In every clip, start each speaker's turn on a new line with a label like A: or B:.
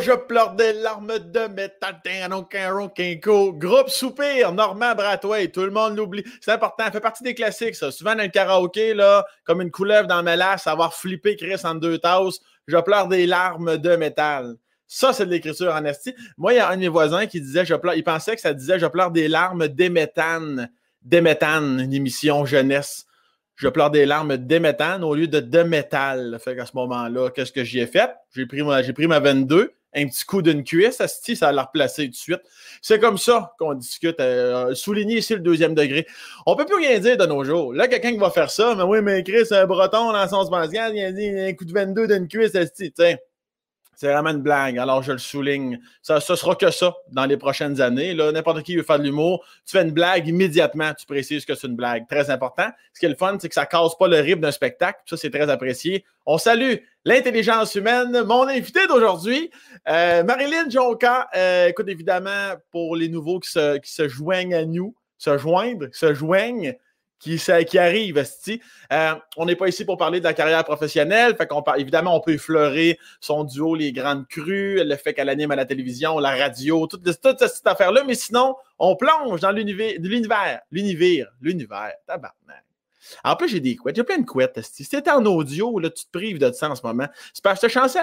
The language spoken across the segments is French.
A: Je pleure des larmes de métal. Groupe Soupir, Normand Brathwaite, tout le monde l'oublie. C'est important, ça fait partie des classiques, ça. Souvent dans le karaoké, là, comme une couleuvre dans ma lasse, avoir flippé Chris en deux tasses. Je pleure des larmes de métal. Ça, c'est de l'écriture en esti. Moi, il y a un de mes voisins qui disait, je pleure, il pensait que ça disait, je pleure des larmes d'éméthane. D'éméthane, une émission jeunesse je pleure des larmes d'éméthane au lieu de de métal. Fait qu'à ce moment-là, qu'est-ce que j'y ai fait? J'ai pris, j'ai pris ma 22, un petit coup d'une cuisse, ça l'a replacé tout de suite. C'est comme ça qu'on discute. Euh, souligner ici le deuxième degré. On peut plus rien dire de nos jours. Là, quelqu'un qui va faire ça, mais oui, mais Chris, un breton dans son spatial, il a dit un coup de 22 d'une cuisse, tiens. C'est vraiment une blague. Alors, je le souligne. Ça, ce sera que ça dans les prochaines années. N'importe qui veut faire de l'humour, tu fais une blague, immédiatement, tu précises que c'est une blague. Très important. Ce qui est le fun, c'est que ça casse pas le rythme d'un spectacle. Ça, c'est très apprécié. On salue l'intelligence humaine. Mon invité d'aujourd'hui, euh, Marilyn Jonca. Euh, écoute, évidemment, pour les nouveaux qui se, qui se joignent à nous, se joindre, se joignent qui, qui arrive. Euh, on n'est pas ici pour parler de la carrière professionnelle. Fait qu'on évidemment, on peut effleurer son duo, les grandes crues, le fait qu'elle anime à la télévision, la radio, toute, toute cette affaire-là. Mais sinon, on plonge dans l'univers, l'univers, l'univers, l'univers. Tabarnak. En plus, j'ai des couettes. J'ai plein de couettes. Si c'était en audio, là, tu te prives de ça en ce moment. C'est parce que je censé,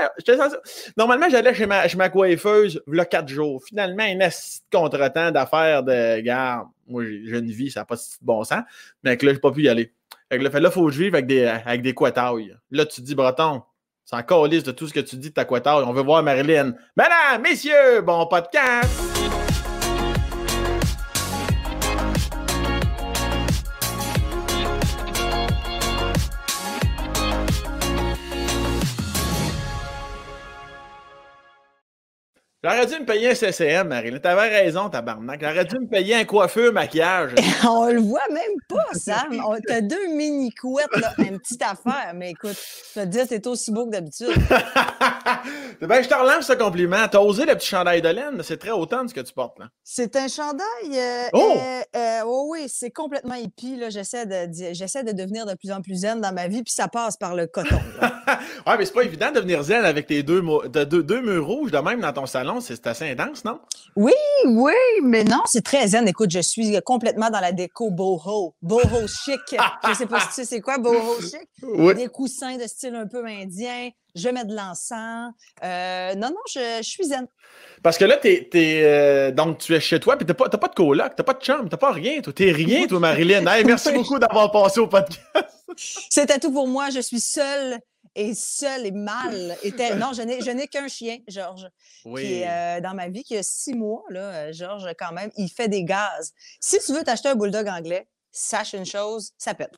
A: Normalement, j'allais chez ma, chez ma coiffeuse le quatre jours. Finalement, un assis contretemps d'affaires de garde. Moi, j'ai une vie, ça n'a pas de bon sens. Mais là, je n'ai pas pu y aller. Fait que là, là, il faut que je vive avec des, avec. Là, tu te dis, Breton, c'est encore liste de tout ce que tu dis de ta couettaille. On veut voir Marilyn. Madame, messieurs, bon podcast! J'aurais dû me payer un CCM, Marie. T'avais raison, tabarnak. J'aurais dû me payer un coiffeur maquillage.
B: On le voit même pas, Sam. T'as deux mini couettes, là, une petite affaire. Mais écoute, je te dis, c'est aussi beau que d'habitude.
A: ben, je te relance ce compliment. T'as osé le petit chandail de laine. C'est très autant ce que tu portes, là.
B: C'est un chandail. Euh, oh! Euh, euh, oh! oui, c'est complètement hippie. J'essaie de, j'essaie de devenir de plus en plus zen dans ma vie, puis ça passe par le coton.
A: ouais, mais c'est pas évident de devenir zen avec tes deux, deux, deux murs rouges de même dans ton salon c'est assez intense, non?
B: Oui, oui, mais non, c'est très zen. Écoute, je suis complètement dans la déco boho, boho chic. je sais pas si tu sais c'est quoi boho chic. Des coussins de style un peu indien. Je mets de l'encens. Euh, non, non, je, suis zen.
A: Parce que là, t'es, euh, donc tu es chez toi, puis t'as pas, pas de coloc, t'as pas de chambre, t'as pas rien. Toi, t'es rien, toi, Marilyn. merci beaucoup d'avoir passé au podcast.
B: C'était tout pour moi. Je suis seule et seul et mal. Était... Non, je n'ai, je n'ai qu'un chien, Georges, qui est euh, dans ma vie, qui a six mois. Là, euh, Georges, quand même, il fait des gaz. Si tu veux t'acheter un bulldog anglais, sache une chose, ça pète.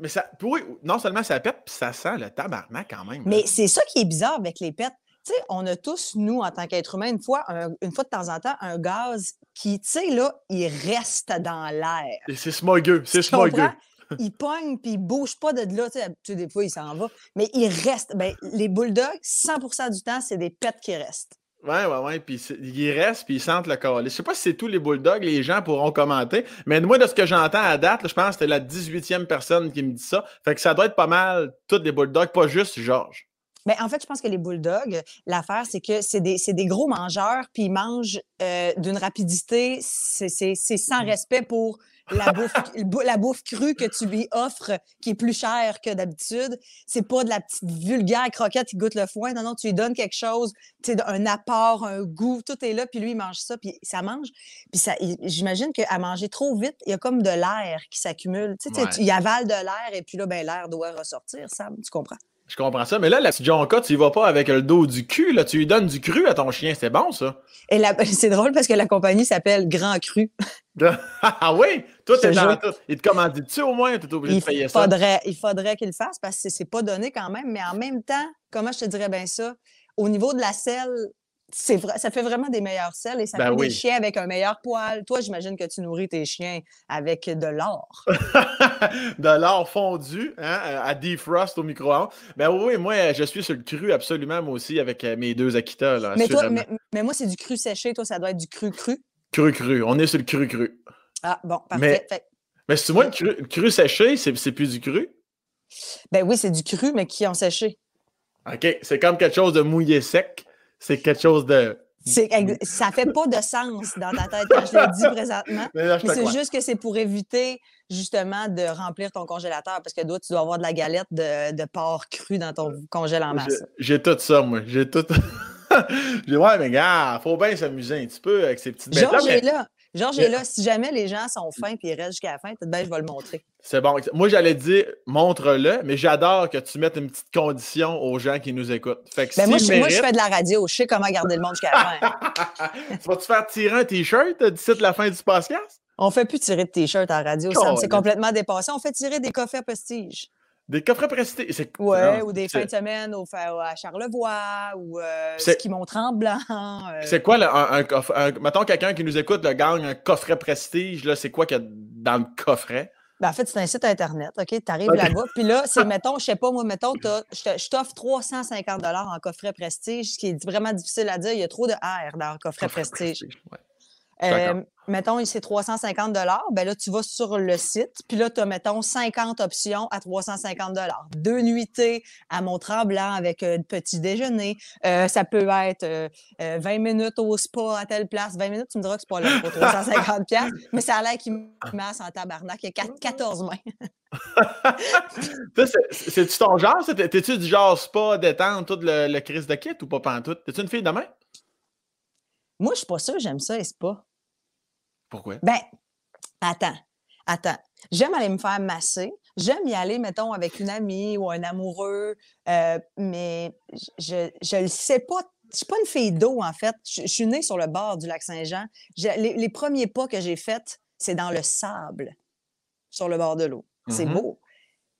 A: Mais ça, oui, non seulement ça pète, puis ça sent le tabarnak quand même.
B: Mais c'est ça qui est bizarre avec les pets. Tu sais, on a tous, nous, en tant qu'être humain, une fois, une fois de temps en temps, un gaz qui, tu sais, là, il reste dans l'air.
A: Et c'est smogueux, c'est smogueux
B: il pogne puis il bouge pas de là. Tu sais, des fois, il s'en va. Mais il reste. Ben, les bulldogs, 100% du temps, c'est des pets qui restent.
A: Ouais, ouais, ouais. Puis ils restent, puis ils sentent le corps. Je sais pas si c'est tous les bulldogs, les gens pourront commenter. Mais moi, de ce que j'entends à date, je pense que c'était la 18e personne qui me dit ça. Fait que ça doit être pas mal tous les bulldogs, pas juste Georges.
B: Mais en fait, je pense que les bulldogs, l'affaire, c'est que c'est des, des, gros mangeurs, puis ils mangent euh, d'une rapidité, c'est sans mmh. respect pour la bouffe, la bouffe crue que tu lui offres, qui est plus chère que d'habitude, c'est pas de la petite vulgaire croquette qui goûte le foin. Non, non, tu lui donnes quelque chose, un apport, un goût, tout est là, puis lui, il mange ça, puis ça mange. Puis ça, j'imagine qu'à manger trop vite, il y a comme de l'air qui s'accumule. Tu sais, il avale de l'air, et puis là, ben, l'air doit ressortir, Sam, tu comprends?
A: Je comprends ça. Mais là, la petite Jonka, tu y vas pas avec le dos du cul. Là. Tu lui donnes du cru à ton chien. C'est bon, ça.
B: Et c'est drôle parce que la compagnie s'appelle Grand Cru.
A: ah oui? Toi, t'es dans tout. Il te commandit-tu au moins? Tu es obligé de payer
B: ça? Il faudrait qu'il le fasse parce que c'est pas donné quand même. Mais en même temps, comment je te dirais bien ça? Au niveau de la selle, vrai, ça fait vraiment des meilleurs selles et ça ben fait des chiens avec un meilleur poil. Toi, j'imagine que tu nourris tes chiens avec de l'or.
A: de l'or fondu hein, à defrost au micro-ondes. Ben oui, moi, je suis sur le cru absolument, moi aussi, avec euh, mes deux Akita. Là,
B: mais, toi, mais, moi, c'est du cru séché. Toi, ça doit être du cru-cru.
A: Cru-cru. On est sur le cru-cru.
B: Ah, bon, parfait.
A: Mais, mais si moi, le cru, séché, c'est plus du cru?
B: Ben oui, c'est du cru, mais qui ont séché.
A: OK. C'est comme quelque chose de mouillé sec c'est quelque chose de.
B: Ça fait pas de sens dans ta tête quand je le dis présentement. C'est juste que c'est pour éviter justement de remplir ton congélateur parce que toi, tu dois avoir de la galette de, de porc cru dans ton congèle en masse.
A: J'ai tout ça, moi. J'ai tout. ouais, mais gars, faut bien s'amuser un petit peu avec ces petites
B: bêtes Georges est là. Georges est là. Si jamais les gens sont fins et ils restent jusqu'à la fin, peut-être bien je vais le montrer.
A: C'est bon. Moi, j'allais dire, montre-le, mais j'adore que tu mettes une petite condition aux gens qui nous écoutent.
B: Fait que ben, moi, je, fais de la radio. Je sais comment garder le monde jusqu'à la fin.
A: tu vas-te faire tirer un T-shirt d'ici la fin du podcast?
B: On ne fait plus tirer de T-shirt en radio, C'est complètement dépassé. On fait tirer des coffres prestige.
A: Des coffrets prestige.
B: Oui, ou des fins de semaine au, à Charlevoix, ou euh, ce qui montre en blanc. Euh.
A: C'est quoi un, un, mettons quelqu'un qui nous écoute le gagne un coffret prestige, là, c'est quoi qu'il y a dans le coffret?
B: Ben, en fait, c'est un site Internet, OK? Tu arrives là-bas. Puis là, c'est, mettons, je sais pas, moi, mettons, je t'offre 350 en coffret prestige, ce qui est vraiment difficile à dire. Il y a trop de R dans le coffret, prestige. Euh, mettons, c'est 350 ben là, tu vas sur le site, puis là, tu as, mettons, 50 options à 350 Deux nuitées à Mont-Tremblant avec un petit déjeuner. Euh, ça peut être 20 euh, minutes au spa à telle place. 20 minutes, tu me diras que c'est pas là pour 350 mais ça a l'air qu'il masse en tabarnak. Il y a 14 mains.
A: C'est-tu ton genre? T'es-tu du genre spa, détente, tout le, le crise de kit ou pas pantoute? T'es-tu une fille de main?
B: Moi, je suis pas sûre, j'aime ça, est-ce pas?
A: Pourquoi?
B: Ben, attends, attends. J'aime aller me faire masser. J'aime y aller, mettons, avec une amie ou un amoureux, euh, mais je ne le sais pas. Je suis pas une fille d'eau, en fait. Je, suis née sur le bord du lac Saint-Jean. Les, premiers pas que j'ai faits, c'est dans le sable, sur le bord de l'eau. C'est mm-hmm. beau.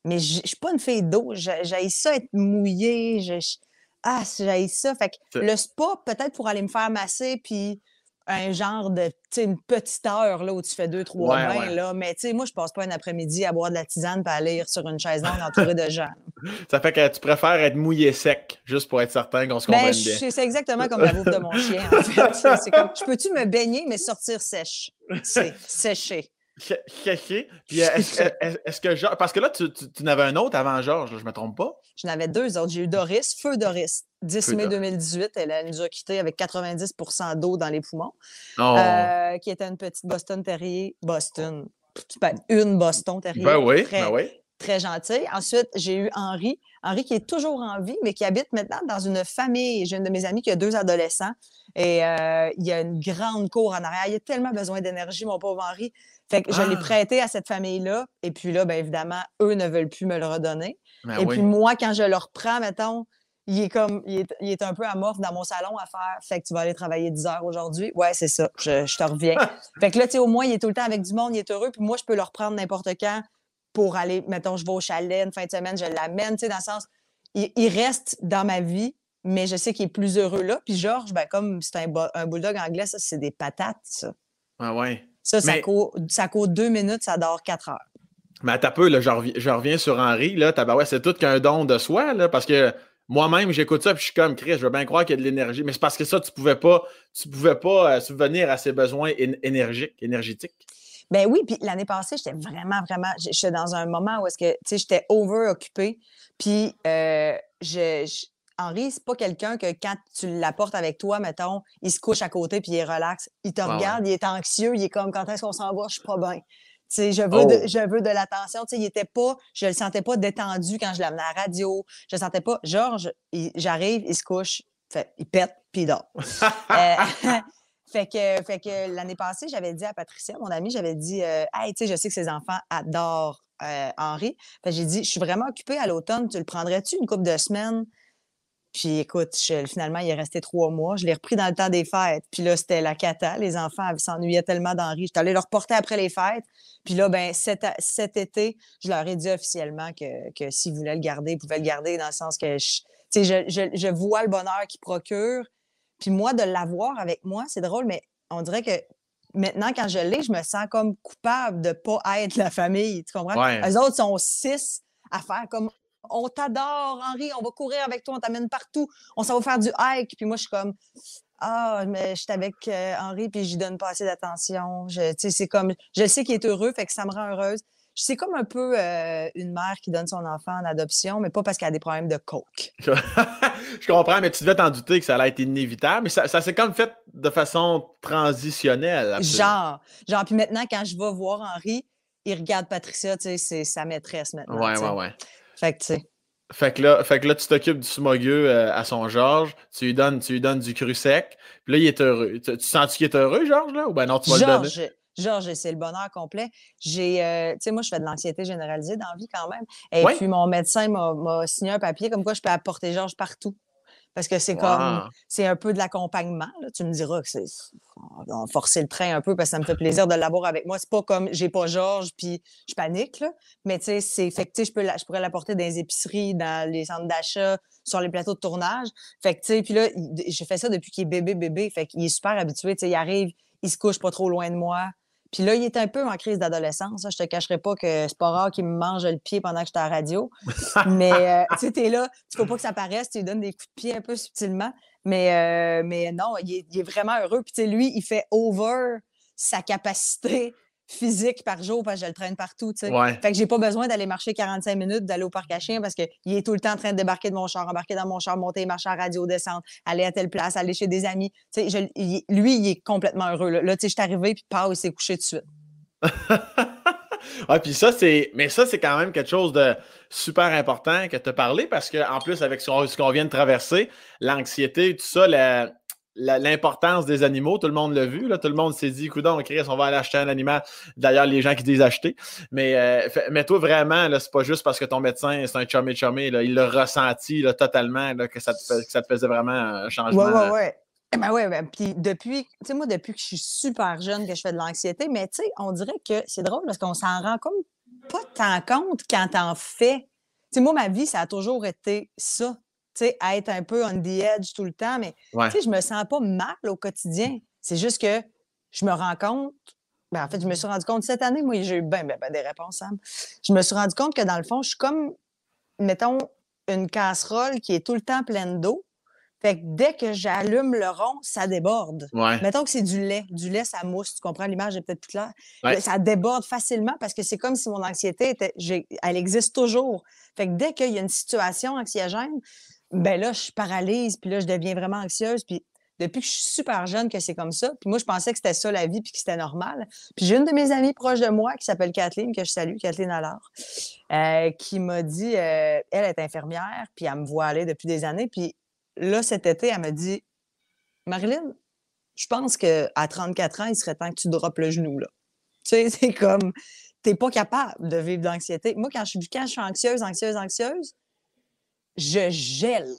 B: Mais je ne suis pas une fille d'eau. J'ai ça être mouillée. Ah, j'ai ça. Fait que le spa, peut-être pour aller me faire masser, puis un genre de, une petite heure là, où tu fais deux, trois bains, là. Mais, tu sais, moi, je passe pas un après-midi à boire de la tisane et à lire sur une chaise longue entourée de gens.
A: Ça fait que tu préfères être mouillé sec, juste pour être certain qu'on se ben, comprenne
B: bien. C'est exactement comme la bouffe de mon chien, en fait. C'est comme, je peux-tu me baigner, mais sortir sèche? C'est séché.
A: Séché. Puis est-ce que Georges. Parce que là, tu, tu, n'avais un autre avant Georges, je ne me trompe pas?
B: J'en avais deux autres. J'ai eu Doris, Feu Doris. 10 mai 2018, elle, nous a quittés avec 90% d'eau dans les poumons. Oh. Euh, qui était une petite Boston Terrier. Boston. Une Boston Terrier.
A: Ben oui, très, ben oui.
B: Très gentille. Ensuite, j'ai eu Henri. Henri qui est toujours en vie, mais qui habite maintenant dans une famille. J'ai une de mes amies qui a deux adolescents. Et euh, il y a une grande cour en arrière. Il a tellement besoin d'énergie, mon pauvre Henri. Fait que je l'ai ah! prêté à cette famille-là. Et puis là, bien évidemment, eux ne veulent plus me le redonner. Ben et puis moi, quand je le reprends, mettons, il est comme, il est, un peu amorphe dans mon salon à faire. Fait que tu vas aller travailler 10 heures aujourd'hui. Ouais, c'est ça. Je, te reviens. fait que là, tu sais, au moins, il est tout le temps avec du monde, il est heureux. Puis moi, je peux le reprendre n'importe quand pour aller, mettons, je vais au chalet une fin de semaine, je l'amène, tu sais, dans le sens, il, reste dans ma vie, mais je sais qu'il est plus heureux là. Puis Georges, ben, comme c'est un, un bulldog anglais, ça, c'est des patates, ça.
A: Ah ouais.
B: Ça, ça, court, ça court deux minutes, ça dort quatre heures.
A: Mais à peu, là, je, reviens, sur Henri, là, ouais, c'est tout qu'un don de soi, là, parce que moi-même, j'écoute ça, puis je suis comme Chris, je veux bien croire qu'il y a de l'énergie. Mais c'est parce que ça, tu pouvais pas, tu pouvais pas euh, subvenir à ses besoins énergiques, énergétiques.
B: Ben oui, puis l'année passée, j'étais vraiment, vraiment, j'étais dans un moment où est-ce que, tu sais, j'étais over-occupée. Puis, euh, je, Henri, c'est pas quelqu'un que quand tu l'apportes avec toi, mettons, il se couche à côté puis il est relax. Il te regarde, il est anxieux, il est comme quand est-ce qu'on s'en va, je suis pas bien. je veux, de, oh! je veux de l'attention. Il était pas, je le sentais pas détendu quand je l'amenais à la radio. Je le sentais pas. Georges, j'arrive, il se couche, fait, il pète, puis il dort. Euh, fait que, fait que l'année passée, j'avais dit à Patricia, mon amie, j'avais dit euh, Hey, tu sais, je sais que ses enfants adorent euh, Henri. j'ai dit Je suis vraiment occupée à l'automne, tu le prendrais-tu une couple de semaines? Puis écoute, finalement, il est resté trois mois. Je l'ai repris dans le temps des fêtes. Puis là, c'était la cata. Les enfants s'ennuyaient tellement d'Henri. J'étais allée leur porter après les fêtes. Puis là, ben, cet, été, je leur ai dit officiellement que, s'ils voulaient le garder, ils pouvaient le garder dans le sens que je, je vois le bonheur qu'il procure. Puis moi, de l'avoir avec moi, c'est drôle, mais on dirait que maintenant, quand je l'ai, je me sens comme coupable de ne pas être la famille. Tu comprends? Ouais. Eux autres sont six à faire comme on t'adore, Henri, on va courir avec toi, on t'amène partout, on s'en va faire du hike. Puis moi, je suis comme, ah, mais je suis avec euh, Henri, puis j'y donne pas assez d'attention. Je, c'est comme, je sais qu'il est heureux, fait que ça me rend heureuse. C'est comme un peu euh, une mère qui donne son enfant en adoption, mais pas parce qu'elle a des problèmes de coke.
A: je comprends, mais tu devais t'en douter que ça allait être inévitable, mais ça, ça s'est comme fait de façon transitionnelle.
B: Genre, genre, puis maintenant, quand je vais voir Henri, il regarde Patricia, tu sais, c'est sa maîtresse maintenant.
A: Ouais, ouais, ouais.
B: Fait que, tu sais.
A: Fait que là, fait que là tu t'occupes du smogueux euh, à son Georges, tu lui donnes, tu lui donnes du cru sec, puis là, il est heureux. Tu, sens-tu qu'il est heureux, Georges, là? Ou ben non, tu vas le donner?
B: Georges, c'est le bonheur complet. J'ai, euh, tu sais, moi, je fais de l'anxiété généralisée dans la vie quand même. Et puis, mon médecin m'a signé un papier comme quoi je peux apporter Georges partout. Parce que c'est comme, c'est un peu de l'accompagnement. Tu me diras que c'est, on forcer le train un peu parce que ça me fait plaisir de l'avoir avec moi. C'est pas comme, j'ai pas Georges puis je panique, là. Mais tu sais, c'est, fait que, je, peux je pourrais l'apporter dans les épiceries, dans les centres d'achat, sur les plateaux de tournage. Fait que, tu sais, puis là, je fais ça depuis qu'il est bébé, bébé. Fait qu'il est super habitué. Tu sais, il arrive, il se couche pas trop loin de moi. Puis là, il est un peu en crise d'adolescence. Je te cacherai pas que c'est pas rare qu'il me mange le pied pendant que j'étais à la radio. mais euh, tu sais, t'es là, tu faut pas que ça paraisse, tu lui donnes des coups de pied un peu subtilement. Mais, euh, non, il est, il est vraiment heureux. Puis tu sais, lui, il fait over sa capacité physique par jour parce que je le traîne partout. tu sais. Fait que j'ai pas besoin d'aller marcher 45 minutes, d'aller au parc à chiens parce qu'il est tout le temps en train de débarquer de mon char, embarquer dans mon char, monter, marcher à radio, descendre, aller à telle place, aller chez des amis. Sais, lui, il est complètement heureux. Là, là tu sais, je suis arrivé, puis Pau, il s'est couché tout de suite.
A: ah, puis ça, c'est. Mais ça, c'est quand même quelque chose de super important que tu as parlé parce qu'en plus, avec ce qu'on vient de traverser, l'anxiété, tout ça, la, l'importance des animaux. Tout le monde l'a vu. Là, tout le monde s'est dit, écoute, Chris, on va aller acheter un animal. D'ailleurs, les gens qui disent acheter. Mais, euh, mais toi, vraiment, c'est pas juste parce que ton médecin, c'est un chummy chummy. Là, il l'a ressenti là, totalement là, que, ça te que ça te faisait vraiment un changement.
B: Oui, oui, oui. Eh ben ouais, ben, puis depuis, tu sais, moi, depuis que je suis super jeune, que je fais de l'anxiété, mais tu sais, on dirait que c'est drôle parce qu'on s'en rend comme pas tant compte quand t'en fais. Tu sais, moi, ma vie, ça a toujours été ça sais, être un peu on the edge tout le temps, mais je sais, je me sens pas mal au quotidien. C'est juste que je me rends compte, ben, en fait, je me suis rendu compte cette année, moi, j'ai eu ben, ben, ben, des réponses, Sam. Je me suis rendu compte que dans le fond, je suis comme, mettons, une casserole qui est tout le temps pleine d'eau. Fait que dès que j'allume le rond, ça déborde. Mettons que c'est du lait. Du lait, ça mousse. Tu comprends? L'image est peut-être plus claire. Ça déborde facilement parce que c'est comme si mon anxiété était. Elle existe toujours. Fait que dès qu'il y a une situation anxiogène, ben là, je paralyse, puis là, je deviens vraiment anxieuse. Puis depuis que je suis super jeune que c'est comme ça. Puis moi, je pensais que c'était ça la vie, puis que c'était normal. Puis j'ai une de mes amies proches de moi qui s'appelle Kathleen, que je salue, Kathleen Allard, euh, qui m'a dit, euh, elle est infirmière, puis elle me voit aller depuis des années. Puis là, cet été, elle m'a dit, Marilyn, je pense qu'à 34 ans, il serait temps que tu droppes le genou, là. Tu sais, c'est comme, t'es pas capable de vivre d'anxiété. Moi, quand je, quand je suis anxieuse, anxieuse, anxieuse, je gèle.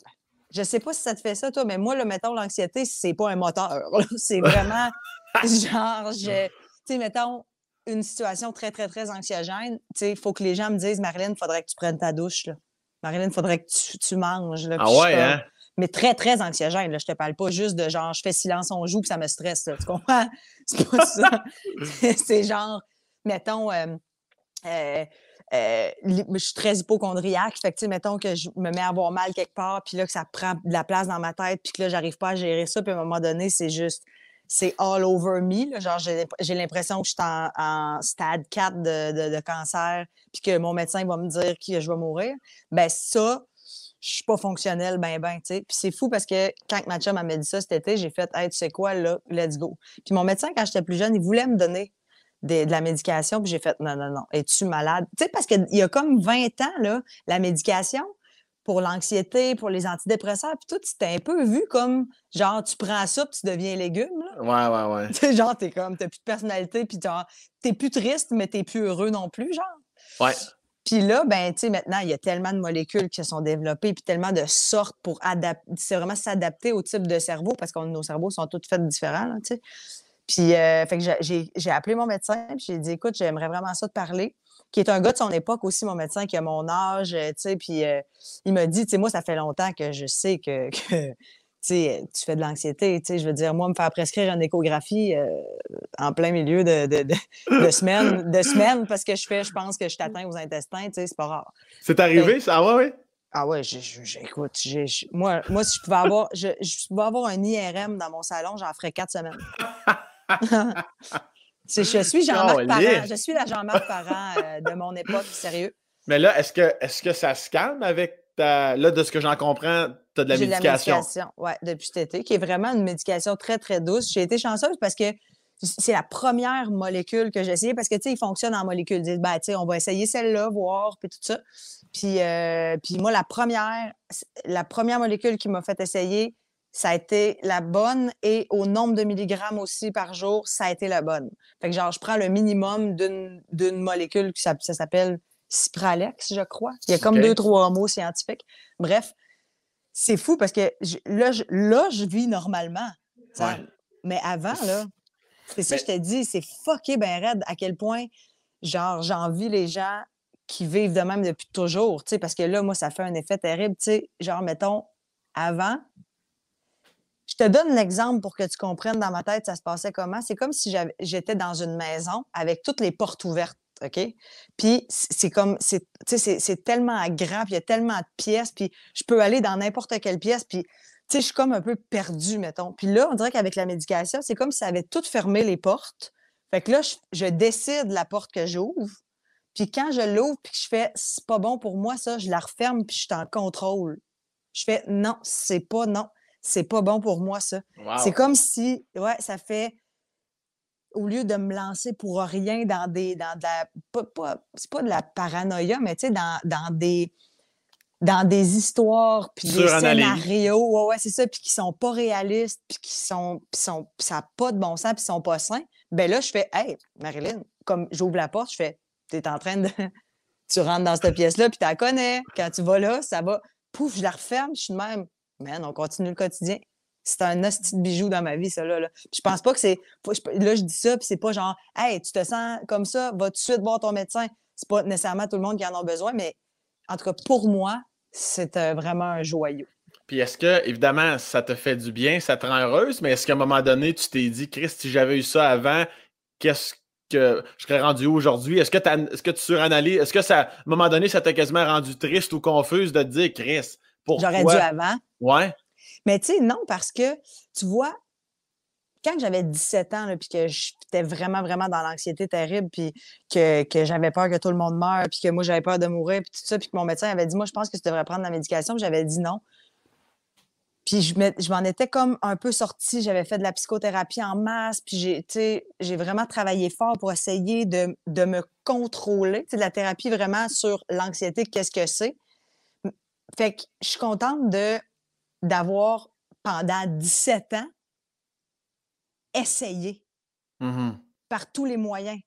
B: Je sais pas si ça te fait ça, toi, mais moi, le mettons, l'anxiété, c'est pas un moteur. C'est vraiment genre, je, tu sais, mettons, une situation très, très, très anxiogène. Tu sais, il faut que les gens me disent, Marilyn, il faudrait que tu prennes ta douche, là. Marilyn, il faudrait que tu, manges. Là,
A: ah ouais, hein?
B: Mais très, très anxiogène. Là. Je te parle pas juste de genre, je fais silence, on joue, puis ça me stresse. Tu comprends? C'est pas ça. c'est genre, mettons, euh, euh, euh, je suis très hypochondriaque. Fait que, mettons que je me mets à avoir mal quelque part, puis là, que ça prend de la place dans ma tête, puis que là, j'arrive pas à gérer ça. Puis à un moment donné, c'est juste, c'est all over me. Genre, j'ai l'impression que je suis en, stade 4 de, cancer, puis que mon médecin va me dire que je vais mourir. Ben ça, je suis pas fonctionnelle, ben, ben, tu sais. Puis c'est fou parce que quand ma chum m'a dit ça cet été, j'ai fait, hey, tu sais quoi, là, let's go. Puis mon médecin, quand j'étais plus jeune, il voulait me donner de, la médication, puis j'ai fait non, non, non, es-tu malade? Tu sais, parce qu'il y a comme 20 ans, là, la médication pour l'anxiété, pour les antidépresseurs, puis tout, c'était un peu vu comme genre, tu prends ça, puis tu deviens légume. Là.
A: Ouais, ouais, ouais.
B: Tu sais, genre, t'es comme, t'as plus de personnalité, puis t'es plus triste, mais t'es plus heureux non plus, genre.
A: Ouais.
B: Puis là, ben, tu sais, maintenant, il y a tellement de molécules qui se sont développées, puis tellement de sortes pour adapter, c'est vraiment s'adapter au type de cerveau, parce que nos cerveaux sont tous faits différents, tu sais. Puis, euh, fait que j'ai appelé mon médecin, puis j'ai dit, écoute, j'aimerais vraiment ça te parler, qui est un gars de son époque aussi, mon médecin, qui a mon âge, euh, tu sais, puis euh, il m'a dit, tu sais, moi, ça fait longtemps que je sais que, que tu fais de l'anxiété, tu sais, je veux dire, moi, me faire prescrire une échographie en plein milieu de, de, de, parce que je fais, je pense que je t'atteins aux intestins, tu sais, c'est pas rare.
A: C'est arrivé, ça? Ah ouais, oui?
B: Ah ouais, j'écoute, moi, moi, si je pouvais avoir, je, je pouvais avoir un IRM dans mon salon, j'en ferais quatre semaines. Je suis Jean-Marc Parent. Je suis la Jean-Marc Parent euh, de mon époque, sérieux.
A: Mais là, est-ce que, est que ça se calme avec ta. Là, de ce que j'en comprends, tu as de la médication. de la médication,
B: oui, depuis cet été, qui est vraiment une médication très, très douce. J'ai été chanceuse parce que c'est la première molécule que j'ai essayée parce que, tu sais, il fonctionne en molécules. Ils disent, ben, tu sais, on va essayer celle-là, voir, puis tout ça. Puis, euh, puis moi, la première, la première molécule qui m'a fait essayer, ça a été la bonne et au nombre de milligrammes aussi par jour, ça a été la bonne. Fait que genre, je prends le minimum d'une molécule qui ça, s'appelle Cipralex, je crois. Il y a comme deux, trois mots scientifiques. Bref, c'est fou parce que là, je, là, je vis normalement. Mais avant, là, c'est ça que je t'ai dit, c'est fucké ben raide à quel point, genre, j'envie les gens qui vivent de même depuis toujours, tu sais, parce que là, moi, ça fait un effet terrible, tu sais, genre, mettons, avant, je te donne l'exemple pour que tu comprennes dans ma tête ça se passait comment. C'est comme si j'étais dans une maison avec toutes les portes ouvertes, OK? Puis c'est comme, c'est tellement grand, puis il y a tellement de pièces, puis je peux aller dans n'importe quelle pièce, puis tu sais, je suis comme un peu perdue, mettons. Puis là, on dirait qu'avec la médication, c'est comme si ça avait tout fermé les portes. Fait que là, je, décide la porte que j'ouvre. Puis quand je l'ouvre, puis je fais, c'est pas bon pour moi, ça, je la referme, puis je suis en contrôle. Je fais, non, c'est pas, non c'est pas bon pour moi, ça. C'est comme si, ouais, ça fait, au lieu de me lancer pour rien dans des, dans de la, pas, c'est pas de la paranoïa, mais tu sais, dans, dans, des, dans des histoires, puis des scénarios, ouais, ouais, c'est ça, puis qui sont pas réalistes, puis qui sont, puis sont, ça n'a pas de bon sens, puis sont pas sains, ben là, je fais, hey, Marilyn, comme j'ouvre la porte, je fais, tu es en train de, tu rentres dans cette pièce-là, puis tu la connais, quand tu vas là, ça va, pouf, je la referme, je suis de même, man, on continue le quotidien. C'est un hostie bijou dans ma vie, ça, là. je pense pas que c'est. Là, je dis ça, puis c'est pas genre, hey, tu te sens comme ça, va tout de suite voir ton médecin. C'est pas nécessairement tout le monde qui en a besoin, mais en tout cas, pour moi, c'est euh, vraiment un joyau.
A: Puis est-ce que, évidemment, ça te fait du bien, ça te rend heureuse, mais est-ce qu'à un moment donné, tu t'es dit, Chris, si j'avais eu ça avant, qu'est-ce que je serais rendu aujourd'hui? Est-ce que, est que tu suranalyses? Est-ce que ça, à un moment donné, ça t'a quasiment rendu triste ou confuse de te dire, Chris,
B: J'aurais dû avant.
A: Ouais.
B: Mais tu sais, non, parce que, tu vois, quand j'avais 17 ans, puis que j'étais vraiment, vraiment dans l'anxiété terrible, puis que, que j'avais peur que tout le monde meure, puis que moi, j'avais peur de mourir, puis tout ça, puis que mon médecin avait dit, moi, je pense que tu devrais prendre la médication, j'avais dit non. Puis je m'en étais comme un peu sortie. J'avais fait de la psychothérapie en masse. Puis j'ai, vraiment travaillé fort pour essayer de, de me contrôler. De la thérapie vraiment sur l'anxiété, qu'est-ce que c'est. Fait que je suis contente de, d'avoir, pendant 17 ans, essayé
A: mmh
B: par tous les moyens,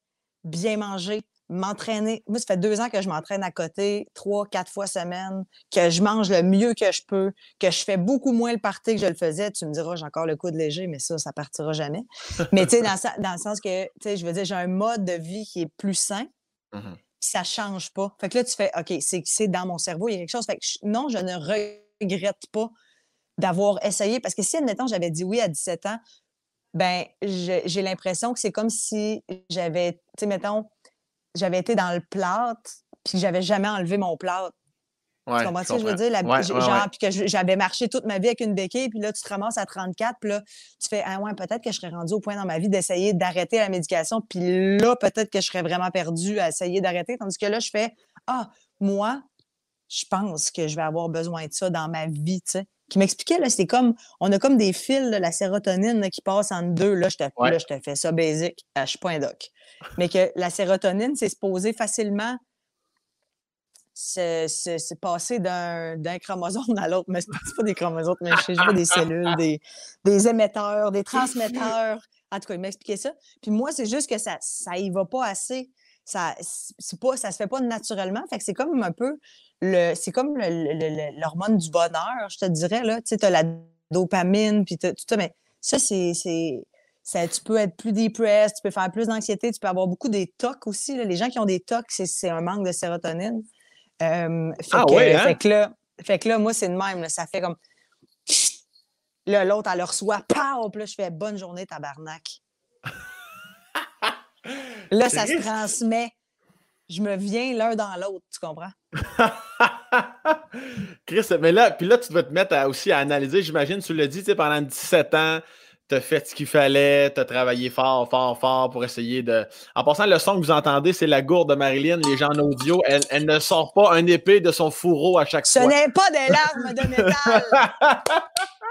B: bien manger, m'entraîner. Moi, ça fait deux ans que je m'entraîne à côté, trois, quatre fois semaine, que je mange le mieux que je peux, que je fais beaucoup moins le party que je le faisais. Tu me diras, j'ai encore le coup de léger, mais ça, ça partira jamais. mais tu sais, dans, dans, le sens que, tu sais, je veux dire, j'ai un mode de vie qui est plus sain.
A: Mmh
B: ça change pas. Fait que là, tu fais, OK, c'est dans mon cerveau, il y a quelque chose. Fait que non, je ne regrette pas d'avoir essayé. Parce que si, admettons, j'avais dit oui à 17 ans, ben j'ai l'impression que c'est comme si j'avais, tu sais, mettons, j'avais été dans le plâtre, puis j'avais jamais enlevé mon plâtre.
A: Ouais, tu comprends
B: ce que je veux dire? genre, puis que j'avais marché toute ma vie avec une béquille, puis là, tu te ramasses à 34, puis là, tu fais, ah ouais, peut-être que je serais rendu au point dans ma vie d'essayer d'arrêter la médication, puis là, peut-être que je serais vraiment perdu à essayer d'arrêter. Tandis que là, je fais, ah, moi, je pense que je vais avoir besoin de ça dans ma vie, tu sais. Qui m'expliquait, là, c'est comme, on a comme des fils, de la sérotonine qui passe en deux. Là, je te, là, je te fais ça basic, je suis pas un doc. Mais que la sérotonine, c'est se poser facilement c'est passé d'un chromosome à l'autre, mais c'est pas des chromosomes, mais je sais des cellules, des, des, émetteurs, des transmetteurs. En tout cas, il m'a expliqué ça. Puis moi, c'est juste que ça ça y va pas assez. Ça pas ça se fait pas naturellement. Fait que c'est comme un peu le c'est comme l'hormone du bonheur, je te dirais là, tu sais as la dopamine puis ça mais ça c'est tu peux être plus depressed, tu peux faire plus d'anxiété, tu peux avoir beaucoup des tocs aussi. Les gens qui ont des tocs, c'est un manque de sérotonine. Euh, fait,
A: ah
B: que,
A: hein?
B: fait, que là, fait que là, moi, c'est de même. ça fait comme. Là, l'autre, elle le reçoit. Pow! Puis là, je fais bonne journée, tabarnak. là, ça se transmet. Je me viens l'un dans l'autre, tu comprends?
A: Chris, mais là, puis là, tu dois te mettre aussi à analyser, j'imagine, tu l'as dit, pendant 17 ans, t'as fait ce qu'il fallait, t'as travaillé fort, fort, fort pour essayer de. En passant, le son que vous entendez, c'est la gourde de Marilyn, les gens en audio. Elle, ne sort pas un épée de son fourreau à chaque
B: fois.
A: Ce
B: n'est pas des larmes de métal.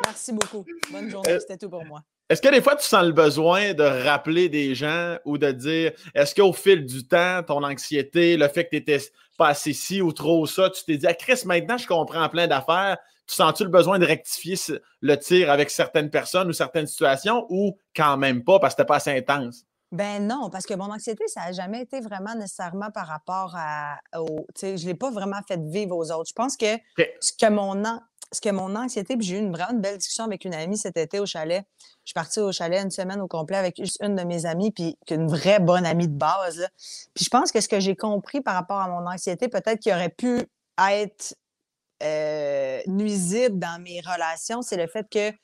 B: Merci beaucoup. Bonne journée, c'était tout pour moi.
A: Est-ce que des fois, tu sens le besoin de rappeler des gens ou de dire, est-ce qu'au fil du temps, ton anxiété, le fait que tu étais pas assez ci ou trop ça, tu t'es dit, ah, Chris, maintenant, je comprends plein d'affaires. Tu sens-tu le besoin de rectifier le tir avec certaines personnes ou certaines situations ou quand même pas parce que c'était pas assez intense?
B: Ben non, parce que mon anxiété, ça n'a jamais été vraiment nécessairement par rapport à. Au, je ne l'ai pas vraiment fait vivre aux autres. Je pense que ce que mon, ce que mon anxiété, puis j'ai eu une vraiment belle discussion avec une amie cet été au chalet. Je suis partie au chalet une semaine au complet avec une de mes amies, puis une vraie bonne amie de base. Puis je pense que ce que j'ai compris par rapport à mon anxiété, peut-être qu'il aurait pu être euh, nuisible dans mes relations, c'est le fait que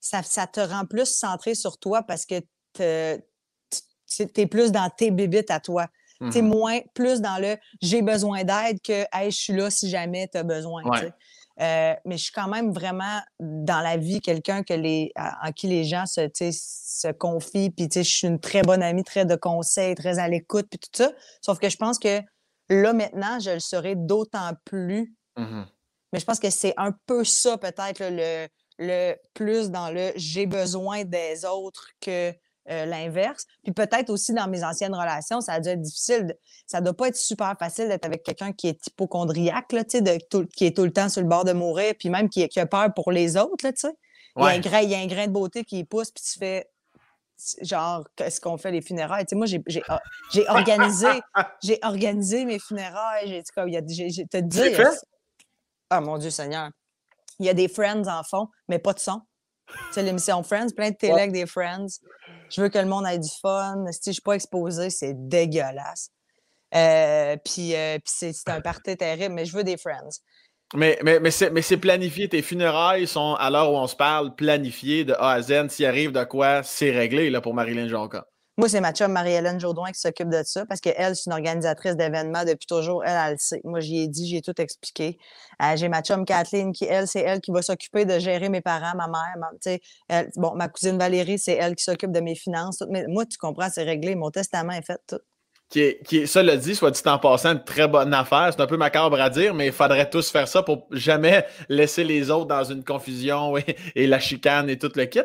B: ça, te rend plus centré sur toi parce que tu es plus dans tes bébites à toi. Tu es moins, plus dans le j'ai besoin d'aide que hey, je suis là si jamais tu as besoin. Euh, mais je suis quand même vraiment dans la vie quelqu'un que les, en qui les gens se, se confient. Puis je suis une très bonne amie, très de conseils, très à l'écoute, puis tout ça. Sauf que je pense que là, maintenant, je le serai d'autant plus. Mmh mais je pense que c'est un peu ça, peut-être, le, le plus dans le j'ai besoin des autres que euh, l'inverse. Puis peut-être aussi dans mes anciennes relations, ça a dû être difficile. Ça ne doit pas être super facile d'être avec quelqu'un qui est hypochondriaque, là, de, qui est tout le temps sur le bord de mourir, puis même qui, a peur pour les autres. Là, il, y a un grain, il y a un grain de beauté qui pousse, puis tu fais genre, qu'est-ce qu'on fait les funérailles? moi, j'ai, organisé, j'ai organisé mes funérailles. J'ai dit, il y a, j'ai, te dire. Ah, mon Dieu Seigneur. Il y a des friends en fond, mais pas de son. C'est l'émission Friends, plein de télé avec des Friends. Je veux que le monde ait du fun. Si je ne suis pas exposée, c'est dégueulasse. Euh, puis, euh, c'est un party terrible, mais je veux des Friends.
A: Mais, mais, mais c'est planifié. Tes funérailles sont, à l'heure où on se parle, planifiées de A à Z. S'il arrive de quoi, c'est réglé là, pour Marilyn Jonca.
B: Moi, c'est ma chum Marie-Hélène Jourdouin qui s'occupe de ça parce qu'elle, c'est une organisatrice d'événements depuis toujours. Elle, elle le sait. Moi, j'y ai dit, j'ai tout expliqué. Euh, j'ai ma chum Kathleen qui, elle, c'est elle qui va s'occuper de gérer mes parents, ma mère. Ma, bon, ma cousine Valérie, c'est elle qui s'occupe de mes finances. Mais moi, tu comprends, c'est réglé. Mon testament est fait, tout.
A: Qui est, qui ça le dit, soit dit en passant, une très bonne affaire. C'est un peu macabre à dire, mais il faudrait tous faire ça pour jamais laisser les autres dans une confusion et, la chicane et tout le kit.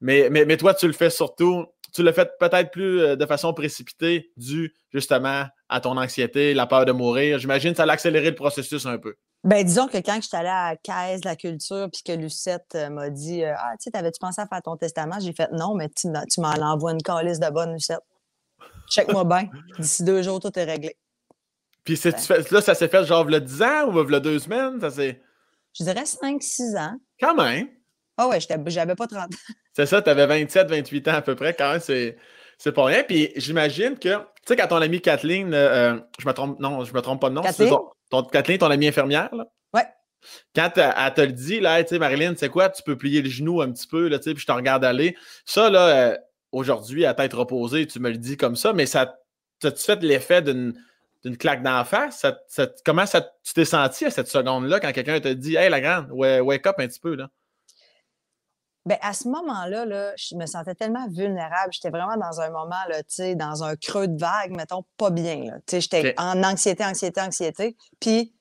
A: Mais, mais, mais toi, tu le fais surtout tu l'as fait peut-être plus euh, de façon précipitée, dû justement à ton anxiété, la peur de mourir. J'imagine que ça a accéléré le processus un peu.
B: Ben, disons que quand je suis allée à la caisse de la culture puis que Lucette euh, m'a dit euh, Ah, tu sais, t'avais-tu pensé à faire ton testament? J'ai fait non, mais tu, m'en envoies une calice de bonne, Lucette. Check-moi bien. D'ici deux jours, tout est réglé.
A: Puis là, ça s'est fait genre le 10 ans ou le deux semaines? Ça
B: Je dirais 5-6 ans.
A: Quand même.
B: Ah ouais, j'avais pas 30 ans.
A: C'est ça, tu avais 27, 28 ans à peu près, quand même, c'est, c'est pas rien. Puis j'imagine que, tu sais, quand ton amie Kathleen, euh, euh, je me trompe, non, je me trompe pas de nom,
B: Kathleen,
A: ton, Kathleen, ton amie infirmière, là?
B: Ouais.
A: Quand elle te le dit, là, tu sais, Marilyn, c'est quoi, tu peux plier le genou un petit peu, là, tu sais, puis je te regarde aller. Ça, là, euh, aujourd'hui, à tête reposée, tu me le dis comme ça, mais ça, tu fait l'effet d'une, d'une claque d'en face? comment ça, tu t'es senti à cette seconde-là quand quelqu'un te dit, hey, la grande, wake up un petit peu, là?
B: Bien, à ce moment-là, là, je me sentais tellement vulnérable. J'étais vraiment dans un moment, là, dans un creux de vague, mettons, pas bien. J'étais en anxiété, anxiété, anxiété. Puis,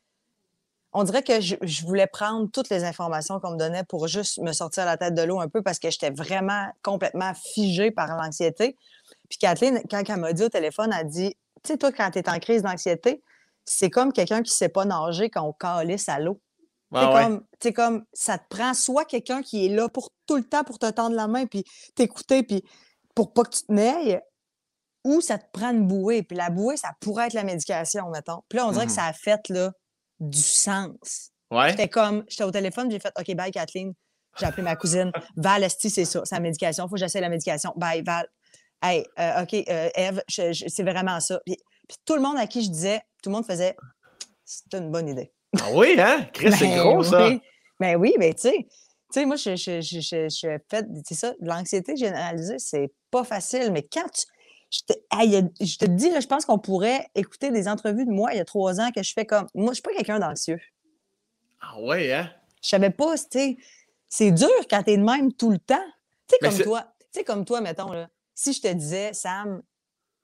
B: on dirait que je, voulais prendre toutes les informations qu'on me donnait pour juste me sortir la tête de l'eau un peu parce que j'étais vraiment complètement figée par l'anxiété. Puis Kathleen, quand elle m'a dit au téléphone, elle a dit Tu sais, toi, quand tu es en crise d'anxiété, c'est comme quelqu'un qui ne sait pas nager quand on calisse à l'eau c'est comme, ça te prend soit quelqu'un qui est là pour tout le temps pour te tendre la main puis t'écouter puis pour pas que tu te nailles, ou ça te prend une bouée. Puis la bouée, ça pourrait être la médication, mettons. Puis là, on dirait que mmh ça a fait là, du sens.
A: Ouais.
B: J'étais comme, j'étais au téléphone, j'ai fait OK, bye Kathleen. J'ai appelé ma cousine. Val, Esti, c'est ça, c'est la médication. Il faut que j'essaie la médication. Bye, Val. Hey, euh, OK, euh, Eve, c'est vraiment ça. Puis, puis, tout le monde à qui je disais, tout le monde faisait c'est une bonne idée.
A: Ah oui, hein? Chris, c'est ben gros, ça.
B: Ben oui, mais tu sais, tu sais, moi, je, je, je, je, fais, c'est ça, l'anxiété généralisée, c'est pas facile, mais quand tu. Je te, je te dis, là, je pense qu'on pourrait écouter des entrevues de moi il y a trois ans que je fais comme. Moi, je suis pas quelqu'un d'anxieux.
A: Ah ouais, hein?
B: Je savais pas, tu sais. C'est dur quand t'es de même tout le temps. sais, comme toi, tu sais, comme toi, mettons, là, si je te disais, Sam,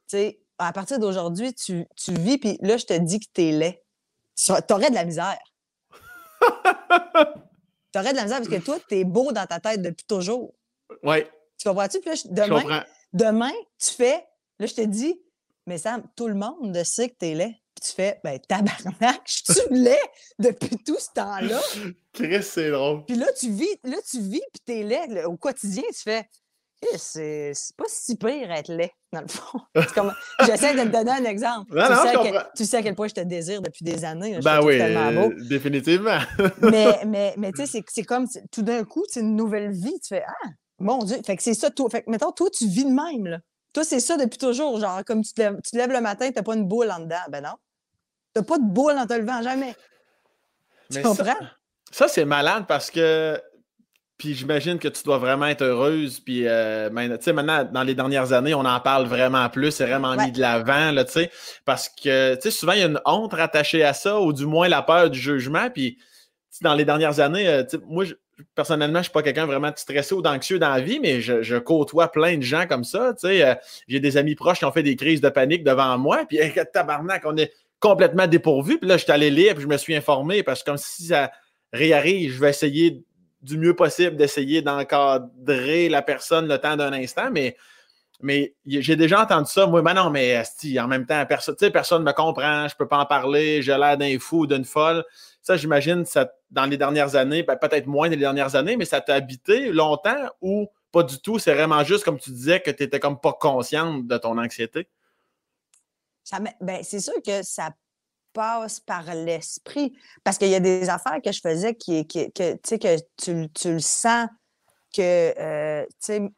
B: tu sais, à partir d'aujourd'hui, tu, tu, vis, puis là, je te dis que t'es laid. Tu aurais de la misère. tu aurais de la misère parce que toi, t'es beau dans ta tête depuis toujours.
A: Oui.
B: Tu comprends-tu? Puis là, demain, demain, tu fais, là, je te dis, mais Sam, tout le monde sait que t'es laid. Puis tu fais, ben tabarnak, je suis laid depuis tout ce temps-là.
A: Chris, c'est drôle.
B: Puis là, tu vis, là, tu vis, puis t'es laid. au quotidien, tu fais, c'est pas si pire être laid, dans le fond. J'essaie de te donner un exemple. tu, sais tu, sais à quel point je te désire depuis des années.
A: ben oui, beau. définitivement.
B: mais mais, mais tu sais, c'est comme tout d'un coup, c'est une nouvelle vie. Tu fais Ah, mon Dieu. Fait que c'est ça, toi. Fait que, mettons, toi, tu vis de même. Là. Toi, c'est ça depuis toujours. Genre, comme tu te lèves, tu te lèves le matin, tu n'as pas une boule en dedans. Ben non. Tu n'as pas de boule en te levant, jamais. Tu comprends?
A: Ça, c'est malade parce que. Puis j'imagine que tu dois vraiment être heureuse. Puis, euh, tu sais, maintenant, dans les dernières années, on en parle vraiment plus. C'est vraiment mis de l'avant, là, tu sais. Parce que, tu sais, souvent, il y a une honte rattachée à ça, ou du moins la peur du jugement. Puis, dans les dernières années, euh, moi, je, personnellement, je ne suis pas quelqu'un vraiment stressé ou d'anxieux dans la vie, mais je, côtoie plein de gens comme ça. Euh, j'ai des amis proches qui ont fait des crises de panique devant moi, puis tabarnak, on est complètement dépourvu. Puis là, je suis allé lire, puis je me suis informé, parce que comme si ça réarrive, je vais essayer du mieux possible d'essayer d'encadrer la personne le temps d'un instant, mais j'ai déjà entendu ça. Moi, ben non, mais en même temps, personne ne me comprend, je ne peux pas en parler, j'ai l'air d'un fou ou d'une folle. Ça, j'imagine, ça, dans les dernières années, ben, peut-être moins dans les dernières années, mais ça t'a habité longtemps ou pas du tout? C'est vraiment juste, comme tu disais, que tu n'étais comme pas consciente de ton anxiété?
B: Ben, c'est sûr que ça passe par l'esprit. Parce qu'il y a des affaires que je faisais qui, qui que, que tu, tu le sens que euh,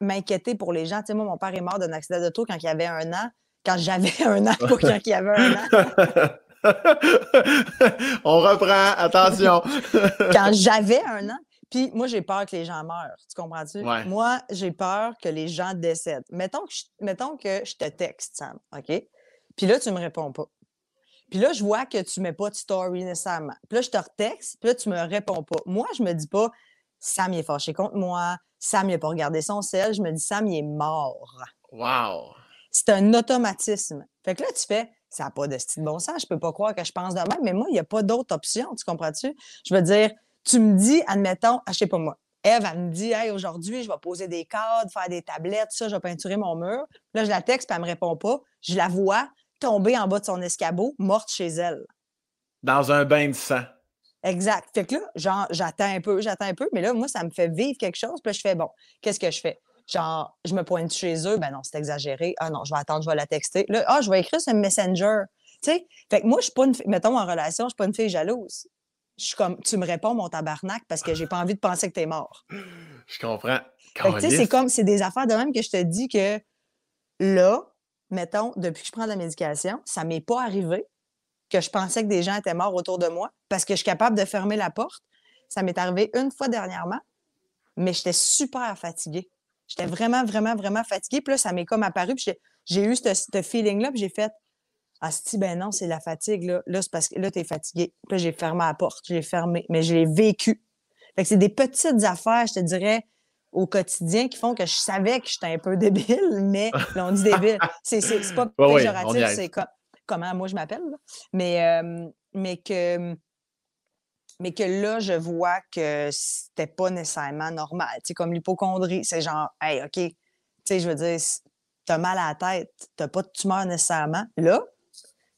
B: m'inquiéter pour les gens. moi, mon père est mort d'un accident d'auto quand il avait un an. Quand j'avais un an, pas quand il avait un an.
A: On reprend, attention.
B: quand j'avais un an, puis moi, j'ai peur que les gens meurent. Tu comprends-tu? Moi, j'ai peur que les gens décèdent. Mettons que, je, mettons que je te texte, Sam, OK? Puis là, tu ne me réponds pas. Puis là, je vois que tu ne mets pas de story nécessairement. Puis là, je te retexte, puis là, tu ne me réponds pas. Moi, je me dis pas, Sam, il est fâché contre moi. Sam, il n'a pas regardé son sel. Je me dis, Sam, il est mort.
A: Wow!
B: C'est un automatisme. Fait que là, tu fais, ça n'a pas de style bon sens. Je peux pas croire que je pense de même, mais moi, il n'y a pas d'autre option. Tu comprends-tu? Je veux dire, tu me dis, admettons, ah, je sais pas moi, Eve, elle me dit, hey, aujourd'hui, je vais poser des cadres, faire des tablettes, ça, je vais peinturer mon mur. Là, je la texte, puis elle me répond pas. Je la vois tomber en bas de son escabeau, morte chez elle.
A: Dans un bain de sang.
B: Exact. Fait que là, genre, j'attends un peu, j'attends un peu, mais là, moi, ça me fait vivre quelque chose. Puis là, je fais, bon, qu'est-ce que je fais? Genre, je me pointe chez eux, ben non, c'est exagéré. Ah non, je vais attendre, je vais la texter. Là, ah, je vais écrire sur Messenger. Tu sais, fait que moi, je suis pas une fille, mettons en relation, je suis pas une fille jalouse. Je suis comme, tu me réponds mon tabarnak parce que j'ai pas envie de penser que tu es mort.
A: Je comprends.
B: tu sais, c'est comme, c'est des affaires de même que je te dis que là, mettons, depuis que je prends la médication, ça m'est pas arrivé que je pensais que des gens étaient morts autour de moi parce que je suis capable de fermer la porte. Ça m'est arrivé une fois dernièrement, mais j'étais super fatiguée. J'étais vraiment, vraiment, vraiment fatiguée. Puis là, ça m'est comme apparu. Puis j'ai eu ce, feeling-là. Puis j'ai fait Ah, si, ben non, c'est la fatigue. Là, là c'est parce que là, tu es fatigué. Puis j'ai fermé la porte. J'ai fermé. Mais j'ai vécu. Fait que c'est des petites affaires, je te dirais, au quotidien qui font que je savais que j'étais un peu débile, mais là, on dit débile. C'est pas péjoratif, c'est comme comment moi je m'appelle. Mais, mais que mais que là, je vois que c'était pas nécessairement normal. Tu sais, comme l'hypochondrie, c'est genre, hey, OK, tu sais, je veux dire, t'as mal à la tête, t'as pas de tumeur nécessairement. Là,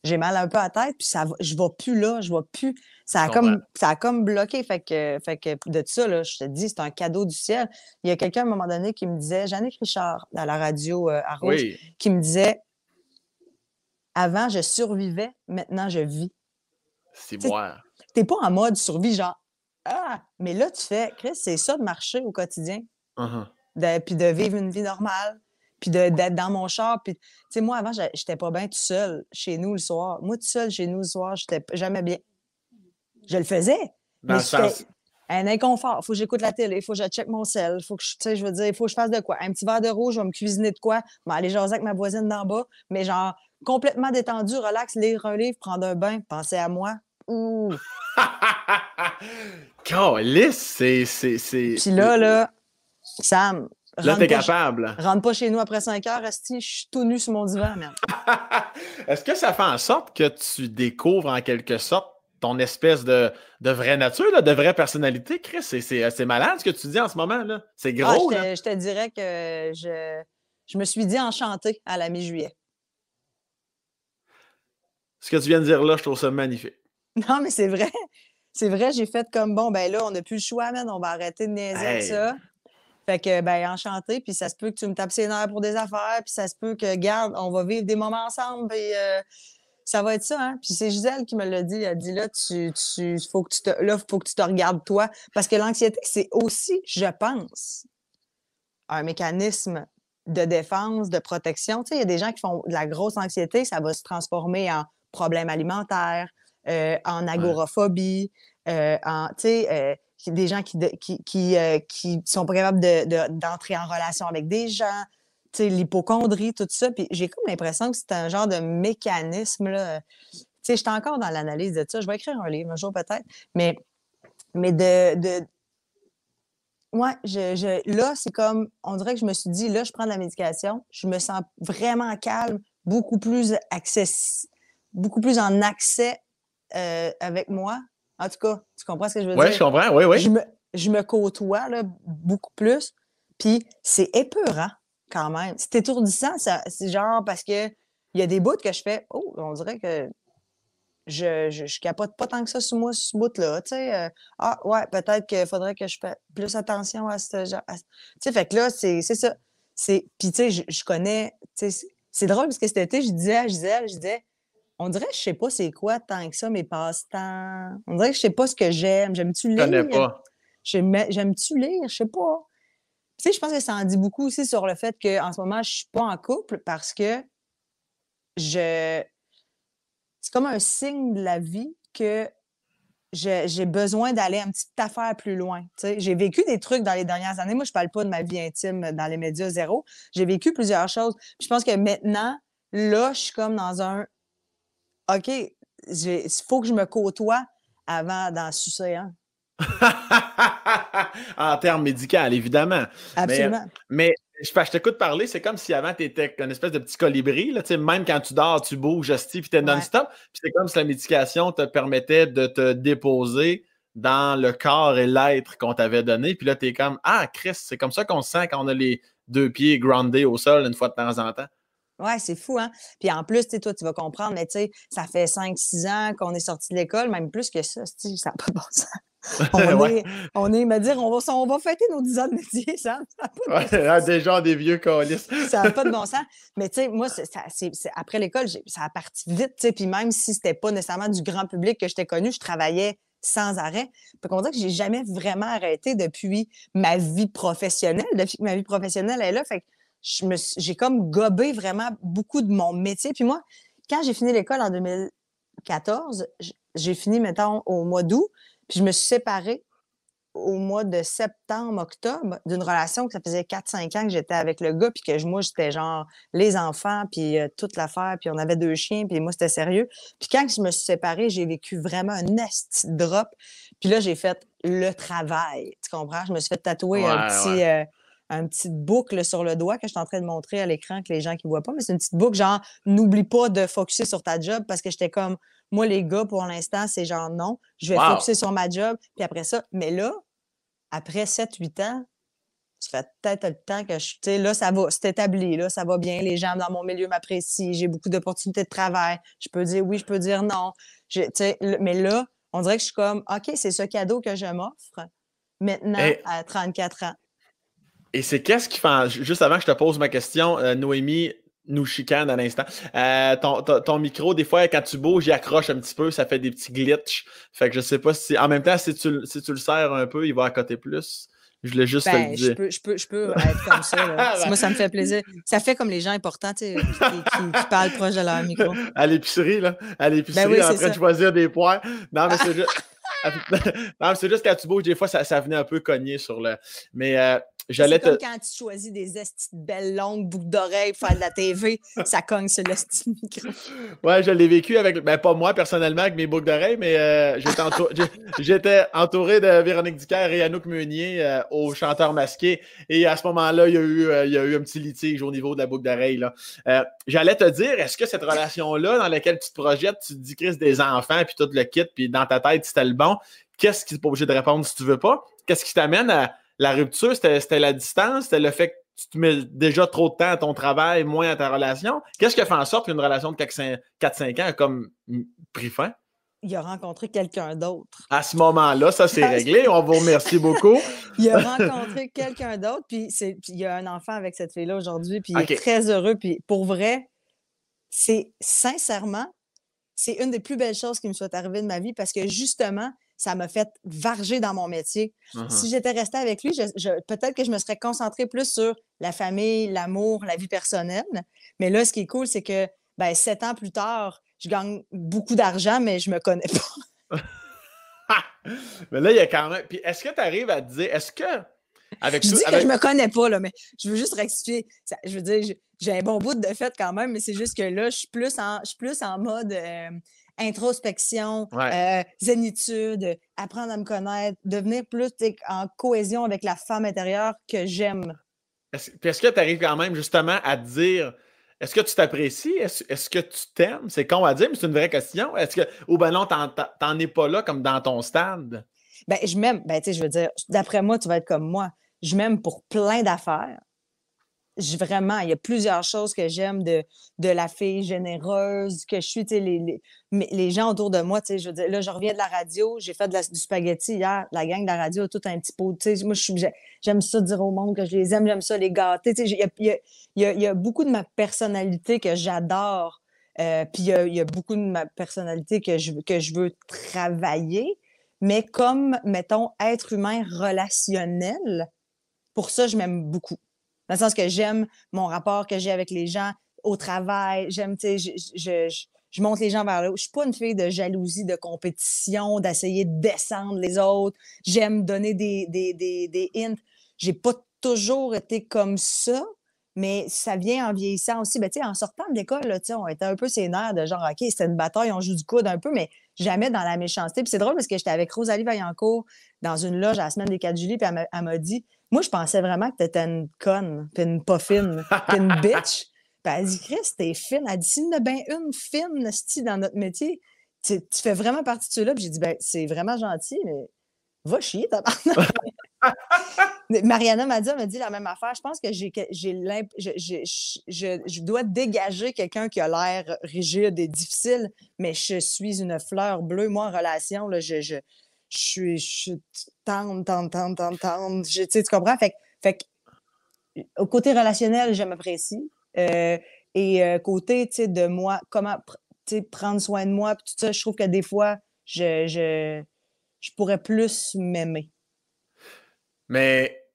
B: j'ai mal un peu à la tête, puis ça je vais plus là, je vais plus. Ça a, comme, ça a comme bloqué. Fait que, fait que de ça, là, je te dis, c'est un cadeau du ciel. Il y a quelqu'un à un moment donné qui me disait, Jannick Richard, à la radio euh, à Rouge, qui me disait Avant, je survivais, maintenant, je vis.
A: C'est moi
B: t'es pas en mode survie, genre Ah! Mais là, tu fais, Chris, c'est ça de marcher au quotidien.
A: Uh-huh.
B: puis de vivre une vie normale, puis d'être dans mon char. Puis, tu sais, moi, avant, j'étais pas bien tout seul chez nous le soir. Moi, tout seul chez nous le soir, j'étais jamais bien. Je le faisais. mais un inconfort. Il faut que j'écoute la télé, il faut que je check mon sel, il faut que je, tu sais, je veux dire, il faut que je fasse de quoi. Un petit verre de rouge, je vais me cuisiner de quoi, je vais aller jaser avec ma voisine d'en bas, mais genre complètement détendu, relax, lire un livre, prendre un bain, penser à moi, Ouh!
A: Calice, c'est.
B: Puis là, là, Sam,
A: Là, t'es capable.
B: rentre pas chez nous après 5 heures, Asti, je suis tout nu sur mon divan, merde.
A: Est-ce que ça fait en sorte que tu découvres en quelque sorte ton espèce de, de vraie nature, de vraie personnalité, Chris? C'est malade ce que tu dis en ce moment. là. C'est ah, gros.
B: je, te, dirais que je, je me suis dit enchantée à la mi-juillet.
A: Ce que tu viens de dire là, je trouve ça magnifique.
B: Non, mais c'est vrai. C'est vrai, j'ai fait comme bon, ben là, on n'a plus le choix, man, on va arrêter de niaiser avec ça. Fait que, ben, enchanté, puis ça se peut que tu me tapes ses nerfs pour des affaires, puis ça se peut que, garde, on va vivre des moments ensemble, puis euh, ça va être ça, hein. Puis c'est Gisèle qui me l'a dit, elle a dit, là, tu, tu, faut que tu te, là, faut que tu te regardes toi, parce que l'anxiété, c'est aussi, je pense, un mécanisme de défense, de protection. Tu sais, il y a des gens qui font de la grosse anxiété, ça va se transformer en problème alimentaire, euh, en agoraphobie, euh, en, tu sais, des gens qui, qui, qui, qui, sont pas capables d'entrer de, en relation avec des gens, l'hypochondrie, tout ça. Puis j'ai comme l'impression que c'est un genre de mécanisme, là. Sais, j'étais encore dans l'analyse de ça. Je vais écrire un livre un jour peut-être, mais, mais de, de Ouais, je, là, c'est comme, on dirait que je me suis dit, là, je prends de la médication, je me sens vraiment calme, beaucoup plus accessible, beaucoup plus en accès euh, avec moi. En tout cas, tu comprends ce que je veux dire?
A: Oui, je comprends, oui, oui.
B: Je me, je me côtoie là, beaucoup plus. Puis c'est épeurant quand même. C'est étourdissant, c'est genre parce que il y a des bouts que je fais, oh, on dirait que je, je, je, capote pas tant que ça sur moi, sur ce bout-là. Tu sais, euh, ah, ouais, peut-être qu'il faudrait que je fasse plus attention à ce genre. Tu sais, fait que là, c'est ça. Puis, tu sais, je, je, connais. C'est drôle parce que cet été, je disais à Gisèle, je disais, on dirait que je sais pas c'est quoi tant que ça mes passe-temps. On dirait que je sais pas ce que j'aime. J'aime-tu lire? Je connais pas. J'aime-tu lire? Je sais pas. Tu sais, je pense que ça en dit beaucoup aussi sur le fait qu'en ce moment, je suis pas en couple parce que je c'est comme un signe de la vie que j'ai besoin d'aller un petit affaire plus loin. J'ai vécu des trucs dans les dernières années. Moi, je ne parle pas de ma vie intime dans les médias zéro. J'ai vécu plusieurs choses. je pense que maintenant, là, je suis comme dans un OK, il faut que je me côtoie avant d'en sucer
A: en termes médicaux, évidemment.
B: Absolument.
A: mais je, je t'écoute parler, c'est comme si avant, tu étais une espèce de petit colibri. Là, même quand tu dors, tu bouges, puis tu es non-stop. Puis c'est comme si la médication te permettait de te déposer dans le corps et l'être qu'on t'avait donné. Puis là, tu es comme Ah, Chris, c'est comme ça qu'on se sent quand on a les deux pieds groundés au sol une fois de temps en temps.
B: Ouais, c'est fou, hein? Puis en plus, tu toi, tu vas comprendre, mais tu sais, ça fait 5-6 ans qu'on est sorti de l'école, même plus que ça, ça n'a pas bon sens. On, est, on est, me dire, on va, on va fêter nos 10 ans de métier, ça.
A: ça déjà des vieux colis.
B: ça n'a pas de bon sens. Mais tu sais, moi, après l'école, ça a parti vite, tu sais, puis même si c'était pas nécessairement du grand public que j'étais connu, je travaillais sans arrêt. Fait qu'on dirait que j'ai jamais vraiment arrêté depuis ma vie professionnelle, depuis que ma vie professionnelle est là. Fait que j'ai comme gobé vraiment beaucoup de mon métier. Puis moi, quand j'ai fini l'école en 2014, j'ai fini, mettons, au mois d'août, puis je me suis séparée au mois de septembre, octobre, d'une relation que ça faisait 4-5 ans que j'étais avec le gars, puis que moi, j'étais genre les enfants, puis euh, toute l'affaire, puis on avait deux chiens, puis moi, c'était sérieux. Puis quand je me suis séparée, j'ai vécu vraiment un nest drop. Puis là, j'ai fait le travail, tu comprends? Je me suis fait tatouer un petit... Euh, une petite boucle sur le doigt que je suis en train de montrer à l'écran que les gens qui ne voient pas, mais c'est une petite boucle genre n'oublie pas de focuser sur ta job parce que j'étais comme moi les gars pour l'instant c'est genre non, je vais focuser sur ma job puis après ça, mais là après 7 8 ans, ça fait peut-être le temps que je sais là ça va, c'est établi là, ça va bien, les gens dans mon milieu m'apprécient, j'ai beaucoup d'opportunités de travail, je peux dire oui, je peux dire non. Je, mais là, on dirait que je suis comme OK, c'est ce cadeau que je m'offre maintenant à 34 ans.
A: Et c'est qu'est-ce qui fait. Juste avant que je te pose ma question, euh, Noémie nous chicane à l'instant. Euh, ton, micro, des fois, quand tu bouges, il accroche un petit peu, ça fait des petits glitches. Fait que je sais pas si. En même temps, si tu, si tu le serres un peu, il va à côté plus. Je voulais juste te le ben, dire.
B: Je peux, je, peux, être comme ça. Moi, ça me fait plaisir. Ça fait comme les gens importants qui, qui, parlent proche de leur micro.
A: À l'épicerie, là. À l'épicerie, ben en train de choisir des poires. Non, mais c'est juste. non, c'est juste quand tu bouges, des fois, ça, ça venait un peu cogner sur le. Mais euh, j'allais
B: te. comme quand tu choisis des belles longues boucles d'oreilles pour faire de la TV, ça cogne sur le micro.
A: Ouais, je l'ai vécu avec, ben pas moi personnellement avec mes boucles d'oreilles, mais euh, j'étais, entouré de Véronique Dicker et Anouk Meunier euh, au chanteur masqué. Et à ce moment-là, il y, a eu, il y a eu un petit litige au niveau de la boucle d'oreille. j'allais te dire, est-ce que cette relation-là dans laquelle tu te projettes, tu te dis, Chris, des enfants, puis tout le kit, puis dans ta tête, c'était le bon, qu'est-ce qui n'est pas obligé de répondre si tu veux pas? Qu'est-ce qui t'amène à la rupture? C'était la distance? C'était le fait que tu te mets déjà trop de temps à ton travail, moins à ta relation? Qu'est-ce qui a fait en sorte qu'une relation de 4-5 ans a comme pris fin?
B: il a rencontré quelqu'un d'autre.
A: À ce moment-là, ça s'est réglé. On vous remercie beaucoup.
B: il a rencontré quelqu'un d'autre, puis, il y a un enfant avec cette fille-là aujourd'hui, puis il est très heureux. Puis pour vrai, c'est sincèrement, c'est une des plus belles choses qui me soit arrivée de ma vie parce que justement, ça m'a fait varger dans mon métier. Uh-huh. Si j'étais restée avec lui, peut-être que je me serais concentrée plus sur la famille, l'amour, la vie personnelle. Mais là, ce qui est cool, c'est que ben, sept ans plus tard, je gagne beaucoup d'argent, mais je me connais pas.
A: mais là, il y a quand même. Puis est-ce que tu arrives à te dire, est-ce que.
B: Avec je dis que je me connais pas, là, mais je veux juste rectifier. je veux dire, j'ai un bon bout de fait quand même, mais c'est juste que là, je suis plus en, je suis plus en mode. Euh, introspection, euh, zénitude, apprendre à me connaître, devenir plus en cohésion avec la femme intérieure que j'aime.
A: Est-ce, que tu arrives quand même justement à te dire est-ce que tu t'apprécies? Est-ce, que tu t'aimes? C'est con à dire, mais c'est une vraie question. Est-ce que, ou ben non, t'en, t'en es pas là comme dans ton stade?
B: Ben, je m'aime. Ben, tu sais, je veux dire, d'après moi, tu vas être comme moi. Je m'aime pour plein d'affaires vraiment, il y a plusieurs choses que j'aime de, de la fille généreuse que je suis. Les, les, les gens autour de moi, je veux dire, là, je reviens de la radio, j'ai fait du spaghetti hier, la gang de la radio a tout un petit pot. Moi, j'aime ça dire au monde que je les aime, j'aime ça les gâter. Il y a, y, a, y a, beaucoup de ma personnalité que j'adore. Euh, puis il y, y a, beaucoup de ma personnalité que je, que je veux travailler. Mais comme, mettons, être humain relationnel, pour ça, je m'aime beaucoup. Dans le sens que j'aime mon rapport que j'ai avec les gens au travail. J'aime, tu sais, je, je, monte les gens vers là. Je suis pas une fille de jalousie, de compétition, d'essayer de descendre les autres. J'aime donner des, des, des, des hints. J'ai pas toujours été comme ça, mais ça vient en vieillissant aussi. Ben, en sortant de l'école, on était un peu sénère de genre, OK, c'était une bataille, on joue du coude un peu, mais jamais dans la méchanceté. Puis c'est drôle parce que j'étais avec Rosalie Vaillancourt dans une loge à la semaine des 4 juillet, puis elle m'a dit moi, je pensais vraiment que tu étais une conne, puis une pas fine, puis une bitch. Puis elle dit, Chris, t'es fine. Elle dit, s'il y en a bien une fine, style dans notre métier, tu, fais vraiment partie de ceux-là. Puis j'ai dit, ben, c'est vraiment gentil, mais va chier, t'as Mariana m'a dit, m'a dit la même affaire. Je pense que j'ai, j'ai, je, je, dois dégager quelqu'un qui a l'air rigide et difficile, mais je suis une fleur bleue. Moi, en relation, là, je, je, je suis, je suis tendre, tendre, tendre, tendre, tendre. tu comprends? Fait, fait au côté relationnel, je m'apprécie. Euh, et euh, côté, tu sais, de moi, comment prendre soin de moi, tout ça, je trouve que des fois, je, je, je pourrais plus m'aimer.
A: Mais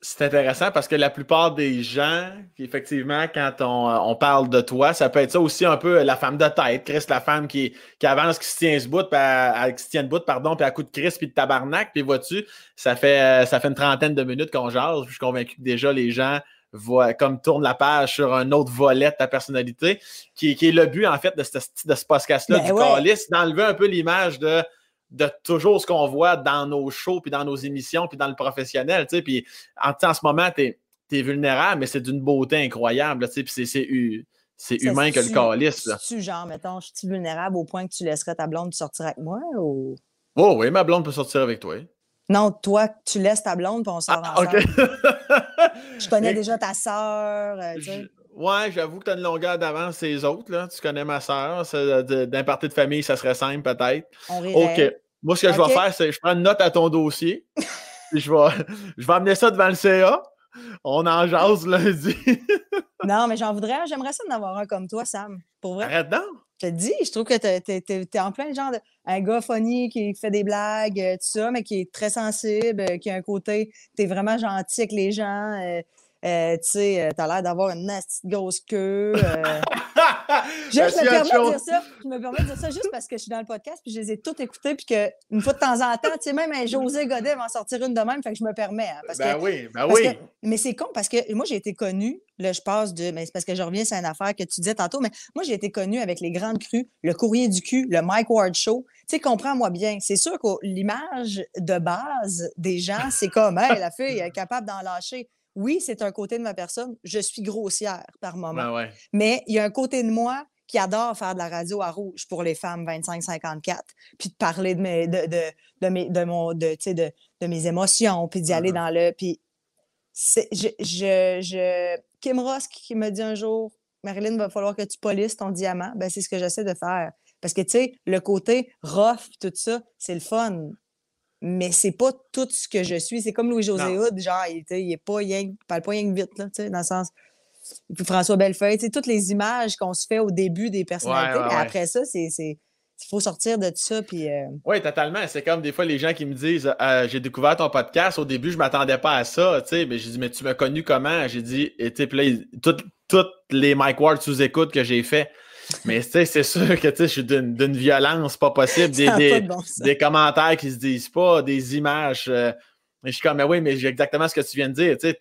A: c'est intéressant parce que la plupart des gens, effectivement, quand on, on, parle de toi, ça peut être ça aussi un peu la femme de tête, Chris, la femme qui, qui avance, qui se tient ce bout, puis qui se tient debout, pardon, puis à coup de Chris, puis de tabarnak, puis vois-tu, ça fait, ça fait une trentaine de minutes qu'on jase. Je suis convaincu que déjà les gens voient, comme tournent la page sur un autre volet de ta personnalité, qui, qui est le but, en fait, de ce, de ce podcast-là, ben du ouais. d'enlever un peu l'image de de toujours ce qu'on voit dans nos shows, puis dans nos émissions, puis dans le professionnel. Tu sais, puis en, en ce moment, tu es, vulnérable, mais c'est d'une beauté incroyable. Tu sais, puis c'est humain que le calice.
B: Tu genre, mettons, je suis vulnérable au point que tu laisserais ta blonde sortir avec moi ou?
A: Oh oui, ma blonde peut sortir avec toi.
B: Non, toi, tu laisses ta blonde puis on sort ah, ensemble. je connais déjà ta sœur. Euh, tu sais.
A: Ouais, j'avoue que tu as une longueur d'avance ces autres. Là. Tu connais ma soeur. D'un parti de famille, ça serait simple peut-être. OK. Moi, ce que je vais faire, c'est que je prends une note à ton dossier. je, vais, je vais amener ça devant le CA. On en jase lundi.
B: non, mais j'en voudrais, j'aimerais ça d'en avoir un comme toi, Sam. Pour vrai.
A: Arrête donc.
B: Je te dis, je trouve que tu es, en plein genre de. Un gars funny qui fait des blagues, euh, tout ça, mais qui est très sensible, euh, qui a un côté. Tu es vraiment gentil avec les gens. Euh, euh, tu sais, euh, t'as l'air d'avoir une nasty grosse queue. Euh. je, me permets de dire ça. Je me permets de dire ça juste parce que je suis dans le podcast puis je les ai toutes écoutées puis qu'une fois de temps en temps, tu sais, même un José Godet va en sortir une de même, fait que je me permets. Hein, parce
A: ben
B: que,
A: oui, ben oui.
B: mais c'est con parce que moi, j'ai été connue, là, je passe de. Mais c'est parce que je reviens sur une affaire que tu disais tantôt, mais moi, j'ai été connue avec les grandes crues, le courrier du cul, le Mike Ward Show. Tu sais, comprends-moi bien. C'est sûr que l'image de base des gens, c'est comme, hey, la fille est capable d'en lâcher oui, c'est un côté de ma personne. Je suis grossière par moment.
A: Ben
B: Mais il y a un côté de moi qui adore faire de la radio à rouge pour les femmes 25-54, puis de parler de mes, de, de, de mes, de mon, de, de, de mes émotions, puis d'y aller uh-huh. dans le. Puis je, je, je, Kim Ross qui me dit un jour, Marilyn, il va falloir que tu polisses ton diamant. Ben, c'est ce que j'essaie de faire. Parce que, tu sais, le côté rough, tout ça, c'est le fun mais c'est pas tout ce que je suis. C'est comme Louis-José Hood, genre, il, il est pas il parle pas rien vite, là, dans le sens. Puis François Bellefeuille, toutes les images qu'on se fait au début des personnalités, mais après ça, c'est. Il faut sortir de ça. Puis, euh,
A: Oui, totalement. C'est comme des fois les gens qui me disent euh, J'ai découvert ton podcast. Au début, je m'attendais pas à ça. Mais j'ai dit Mais tu m'as connu comment J'ai dit Et puis toutes, toutes les Mike Ward sous-écoute que j'ai fait, mais c'est sûr que je suis d'une violence pas possible. Des, des, commentaires qui se disent pas, des images. Euh, je suis comme, mais oui, mais j'ai exactement ce que tu viens de dire. Tu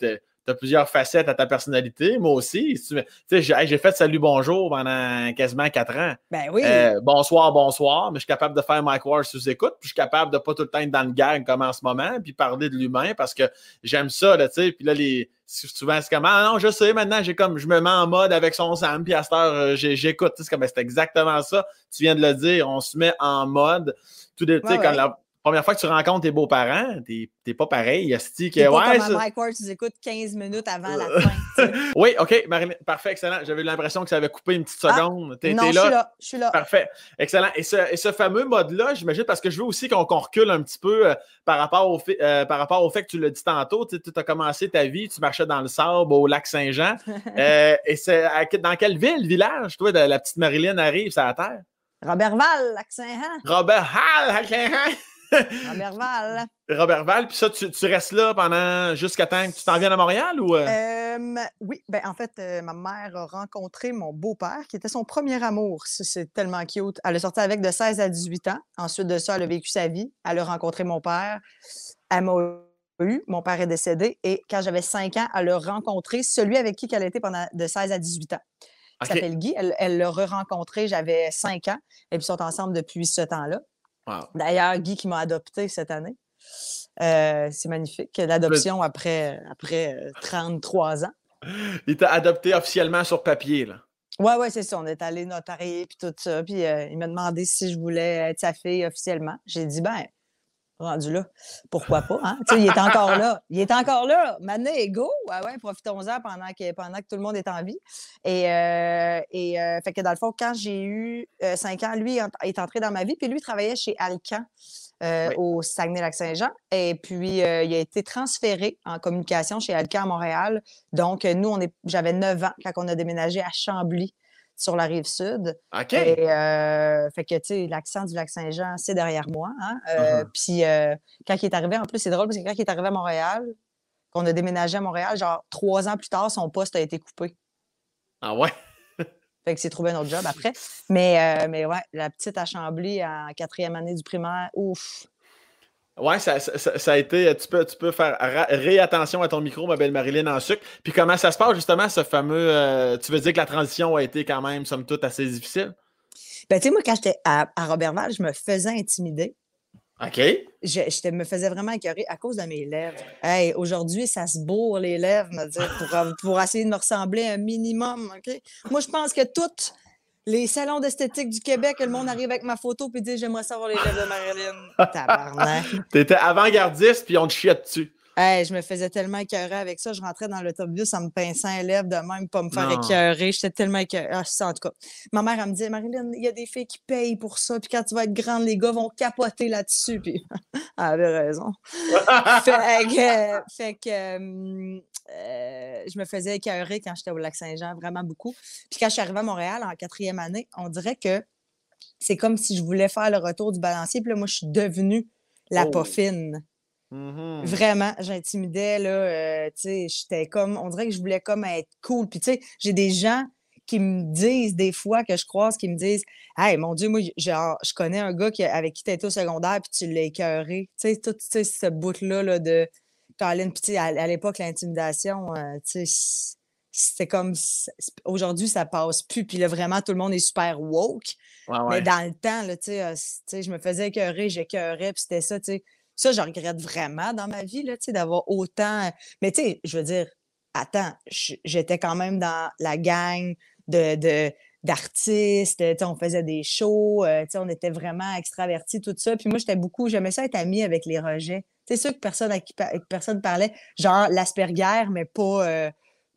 A: as plusieurs facettes à ta personnalité. Moi aussi. J'ai fait Salut Bonjour pendant quasiment quatre ans.
B: Ben oui.
A: Euh, bonsoir, bonsoir. Mais je suis capable de faire Mike Ward sous écoute. Puis je suis capable de pas tout le temps être dans le gag comme en ce moment. Puis parler de l'humain parce que j'aime ça. Là, puis là, les, souvent, c'est comme Ah non, je sais, maintenant, j'ai comme je me mets en mode avec son Sam. Puis à cette heure, euh, j'écoute. C'est comme ben, c'est exactement ça. Tu viens de le dire. On se met en mode. Tout de, ouais, quand la, première fois que tu rencontres tes beaux-parents, t'es pas pareil.
B: Il que, ouais, comme Mike Ward, tu écoutes 15 minutes avant la fin.
A: oui, OK, parfait, excellent. J'avais l'impression que ça avait coupé une petite ah, seconde.
B: non, je suis là. Je suis là.
A: Parfait, excellent. Et ce, et ce fameux mode-là, j'imagine, parce que je veux aussi qu'on recule un petit peu euh, par, rapport au fait, euh, par rapport au fait que tu l'as dit tantôt, tu as commencé ta vie, tu marchais dans le sable au lac Saint-Jean. euh, et c'est dans quelle ville, village, toi, de la petite Marilyn arrive sur la terre?
B: Robertval, lac Saint-Jean.
A: Robertval, lac Saint-Jean.
B: Robertval.
A: Robertval, puis ça, tu, restes là pendant jusqu'à temps que tu t'en viennes à Montréal ou?
B: Euh? oui, ben en fait, euh, ma mère a rencontré mon beau-père, qui était son premier amour. C'est tellement cute. Elle est sortie avec de 16 à 18 ans. Ensuite de ça, elle a vécu sa vie. Elle a rencontré mon père. Elle m'a eu. Mon père est décédé. Et quand j'avais 5 ans, elle a rencontré celui avec qui elle été pendant de 16 à 18 ans. Il s'appelle Guy. Elle l'a re-rencontré, j'avais 5 ans. Et puis ils sont ensemble depuis ce temps-là. D'ailleurs, Guy qui m'a adopté cette année. Euh, c'est magnifique. L'adoption après, après 33 euh, ans.
A: Il t'a adopté officiellement sur papier, là.
B: Oui, oui, c'est ça. On est allé notarier puis tout ça. Puis euh, il m'a demandé si je voulais être sa fille officiellement. J'ai dit, ben, rendu là, pourquoi pas, hein? il est encore là. Il est encore là. Maintenant, go! Ouais, ouais, profitons-en pendant que, pendant que tout le monde est en vie. Et, et fait que dans le fond, quand j'ai eu cinq ans, lui est entré dans ma vie, puis lui travaillait chez Alcan. au Saguenay-Lac-Saint-Jean. Et puis, il a été transféré en communication chez Alcan à Montréal. Donc, nous, on est, j'avais 9 ans quand on a déménagé à Chambly sur la rive sud.
A: OK.
B: Et, euh, fait que, tu sais, l'accent du lac Saint-Jean, c'est derrière moi. Hein? Euh, uh-huh. Puis, euh, quand il est arrivé, en plus, c'est drôle parce que quand il est arrivé à Montréal, qu'on a déménagé à Montréal, genre trois ans plus tard, son poste a été coupé.
A: Ah ouais?
B: fait que s'est trouvé un autre job après. Mais, mais ouais, la petite à Chambly en quatrième année du primaire, ouf,
A: Ouais, ça, ça, a été. Tu peux, tu peux faire réattention à ton micro, ma belle Marilyn en sucre. Puis comment ça se passe justement, ce fameux. Euh, tu veux dire que la transition a été quand même, somme toute, assez difficile?
B: Ben, tu sais, moi, quand j'étais à, à Robertval, je me faisais intimider.
A: OK.
B: Je, me faisais vraiment écœurer à cause de mes lèvres. Hey, aujourd'hui, ça se bourre les lèvres, me dire, pour, pour essayer de me ressembler un minimum. OK? Moi, je pense que toutes les salons d'esthétique du Québec, le monde arrive avec ma photo puis dit J'aimerais savoir les lèvres de Marilyn. Tabarnak.
A: T'étais avant-gardiste puis on te chiait dessus.
B: Hey, je me faisais tellement écœurer avec ça. Je rentrais dans l'autobus en me pinçant les lèvres de même, pas me faire écœurer. J'étais tellement écœurée. Ah, en tout cas. Ma mère, elle me disait, Marilyn, il y a des filles qui payent pour ça. Puis quand tu vas être grande, les gars vont capoter là-dessus. Puis elle avait raison. fait que, fait que euh, je me faisais écœurer quand j'étais au Lac-Saint-Jean, vraiment beaucoup. Puis quand je suis arrivée à Montréal en quatrième année, on dirait que c'est comme si je voulais faire le retour du balancier. Puis là, moi, je suis devenue la oh. poffine. Mm-hmm. Vraiment, j'intimidais, là, euh, tu sais, j'étais comme, on dirait que je voulais comme être cool. Puis, tu sais, j'ai des gens qui me disent des fois que je croise, qui me disent Hey, mon Dieu, moi, genre, je connais un gars qui, avec qui tu étais au secondaire, puis tu l'as écœuré. Tu sais, tout ce bout-là là, de Colin, puis à, à l'époque, l'intimidation, euh, tu sais, c'était comme aujourd'hui, ça passe plus. Puis là, vraiment, tout le monde est super woke. Mais dans le temps, là, tu sais, je me faisais écœurer, j'écœurais, puis c'était ça, tu sais. Ça, je regrette vraiment dans ma vie, d'avoir autant. Mais tu sais, je veux dire, attends, j'étais quand même dans la gang de, d'artistes, on faisait des shows, euh, on était vraiment extravertis, tout ça. Puis moi, j'étais beaucoup, j'aimais ça être amie avec les rejets. C'est sûr que personne avec qui personne parlait, genre l'Asperger, mais pas, euh,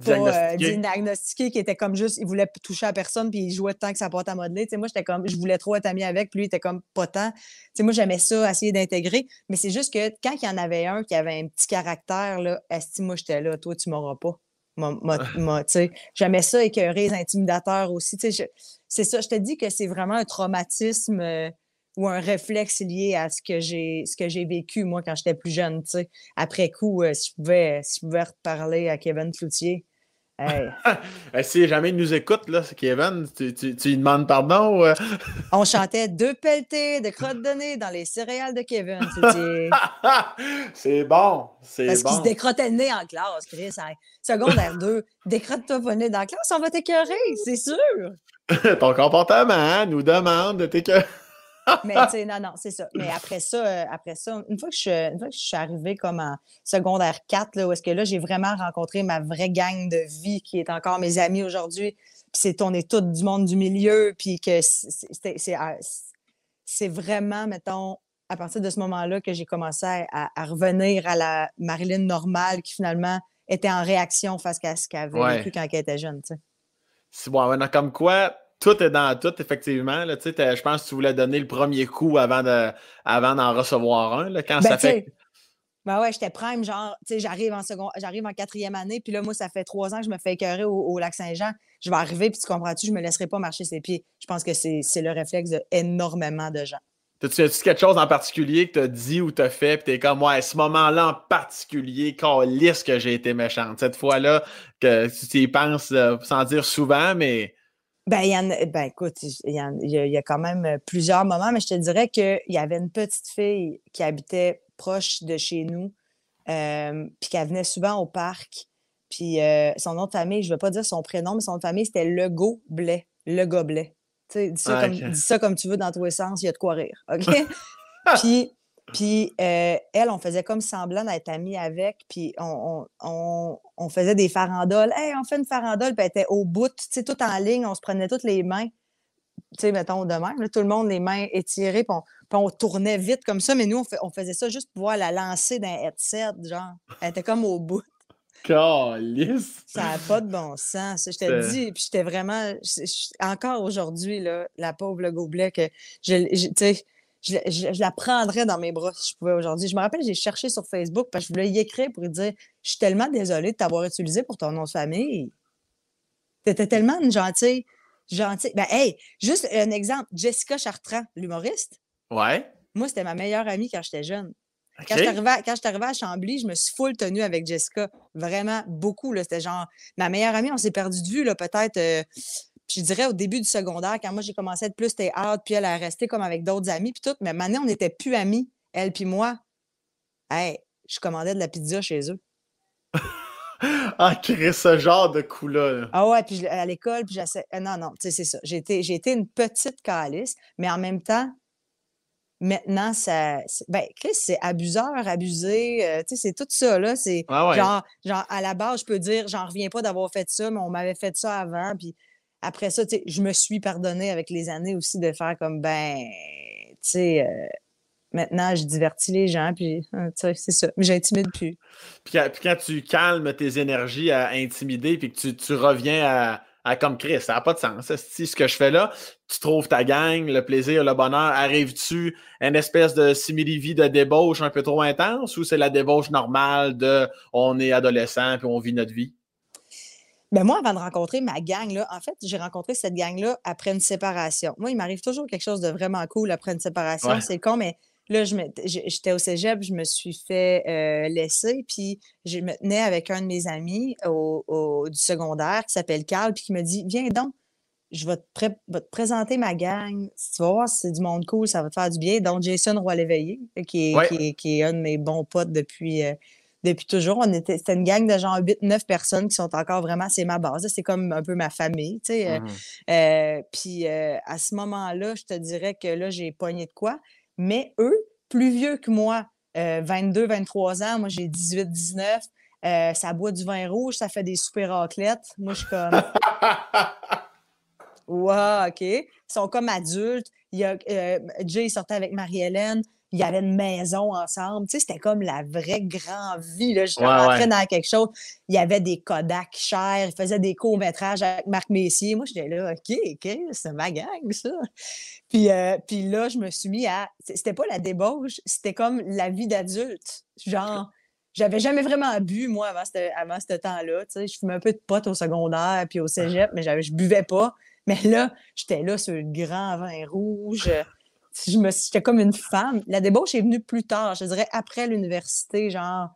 B: pas euh, diagnostiqué. qui était comme juste, il voulait toucher à personne, puis il jouait tant que ça porte à modeler. moi, j'étais comme, je voulais trop être amie avec, puis lui, il était comme pas tant. moi, j'aimais ça, essayer d'intégrer. Mais c'est juste que quand il y en avait un qui avait un petit caractère, là, Esti, moi, j'étais là, toi, tu m'auras pas. J'aimais ça écœurer les intimidateurs aussi. C'est ça, je te dis que c'est vraiment un traumatisme euh, ou un réflexe lié à ce que j'ai ce que j'ai vécu, moi, quand j'étais plus jeune. Après coup, euh, si, je pouvais, si je pouvais reparler à Kevin Cloutier,
A: Eh, si jamais il nous écoute, là, Kevin, tu, tu, lui demandes pardon? Euh?
B: On chantait deux pelletés de crottes de nez dans les céréales de Kevin.
A: c'est bon, c'est
B: bon. Parce qu'il se décrottait le nez en classe, Chris. Secondaire 2, décrotte-toi pas le nez dans la classe, on va t'écœurer, c'est sûr.
A: Ton comportement hein, nous demande de t'écœurer.
B: mais tu sais, non, non, c'est ça. Mais après ça, euh, après ça, une fois que je, que je suis arrivée comme en secondaire 4, là, où est-ce que là, j'ai vraiment rencontré ma vraie gang de vie qui est encore mes amis aujourd'hui. Puis c'est on est tous du monde du milieu, puis que ah, c'est vraiment, mettons, à partir de ce moment-là que j'ai commencé à, revenir à la Marilyn normale qui finalement était en réaction face à ce qu'elle avait vécu quand elle était jeune.
A: C'est bon, comme quoi, tout est dans tout, effectivement. Là, je pense que tu voulais donner le premier coup avant, de, avant d'en recevoir un. Là, quand ben, ça fait.
B: Ben ouais, j'étais prime, genre, tu sais, j'arrive en second, j'arrive en quatrième année, puis là, moi, ça fait trois ans que je me fais écœurer au, lac Saint-Jean. Je vais arriver, puis tu comprends-tu, je me laisserai pas marcher ses pieds. Je pense que c'est, le réflexe d'énormément de gens.
A: T'as-tu as quelque chose en particulier que tu as dit ou tu as fait, puis tu es comme, ouais, ce moment-là en particulier, lisse que j'ai été méchante. Cette fois-là, que tu y penses euh, sans dire souvent, mais
B: ben, y en a, ben, écoute, il y, a, quand même euh, plusieurs moments, mais je te dirais qu'il y avait une petite fille qui habitait proche de chez nous, euh, puis qu'elle venait souvent au parc. Puis euh, son nom de famille, je ne vais pas dire son prénom, mais son nom de famille, c'était Le Blais. Le sais, dis ça, ah, comme, dis ça comme tu veux dans tous les sens, il y a de quoi rire. OK? puis puis euh, elle, on faisait comme semblant d'être amis avec, puis on, faisait des farandoles. Hey, on fait une farandole, puis elle était au bout, tu sais, tout en ligne, on se prenait toutes les mains, tu sais, mettons, de même, tout le monde, les mains étirées, puis on, tournait vite comme ça, mais nous, on, faisait ça juste pour pouvoir la lancer d'un headset, genre. Elle était comme au bout.
A: Calice!
B: Ça n'a pas de bon sens. Je t'ai dit, puis j'étais vraiment. encore aujourd'hui, la pauvre le gobelet, que je, tu sais, je, la prendrais dans mes bras si je pouvais aujourd'hui. Je me rappelle, j'ai cherché sur Facebook parce que je voulais y écrire pour lui dire Je suis tellement désolée de t'avoir utilisé pour ton nom de famille. T'étais tellement une gentille. Gentille. Ben, hey, juste un exemple Jessica Chartrand, l'humoriste.
A: Ouais.
B: Moi, c'était ma meilleure amie quand j'étais jeune. Quand je suis arrivée à Chambly, je me suis full tenue avec Jessica. Vraiment beaucoup. C'était genre ma meilleure amie. On s'est perdu de vue, peut-être. Euh, je dirais au début du secondaire, quand moi j'ai commencé à être plus out, puis elle a resté comme avec d'autres amis, puis tout. Mais maintenant, on n'était plus amis, elle puis moi. Hey, je commandais de la pizza chez eux.
A: ah, créer ce genre de coup-là.
B: Ah ouais, puis à l'école, puis j'essaie. Euh, non, non, tu sais, c'est ça. J'ai été, été, une petite calice, mais en même temps, maintenant, ça. Ben, Chris, c'est abuseur, abusé. Euh, tu sais, c'est tout ça, là. C'est genre, genre, à la base, je peux dire, j'en reviens pas d'avoir fait ça, mais on m'avait fait ça avant, puis après ça, je me suis pardonné avec les années aussi de faire comme, ben, tu sais, euh, maintenant, je divertis les gens, puis hein, c'est ça, j'intimide plus.
A: Puis quand, tu calmes tes énergies à intimider, puis que tu, reviens à, comme Chris, ça n'a pas de sens. Si ce que je fais là, tu trouves ta gang, le plaisir, le bonheur, arrives-tu une espèce de simili-vie de débauche un peu trop intense ou c'est la débauche normale de on est adolescent puis on vit notre vie?
B: Ben moi, avant de rencontrer ma gang, là, en fait, j'ai rencontré cette gang-là après une séparation. Moi, il m'arrive toujours quelque chose de vraiment cool après une séparation. C'est con, mais là, j'étais au cégep, je me suis fait euh, laisser, puis je me tenais avec un de mes amis au, du secondaire qui s'appelle Carl, puis qui me dit Viens donc, je vais te, présenter ma gang. Tu vas voir c'est du monde cool, ça va te faire du bien. Donc, Jason Roy-Léveillé, qui est, qui, est, un de mes bons potes depuis, euh, depuis toujours. On était, c'était une gang de genre 8-9 personnes qui sont encore vraiment, c'est ma base. C'est comme un peu ma famille, tu sais. Euh, mmh euh, puis à ce moment-là, je te dirais que là, j'ai pogné de quoi. Mais eux, plus vieux que moi, 22, 23 ans, moi j'ai 18, 19, ça boit du vin rouge, ça fait des super raclettes. Moi, je suis comme. Wow, OK. Ils sont comme adultes. Il y a, euh, Jay sortait avec Marie-Hélène. Il y avait une maison ensemble. Tu sais, c'était comme la vraie grande vie. Là. Je rentrais dans quelque chose. Il y avait des Kodak chers. Il faisait des courts-métrages avec Marc Messier. Moi, j'étais là, OK, OK, c'est ma gang, ça. Puis, euh, puis là, je me suis mis à. C'était pas la débauche, c'était comme la vie d'adulte. Genre. J'avais jamais vraiment bu, moi, avant ce, avant ce temps-là. Tu sais, je fumais un peu de potes au secondaire puis au cégep, mais je buvais pas. Mais là, j'étais là sur le grand vin rouge. Je me j'étais comme une femme. La débauche est venue plus tard, je dirais après l'université, genre,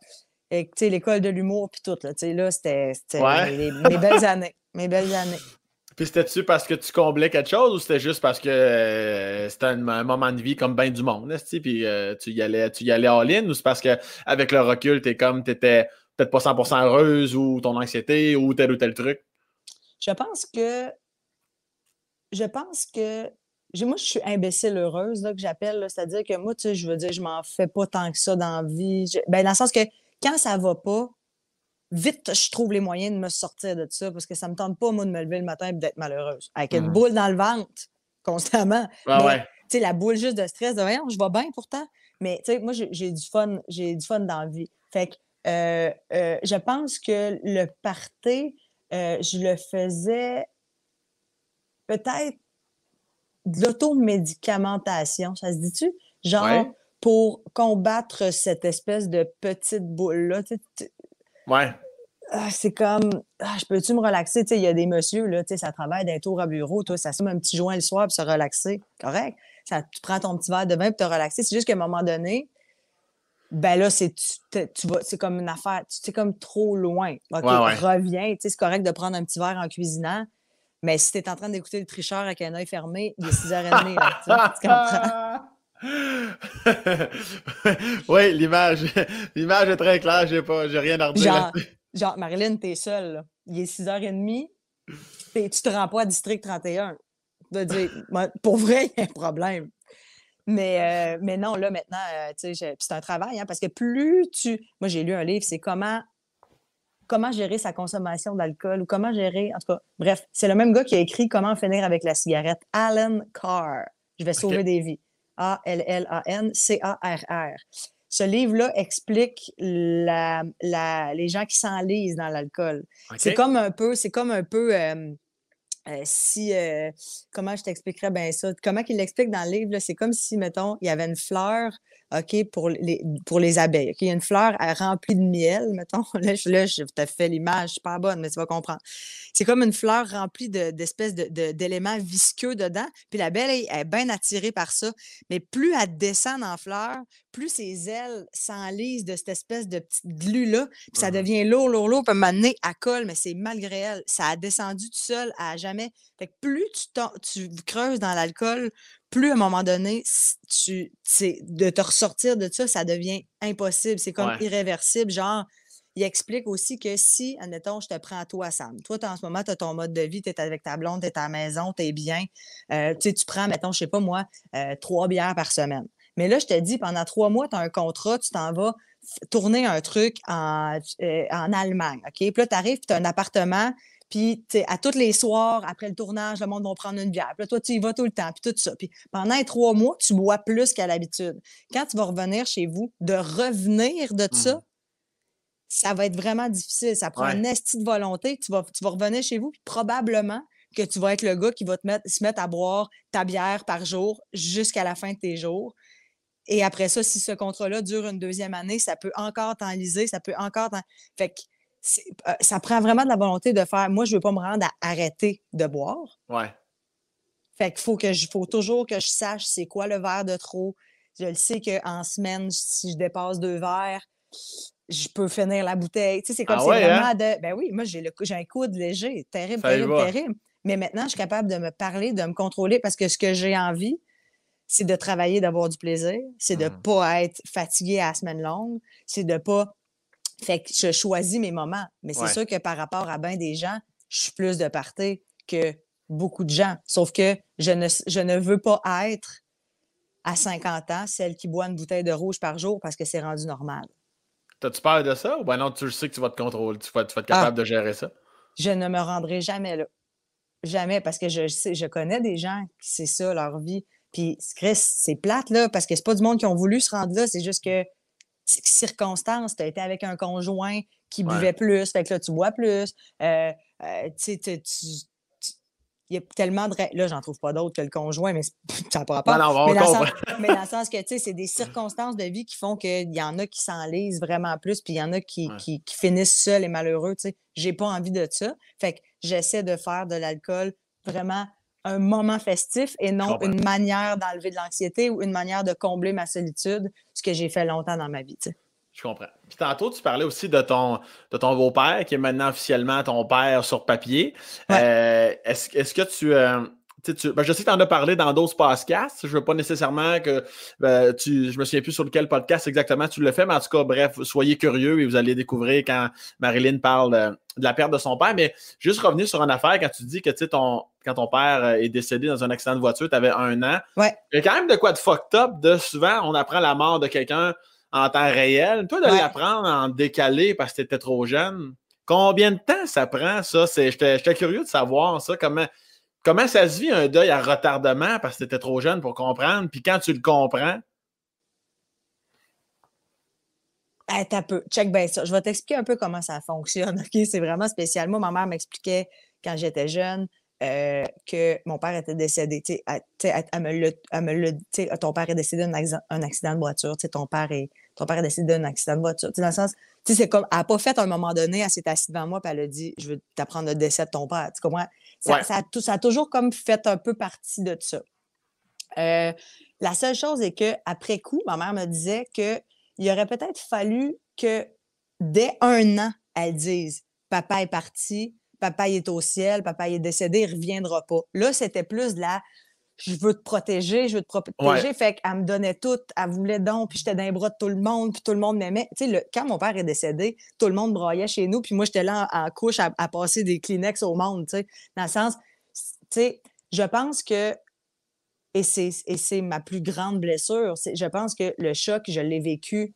B: l'école de l'humour, puis tout. Là, là c'était mes belles années. Mes belles années.
A: Puis c'était-tu parce que tu comblais quelque chose ou c'était juste parce que euh, c'était un, moment de vie comme bien du monde, puis euh, tu y allais, tu y allais all-in ou c'est parce qu'avec le recul, t'es comme, t'étais peut-être pas 100% heureuse ou ton anxiété ou tel ou tel truc?
B: Je pense que je pense que moi, je suis imbécile heureuse, là, que j'appelle. C'est-à-dire que moi, tu sais, je veux dire, je m'en fais pas tant que ça dans la vie. Ben, dans le sens que quand ça va pas, vite, je trouve les moyens de me sortir de ça parce que ça me tente pas, moi, de me lever le matin et d'être malheureuse. Avec une mmh. boule dans le ventre, constamment.
A: Tu
B: sais, la boule juste de stress, de rien, je vais bien pourtant. Mais, tu sais, moi, j'ai du fun, j'ai du fun dans la vie. Fait que euh, euh, je pense que le party, euh, je le faisais peut-être de l'automédicamentation, ça se dit-tu? Genre, pour combattre cette espèce de petite boule-là.
A: Ouais.
B: Ah, c'est comme, ah, je peux-tu me relaxer? Il y a des messieurs, là, ça travaille d'un tour à bureau, toi, ça somme un petit joint le soir pour se relaxer. Correct? Ça, tu prends ton petit verre de vin pour te relaxer. C'est juste qu'à un moment donné, ben là, c'est tu, c'est comme une affaire, c'est comme trop loin. OK, reviens. C'est correct de prendre un petit verre en cuisinant, mais si tu es en train d'écouter le tricheur avec un œil fermé, il est 6h30, là, tu,
A: comprends? oui, l'image, l'image est très claire, j'ai pas, j'ai rien à redire.
B: Genre, genre Marilyn, t'es seule, là. Il est 6h30, et tu te rends pas à District 31. De dire, pour vrai, il y a un problème. Mais, euh, mais non, là, maintenant, euh, c'est un travail, hein, parce que plus tu. Moi, j'ai lu un livre, c'est comment comment gérer sa consommation d'alcool ou comment gérer. En tout cas, bref, c'est le même gars qui a écrit Comment finir avec la cigarette, Alan Carr. Je vais sauver des vies. A-L-L-A-N-C-A-R-R. Ce livre-là explique la, les gens qui s'enlisent dans l'alcool. C'est comme un peu, c'est comme un peu euh, euh, si euh, comment je t'expliquerais bien ça? Comment qu'il l'explique dans le livre, c'est comme si, mettons, il y avait une fleur OK, pour les, pour les abeilles. Il y a une fleur remplie de miel, mettons. Là, je, là, je te fais l'image, pas bonne, mais tu vas comprendre. C'est comme une fleur remplie d'espèces d'éléments visqueux dedans. Puis l'abeille est bien attirée par ça. Mais plus elle descend en fleur, plus ses ailes s'enlisent de cette espèce de petite glu-là. Puis ça devient lourd, lourd, lourd. Puis m'amener à colle, mais c'est malgré elle. Ça a descendu tout seul à jamais. Fait que plus tu, tu creuses dans l'alcool, plus à un moment donné, tu, de te ressortir de ça, ça devient impossible. C'est comme irréversible. Genre, il explique aussi que si, admettons, je te prends à toi, Sam. Toi, en ce moment, tu as ton mode de vie, tu es avec ta blonde, tu es à la maison, tu es bien. Euh, tu prends, mettons, je sais pas moi, euh, trois bières par semaine. Mais là, je te dis, pendant trois mois, tu as un contrat, tu t'en vas tourner un truc en, euh, en Allemagne. OK? Puis là, tu arrives, tu as un appartement, puis, à tous les soirs, après le tournage, le monde va prendre une bière. Puis là, toi, tu y vas tout le temps, puis tout ça. Puis pendant les trois mois, tu bois plus qu'à l'habitude. Quand tu vas revenir chez vous, de revenir de ça, mmh. ça va être vraiment difficile. Ça prend un esti de volonté. Tu vas, tu vas revenir chez vous, puis probablement que tu vas être le gars qui va te mettre, se mettre à boire ta bière par jour jusqu'à la fin de tes jours. Et après ça, si ce contrat-là dure une deuxième année, ça peut encore t'enliser, ça peut encore Fait que ça prend vraiment de la volonté de faire. Moi, je ne veux pas me rendre à arrêter de boire.
A: Ouais.
B: Fait qu'il faut que je faut toujours que je sache c'est quoi le verre de trop. Je le sais qu'en semaine, si je dépasse deux verres, je peux finir la bouteille. Tu sais, c'est comme ah c'est vraiment hein? de. Ben oui, moi, j'ai, le, j'ai un coude léger. Terrible, terrible, terrible. Mais maintenant, je suis capable de me parler, de me contrôler parce que ce que j'ai envie, c'est de travailler, d'avoir du plaisir, c'est de ne
A: Mhm.
B: pas être fatigué à la semaine longue, c'est de pas. Fait que je choisis mes moments. Mais c'est
A: Ouais.
B: sûr que par rapport à bien des gens, je suis plus de party que beaucoup de gens. Sauf que je ne, je ne veux pas être à 50 ans celle qui boit une bouteille de rouge par jour parce que c'est rendu normal.
A: T'as-tu peur de ça? Ou ben non, tu sais que tu vas te contrôler, tu vas, tu vas être
B: Ah.
A: capable de gérer ça?
B: Je ne me rendrai jamais là. Jamais, parce que je sais, je connais des gens qui c'est ça leur vie. Puis, Chris, c'est plate, là, parce que c'est pas du monde qui ont voulu se rendre là, c'est juste que c- circonstance, tu as été avec un conjoint qui
A: Ouais.
B: buvait plus, fait que là, tu bois plus. Euh, euh, tu sais, il y a tellement de. Là, j'en trouve pas d'autres que le conjoint, mais ça pas.
A: Non, non, on
B: mais, dans le
A: comprend.
B: sens, mais dans le sens que, tu sais, c'est des circonstances de vie qui font qu'il y en a qui s'enlisent vraiment plus, puis il y en a qui,
A: Ouais.
B: qui, qui finissent seuls et malheureux, tu sais. J'ai pas envie de ça. Fait que j'essaie de faire de l'alcool vraiment un moment festif et non une manière d'enlever de l'anxiété ou une manière de combler ma solitude, ce que j'ai fait longtemps dans ma vie.
A: Je comprends. Puis tantôt, tu parlais aussi de ton, de ton beau-père, qui est maintenant officiellement ton père sur papier.
B: Ouais.
A: Euh, est-ce, est-ce que tu. euh, tu ben, je sais que tu en as parlé dans d'autres podcasts. Je ne veux pas nécessairement que euh, tu. Je me souviens plus sur lequel podcast exactement tu le fais, mais en tout cas, bref, soyez curieux et vous allez découvrir quand Marilyn parle euh, de la perte de son père. Mais juste revenir sur une affaire quand tu dis que ton, quand ton père euh, est décédé dans un accident de voiture, tu avais un an.
B: Ouais.
A: Il y a quand même de quoi de fucked up de souvent, on apprend la mort de quelqu'un en temps réel. Toi, de
B: Ouais.
A: l'apprendre en décalé parce que tu étais trop jeune, combien de temps ça prend, ça? J'étais curieux de savoir ça. Comment, comment ça se vit un deuil à retardement parce que tu étais trop jeune pour comprendre? Puis quand tu le comprends,
B: Hey, t'as peu. Check bien ça. Je vais t'expliquer un peu comment ça fonctionne. C'est vraiment spécial. Moi, ma mère m'expliquait quand j'étais jeune euh, que mon père était décédé. Tu sais, elle, tu sais, elle- elle me elle me sais, ton père est décédé d'un accident, un de voiture. Ton père est, ton père est décédé d'un accident de voiture. Dans le sens, c'est comme, elle n'a pas fait à un moment donné, elle s'est assise devant moi et elle a dit, je veux t'apprendre le décès de ton père. Tu comprends? Ça,
A: Ouais.
B: ça, a tout- ça a toujours comme fait un peu partie de ça. Euh, la seule chose est que après coup, ma mère me disait que il aurait peut-être fallu que dès un an, elle dise Papa est parti, papa il est au ciel, papa il est décédé, il ne reviendra pas. Là, c'était plus de la je veux te protéger, je veux te protéger. Fait qu'elle me donnait tout, elle voulait donc, puis j'étais dans les bras de tout le monde, puis tout le monde m'aimait. Tu sais, le- quand mon père est décédé, tout le monde braillait chez nous, puis moi, j'étais là en, en couche à, à passer des Kleenex au monde, tu sais. Dans le sens, tu sais, je pense que et c'est, ma plus grande blessure. Je pense que le choc, je l'ai vécu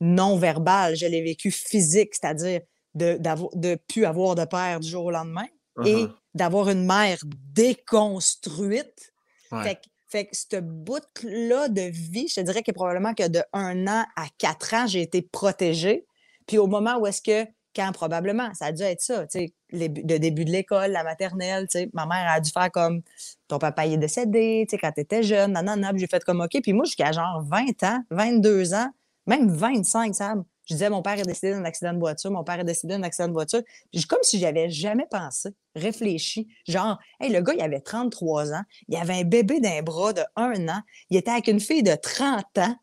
B: non verbal, je l'ai vécu physique, c'est-à-dire de ne plus avoir de père du jour au lendemain et
A: Uh-huh.
B: D'avoir une mère déconstruite.
A: Ouais.
B: Fait, que- fait que ce bout-là de vie, je te dirais que probablement que de un an à quatre ans, j'ai été protégée. Puis au moment où est-ce que, quand probablement, ça a dû être ça, tu sais, le début de l'école, la maternelle, tu sais, ma mère a dû faire comme ton papa il est décédé, tu sais, quand tu étais jeune, nanana, puis j'ai fait comme OK. Puis moi, jusqu'à genre 20 ans, 22 ans, même 25, Sam, je disais mon père est décédé d'un accident de voiture, mon père est décédé d'un accident de voiture. Comme si j'avais jamais pensé, réfléchi. Genre, hey, le gars, il avait 33 ans, il avait un bébé d'un bras de 1 an, il était avec une fille de 30 ans.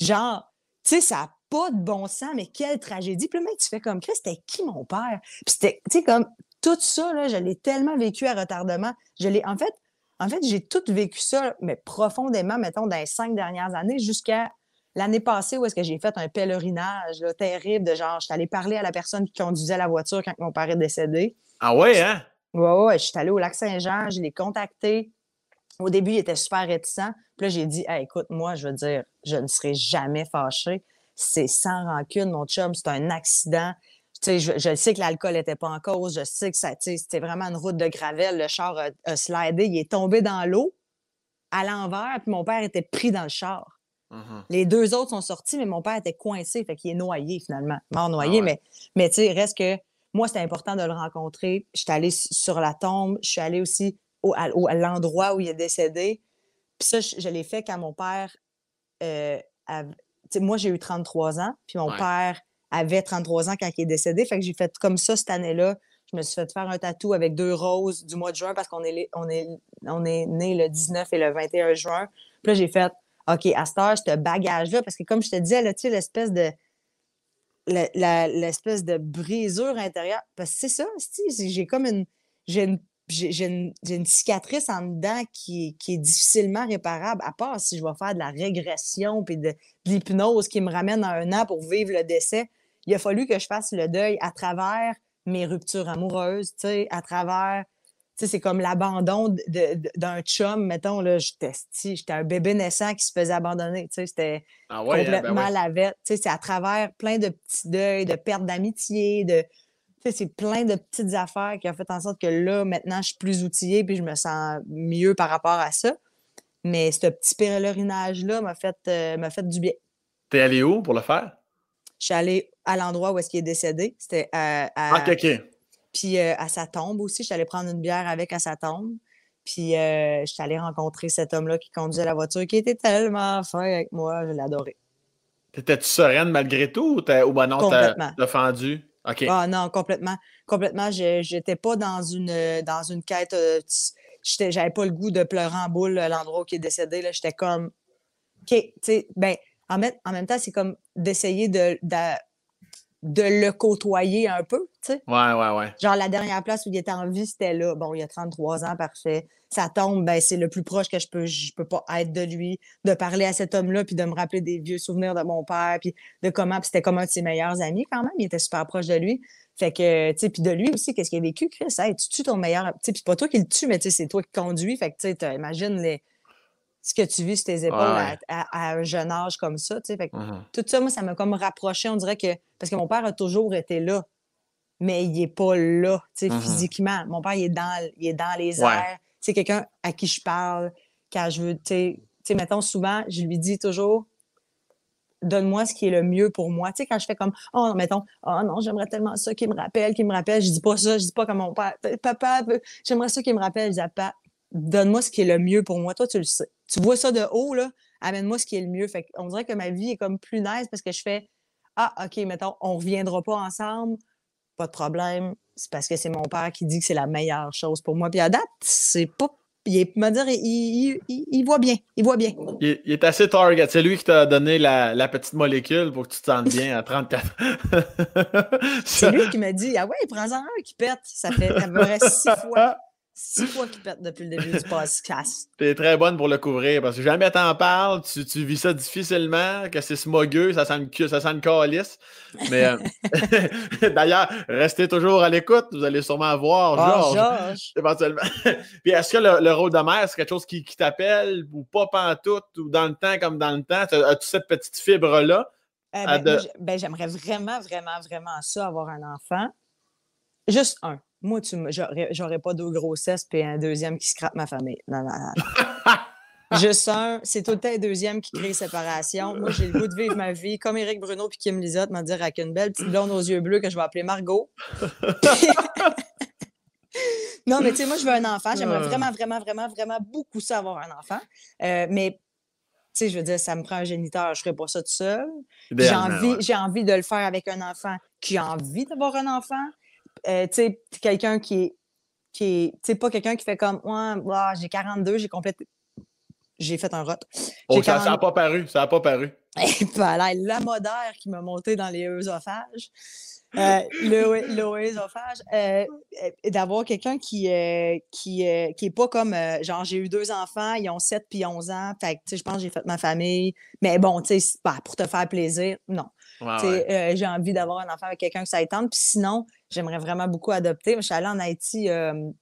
B: Genre, tu sais, ça n'a pas de bon sens, mais quelle tragédie. Puis le mec, tu fais comme, Chris, c'était qui mon père? Puis c'était, tu sais, comme, tout ça, là, je l'ai tellement vécu à retardement. Je l'ai, en fait, en fait, j'ai tout vécu ça, mais profondément, mettons, dans les cinq dernières années, jusqu'à l'année passée où est-ce que j'ai fait un pèlerinage là, terrible de genre, je suis allée parler à la personne qui conduisait la voiture quand mon père est décédé.
A: Ah ouais, hein?
B: Ouais, ouais, je suis allée au lac Saint-Jean, je l'ai contacté. Au début, il était super réticent. Puis là, j'ai dit, Hey, écoute, moi, je veux dire, je ne serai jamais fâchée. C'est sans rancune, mon chum, c'est un accident. Tu sais, je, je sais que l'alcool n'était pas en cause. Je sais que ça, tu sais, c'était vraiment une route de gravelle. Le char a, a slidé. Il est tombé dans l'eau à l'envers. Puis mon père était pris dans le char.
A: Mhm.
B: Les deux autres sont sortis, mais mon père était coincé, fait qu'il est noyé finalement. Mort noyé,
A: Ah ouais.
B: mais, mais tu sais, reste que moi, c'était important de le rencontrer. Je suis allée sur la tombe, je suis allée aussi au, à, l'endroit où il est décédé. Puis ça, je, je l'ai fait quand mon père. euh, moi, j'ai eu 33 ans, puis mon
A: Ouais.
B: père avait 33 ans quand il est décédé. Fait que j'ai fait comme ça cette année-là. Je me suis fait faire un tatou avec deux roses du mois de juin parce qu'on est, les- on est, on est né le 19 et le 21 juin. Puis là, j'ai fait OK, à cette heure, ce bagage-là, parce que comme je te disais, là, tu sais, l'espèce de. L'espèce de brisure intérieure. Parce que c'est ça, j'ai comme une. J'ai une j'ai une, cicatrice en dedans qui, est difficilement réparable, à part si je vais faire de la régression puis de, l'hypnose qui me ramène à un an pour vivre le décès. Il a fallu que je fasse le deuil à travers mes ruptures amoureuses, à travers c'est comme l'abandon d'un chum, mettons, là, j'étais un bébé naissant qui se faisait abandonner, c'était ah hein, ben complètement la vête, c'est à travers plein de petits deuils, de pertes d'amitié, de, c'est plein de petites affaires qui ont fait en sorte que là, maintenant, je suis plus outillée puis je me sens mieux par rapport à ça. Mais ce petit pèlerinage-là m'a fait, euh, fait du bien.
A: T'es allé où pour le faire?
B: Je suis allée à l'endroit où est-ce qu'il est décédé. C'était à,
A: ah, OK,
B: Puis euh, à sa tombe aussi. Je suis allée prendre une bière avec à sa tombe. Puis euh, je suis allée rencontrer cet homme-là qui conduisait la voiture, qui était tellement fin avec moi. Je adoré.
A: T'étais-tu sereine malgré tout ou, ou ben non, t'as fendu?
B: Ah non, complètement. Complètement. Je n'étais pas dans une, dans une quête. Euh, j'avais pas le goût de pleurer en boule l'endroit où il est décédé. J'étais comme. OK, tu sais, ben, en, même, en même temps, c'est comme d'essayer de, de, le côtoyer un peu, tu sais.
A: Ouais, ouais, ouais.
B: Genre, la dernière place où il était en vie, c'était là. Bon, il y a 33 ans, parfait. Ça tombe, ben, c'est le plus proche que je peux, je peux pas être de lui, de parler à cet homme-là, puis de me rappeler des vieux souvenirs de mon père, puis de comment, puis c'était comme un de ses meilleurs amis quand même. Il était super proche de lui. Fait que, tu sais, puis de lui aussi, qu'est-ce qu'il a vécu, Chris? Hey, tu tues ton meilleur. Tu sais, puis pas toi qui le tue, mais tu sais, c'est toi qui conduis. Fait que, tu sais, imagines les, ce que tu vis sur tes épaules à, un jeune âge comme ça. Tu sais, fait que, mm-hmm. Tout ça, moi, ça m'a comme rapproché. On dirait que. Parce que mon père a toujours été là, mais il n'est pas là, tu sais, mm-hmm. physiquement. Mon père, il est dans, il est dans les airs c'est quelqu'un à qui je parle, quand je veux, tu sais, mettons, souvent, je lui dis toujours, donne-moi ce qui est le mieux pour moi. Tu sais, quand je fais comme, oh, mettons, oh non, j'aimerais tellement ça qu'il me rappelle, qu'il me rappelle, je dis pas ça, je dis pas comme mon père, papa, j'aimerais ça qu'il me rappelle, je dis, papa, donne-moi ce qui est le mieux pour moi. Toi, tu le sais. Tu vois ça de haut, là, amène-moi ce qui est le mieux. Fait on dirait que ma vie est comme plus nice parce que je fais, ah, OK, mettons, on reviendra pas ensemble, pas de problème, c'est parce que c'est mon père qui dit que c'est la meilleure chose pour moi. Puis à date, c'est pas. Il me dire, il, il, voit bien. Il voit bien.
A: Il, est assez target. C'est lui qui t'a donné la, petite molécule pour que tu te sentes bien à 34.
B: c'est lui qui m'a dit Ah ouais, prends-en un qui pète. Ça fait à peu près six fois. Six fois qu'il pète depuis le début du podcast.
A: T'es très bonne pour le couvrir parce que jamais t'en parles, tu, tu, vis ça difficilement, que c'est smogueux, ça sent une, ça sent calice. Mais euh, d'ailleurs, restez toujours à l'écoute, vous allez sûrement voir
B: oh, Georges.
A: Éventuellement. Puis est-ce que le, rôle de mère, c'est quelque chose qui, qui t'appelle ou pas pantoute ou dans le temps comme dans le temps? As-tu cette petite fibre-là?
B: Euh, ben, ben, j'aimerais vraiment, vraiment, vraiment ça, avoir un enfant. Juste un. Moi, tu j'aurais pas deux grossesses puis un deuxième qui scrape ma famille. Non, non, non. Juste un, c'est tout le temps un deuxième qui crée séparation. Moi, j'ai le goût de vivre ma vie comme Éric Bruno puis Kim Lizotte m'a dit avec une belle petite blonde aux yeux bleus que je vais appeler Margot. non, mais tu sais, moi, je veux un enfant. J'aimerais vraiment, vraiment, vraiment, vraiment beaucoup ça avoir un enfant. Euh, mais tu sais, je veux dire, ça me prend un géniteur, je ne ferais pas ça tout seul. J'ai envie, j'ai envie de le faire avec un enfant qui a envie d'avoir un enfant. Euh, tu sais, quelqu'un qui est, qui est, tu sais, pas quelqu'un qui fait comme, ouais, j'ai 42, j'ai complété. J'ai fait un rot.
A: Oh, ça n'a pas paru, ça n'a pas paru.
B: Et voilà, la modère qui m'a monté dans les œsophages. Euh, le, l'œsophage, euh, d'avoir quelqu'un qui, euh, qui, qui est pas comme, genre, j'ai eu deux enfants, ils ont 7 puis 11 ans, fait je pense que j'ai fait ma famille, mais bon, tu sais, pour te faire plaisir, non. J'ai envie d'avoir un enfant avec quelqu'un que ça tente, puis sinon, j'aimerais vraiment beaucoup adopter. Je suis allée en Haïti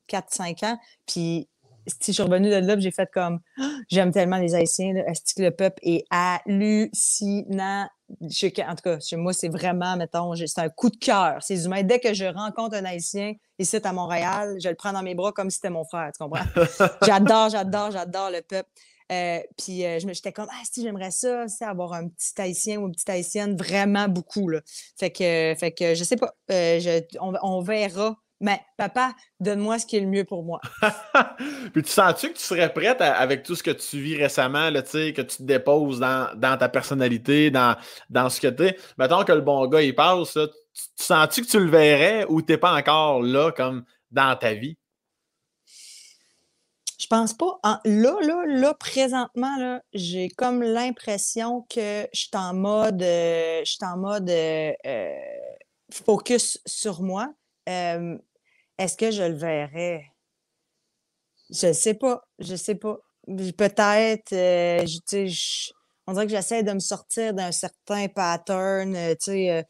B: 4-5 ans, puis je suis revenue de là, j'ai fait comme j'aime tellement les Haïtiens, là, que le peuple est hallucinant? en tout cas, chez moi, c'est vraiment, mettons, c'est un coup de cœur. Ces humains, dès que je rencontre un Haïtien ici à Montréal, je le prends dans mes bras comme si c'était mon frère, tu comprends? j'adore, j'adore, j'adore le peuple. Euh, puis euh, j'étais comme, ah, si j'aimerais ça, c'est avoir un petit haïtien ou une petite haïtienne, vraiment beaucoup. Là. Fait que, fait que je sais pas, euh, on, verra mais papa, donne-moi ce qui est le mieux pour moi.
A: Puis tu sens-tu que tu serais prête avec tout ce que tu vis récemment, là, que tu te déposes dans, ta personnalité, dans, dans ce que tu es? Mettons que le bon gars, il passe, tu, sens-tu que tu le verrais ou tu n'es pas encore là, comme dans ta vie?
B: Je pense pas. là, là, là, présentement, là, j'ai comme l'impression que je suis en mode, euh, en mode euh, euh, focus sur moi. Est-ce que je le verrais? Je sais pas. Je sais pas. Peut-être, je- je- on dirait que j'essaie de me sortir d'un certain pattern, sais.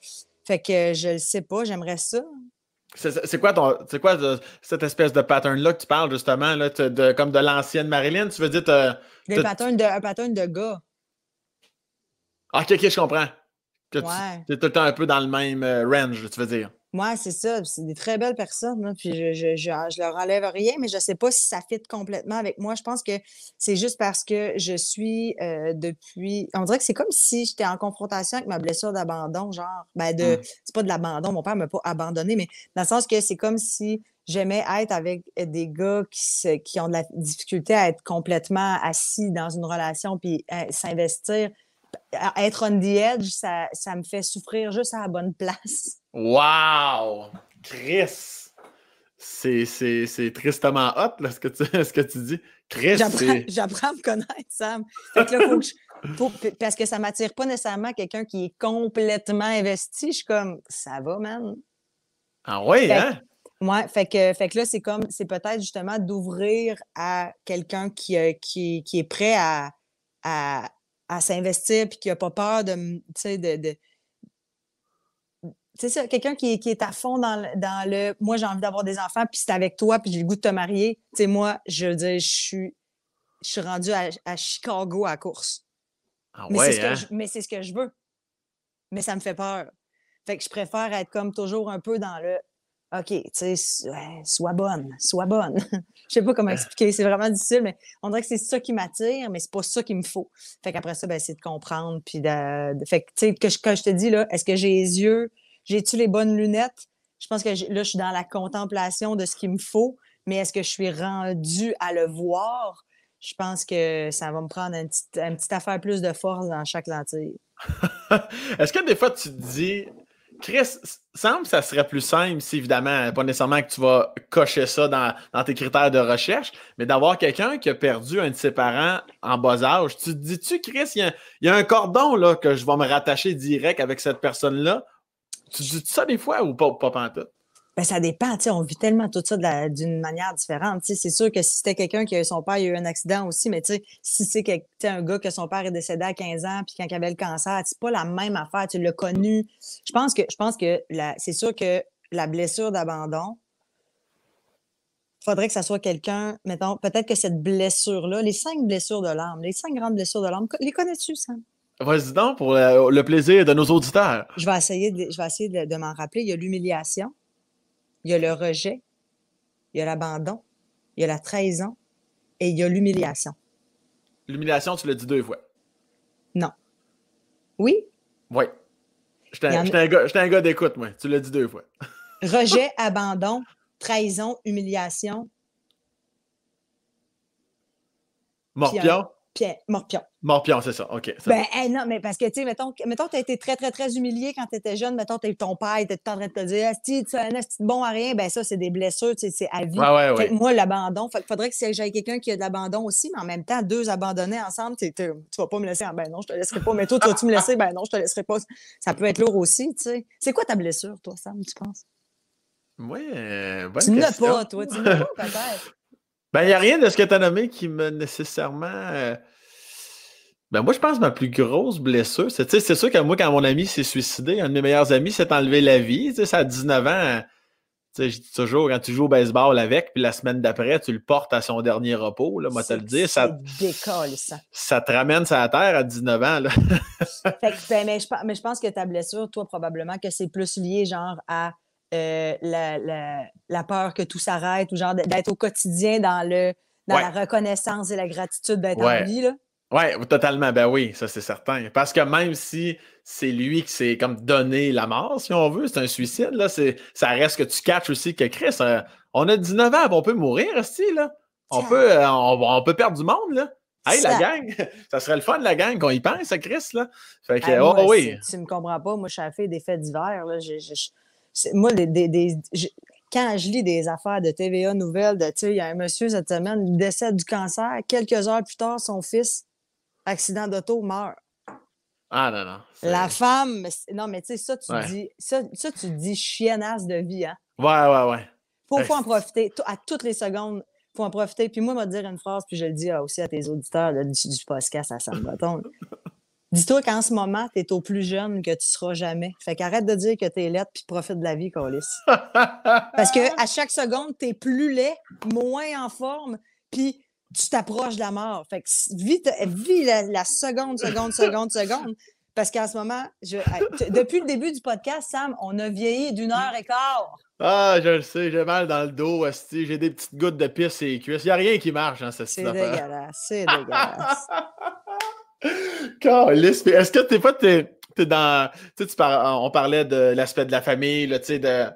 B: fait que je le sais pas, j'aimerais ça.
A: C'est quoi, ton, c'est quoi de- cette espèce de pattern-là que tu parles justement, là, de, comme de l'ancienne Marilyn? Tu veux dire,
B: Des patterns de, un pattern de gars.
A: Ah, ok, ok, je comprends. Que tu es tout le temps un peu dans le même euh, range, tu veux dire.
B: Moi, c'est ça. C'est des très belles personnes. là, puis je, je, je, je leur enlève rien, mais je ne sais pas si ça fit complètement avec moi. Je pense que c'est juste parce que je suis euh, depuis. On dirait que c'est comme si j'étais en confrontation avec ma blessure d'abandon, genre. Ben de,
A: Mm.
B: C'est pas de l'abandon. Mon père ne m'a pas abandonné, mais dans le sens que c'est comme si j'aimais être avec des gars qui, se- qui ont de la difficulté à être complètement assis dans une relation puis euh, s'investir. Être on the edge, ça, ça me fait souffrir juste à la bonne place.
A: Wow! Chris! C'est, c'est, c'est tristement hot, là, ce que tu, ce que tu dis. Chris,
B: J'apprends, à me connaître, Sam. Fait que là, faut que je- parce que ça ne m'attire pas nécessairement quelqu'un qui est complètement investi. Je suis comme, ça va, man.
A: Ah ouais,
B: Fait-
A: hein?
B: Ouais, fait que, fait que là, c'est comme, c'est peut-être justement d'ouvrir à quelqu'un qui, euh, qui, qui est prêt à, à, à s'investir puis qui n'a pas peur de, m- tu sais, de. de c'est ça, quelqu'un qui, est- qui est à fond dans le, dans le moi, j'ai envie d'avoir des enfants, puis c'est avec toi, puis j'ai le goût de te marier. Tu sais, moi, je veux dire, je suis, je suis rendue à, à Chicago à la course.
A: Ah
B: Mais c'est
A: ouais,
B: ce que
A: hein?
B: je- mais c'est ce que je veux. Mais ça me fait peur. Fait que je préfère être comme toujours un peu dans le OK, tu sais, ouais, sois bonne, sois bonne. Je sais pas comment expliquer, c'est vraiment difficile, mais on dirait que c'est ça qui m'attire, mais c'est pas ça qu'il me faut. Fait qu'après ça, ben, c'est de comprendre. Puis de, de- fait que, tu sais, que quand je te dis, là, est-ce que j'ai les yeux, j'ai-tu les bonnes lunettes? Je pense que là, je suis dans la contemplation de ce qu'il me faut, mais est-ce que je suis rendue à le voir? Je pense que ça va me prendre une petite, une petite affaire plus de force dans chaque lentille.
A: Est-ce que des fois tu te dis, Chris, semble que ça serait plus simple si évidemment, pas nécessairement que tu vas cocher ça dans, tes critères de recherche, mais d'avoir quelqu'un qui a perdu un de ses parents en bas âge? Tu te dis-tu, Chris, il y a, y a un cordon là, que je vais me rattacher direct avec cette personne-là? Tu dis ça des fois ou pas, pas pantoute?
B: Ben, ça dépend, on vit tellement tout ça d'une manière différente. C'est sûr que si c'était quelqu'un qui a eu son père, il a eu un accident aussi, mais tu sais, si c'est un gars que son père est décédé à 15 ans, puis quand il avait le cancer, c'est pas la même affaire, tu l'as connu. Je pense que, je pense que c'est sûr que la blessure d'abandon, faudrait que ça soit quelqu'un, mettons, peut-être que cette blessure-là, les cinq blessures de l'âme, les cinq grandes blessures de l'âme, les connais-tu, Sam?
A: Vas-y donc pour le, le plaisir de nos auditeurs.
B: Je vais essayer de, je vais essayer de, de m'en rappeler. Il y a l'humiliation, il y a le rejet, il y a l'abandon, il y a la trahison et il y a l'humiliation.
A: L'humiliation, tu l'as dit deux fois.
B: Non. Oui,
A: Oui. J'étais
B: en
A: un un gars d'écoute, moi. Tu l'as dit deux fois.
B: rejet, abandon, trahison, humiliation,
A: Morpion?
B: Morpion.
A: Morpion, c'est ça. OK.
B: Ben, hey, non, mais parce que, tu sais, mettons, mettons, tu as été très, très, très humilié quand tu étais jeune. Mettons, eu ton père, temps en train de te dire, Asti, tu es un bon à rien. Ben, ça, c'est des blessures, tu sais, c'est à vie.
A: Ouais, ouais,
B: Fait
A: ouais.
B: que moi, l'abandon, faudrait que si j'aille quelqu'un qui a de l'abandon aussi, mais en même temps, deux abandonnés ensemble, tu vas pas me laisser. en- Ben non, je te laisserai pas. Mais toi, tu vas-tu me laisser? Ben non, je te laisserai pas. Ça peut être lourd aussi, tu sais. C'est quoi ta blessure, toi, Sam, tu penses?
A: Oui, euh, bonne
B: tu n'as
A: question.
B: pas, toi. Tu n'as pas, peut-être.
A: Ben, il n'y a rien de ce que tu as nommé qui me nécessairement. euh, Ben, moi, je pense que ma plus grosse blessure, c'est, c'est sûr que moi, quand mon ami s'est suicidé, un de mes meilleurs amis s'est enlevé la vie. Tu sais, ça a 19 ans. Tu sais, je dis toujours, quand tu joues au baseball avec, puis la semaine d'après, tu le portes à son dernier repos, là, moi, te le dire, ça,
B: C'est décalissant.
A: ça te ramène sur la terre à 19 ans, là.
B: Fait que, ben, mais, je, mais je pense que ta blessure, toi, probablement que c'est plus lié, genre, à euh, la, la- la peur que tout s'arrête ou genre d'être au quotidien dans, le, dans
A: Ouais.
B: la reconnaissance et la gratitude d'être
A: Ouais.
B: en vie, là.
A: Oui, totalement. Ben oui, ça c'est certain. Parce que même si c'est lui qui s'est comme donné la mort, si on veut, c'est un suicide, là, ça reste que tu catches aussi que Chris, euh, on a 19 ans, on peut mourir, aussi, là. On peut, euh, on, on peut perdre du monde, là. Hey, la gang, ça serait le fun, la gang, qu'on y pense, à Chris, là. Fait que,
B: Hey,
A: oh
B: moi,
A: oui.
B: si Tu me comprends pas. Moi, je suis à la fille des faits divers. Là. Je- je- je- c'est- moi, des, des- des- je- quand je lis des affaires de TVA Nouvelles, de, tu sais, il y a un monsieur cette semaine, il décède du cancer. Quelques heures plus tard, son fils, accident d'auto, meurt.
A: Ah non, non.
B: La femme, non, mais tu sais, ça, tu
A: Ouais.
B: dis, ça, ça, tu dis chiennasse de vie, hein.
A: Ouais, ouais, ouais.
B: Faut, en profiter. À toutes les secondes, faut en profiter. Puis moi, te dire une phrase, puis je le dis aussi à tes auditeurs du, du podcast à Sam Breton. Dis-toi qu'en ce moment, tu es au plus jeune que tu seras jamais. Fait qu'arrête de dire que tu es laide puis profite de la vie, Colis. Parce que à chaque seconde, tu es plus laid, moins en forme, puis tu t'approches de la mort. Fait que vis, vis la, seconde, seconde, seconde, seconde. Parce qu'en ce moment, je, depuis le début du podcast, Sam, on a vieilli d'une heure et quart.
A: Ah, je le sais, j'ai mal dans le dos, j'ai des petites gouttes de pisse et les cuisses. Il n'y a rien qui marche dans cette
B: C'est dégueulasse, c'est dégueulasse.
A: Est-ce que t'es pas t'es, dans. Tu on parlait de l'aspect de la famille, là,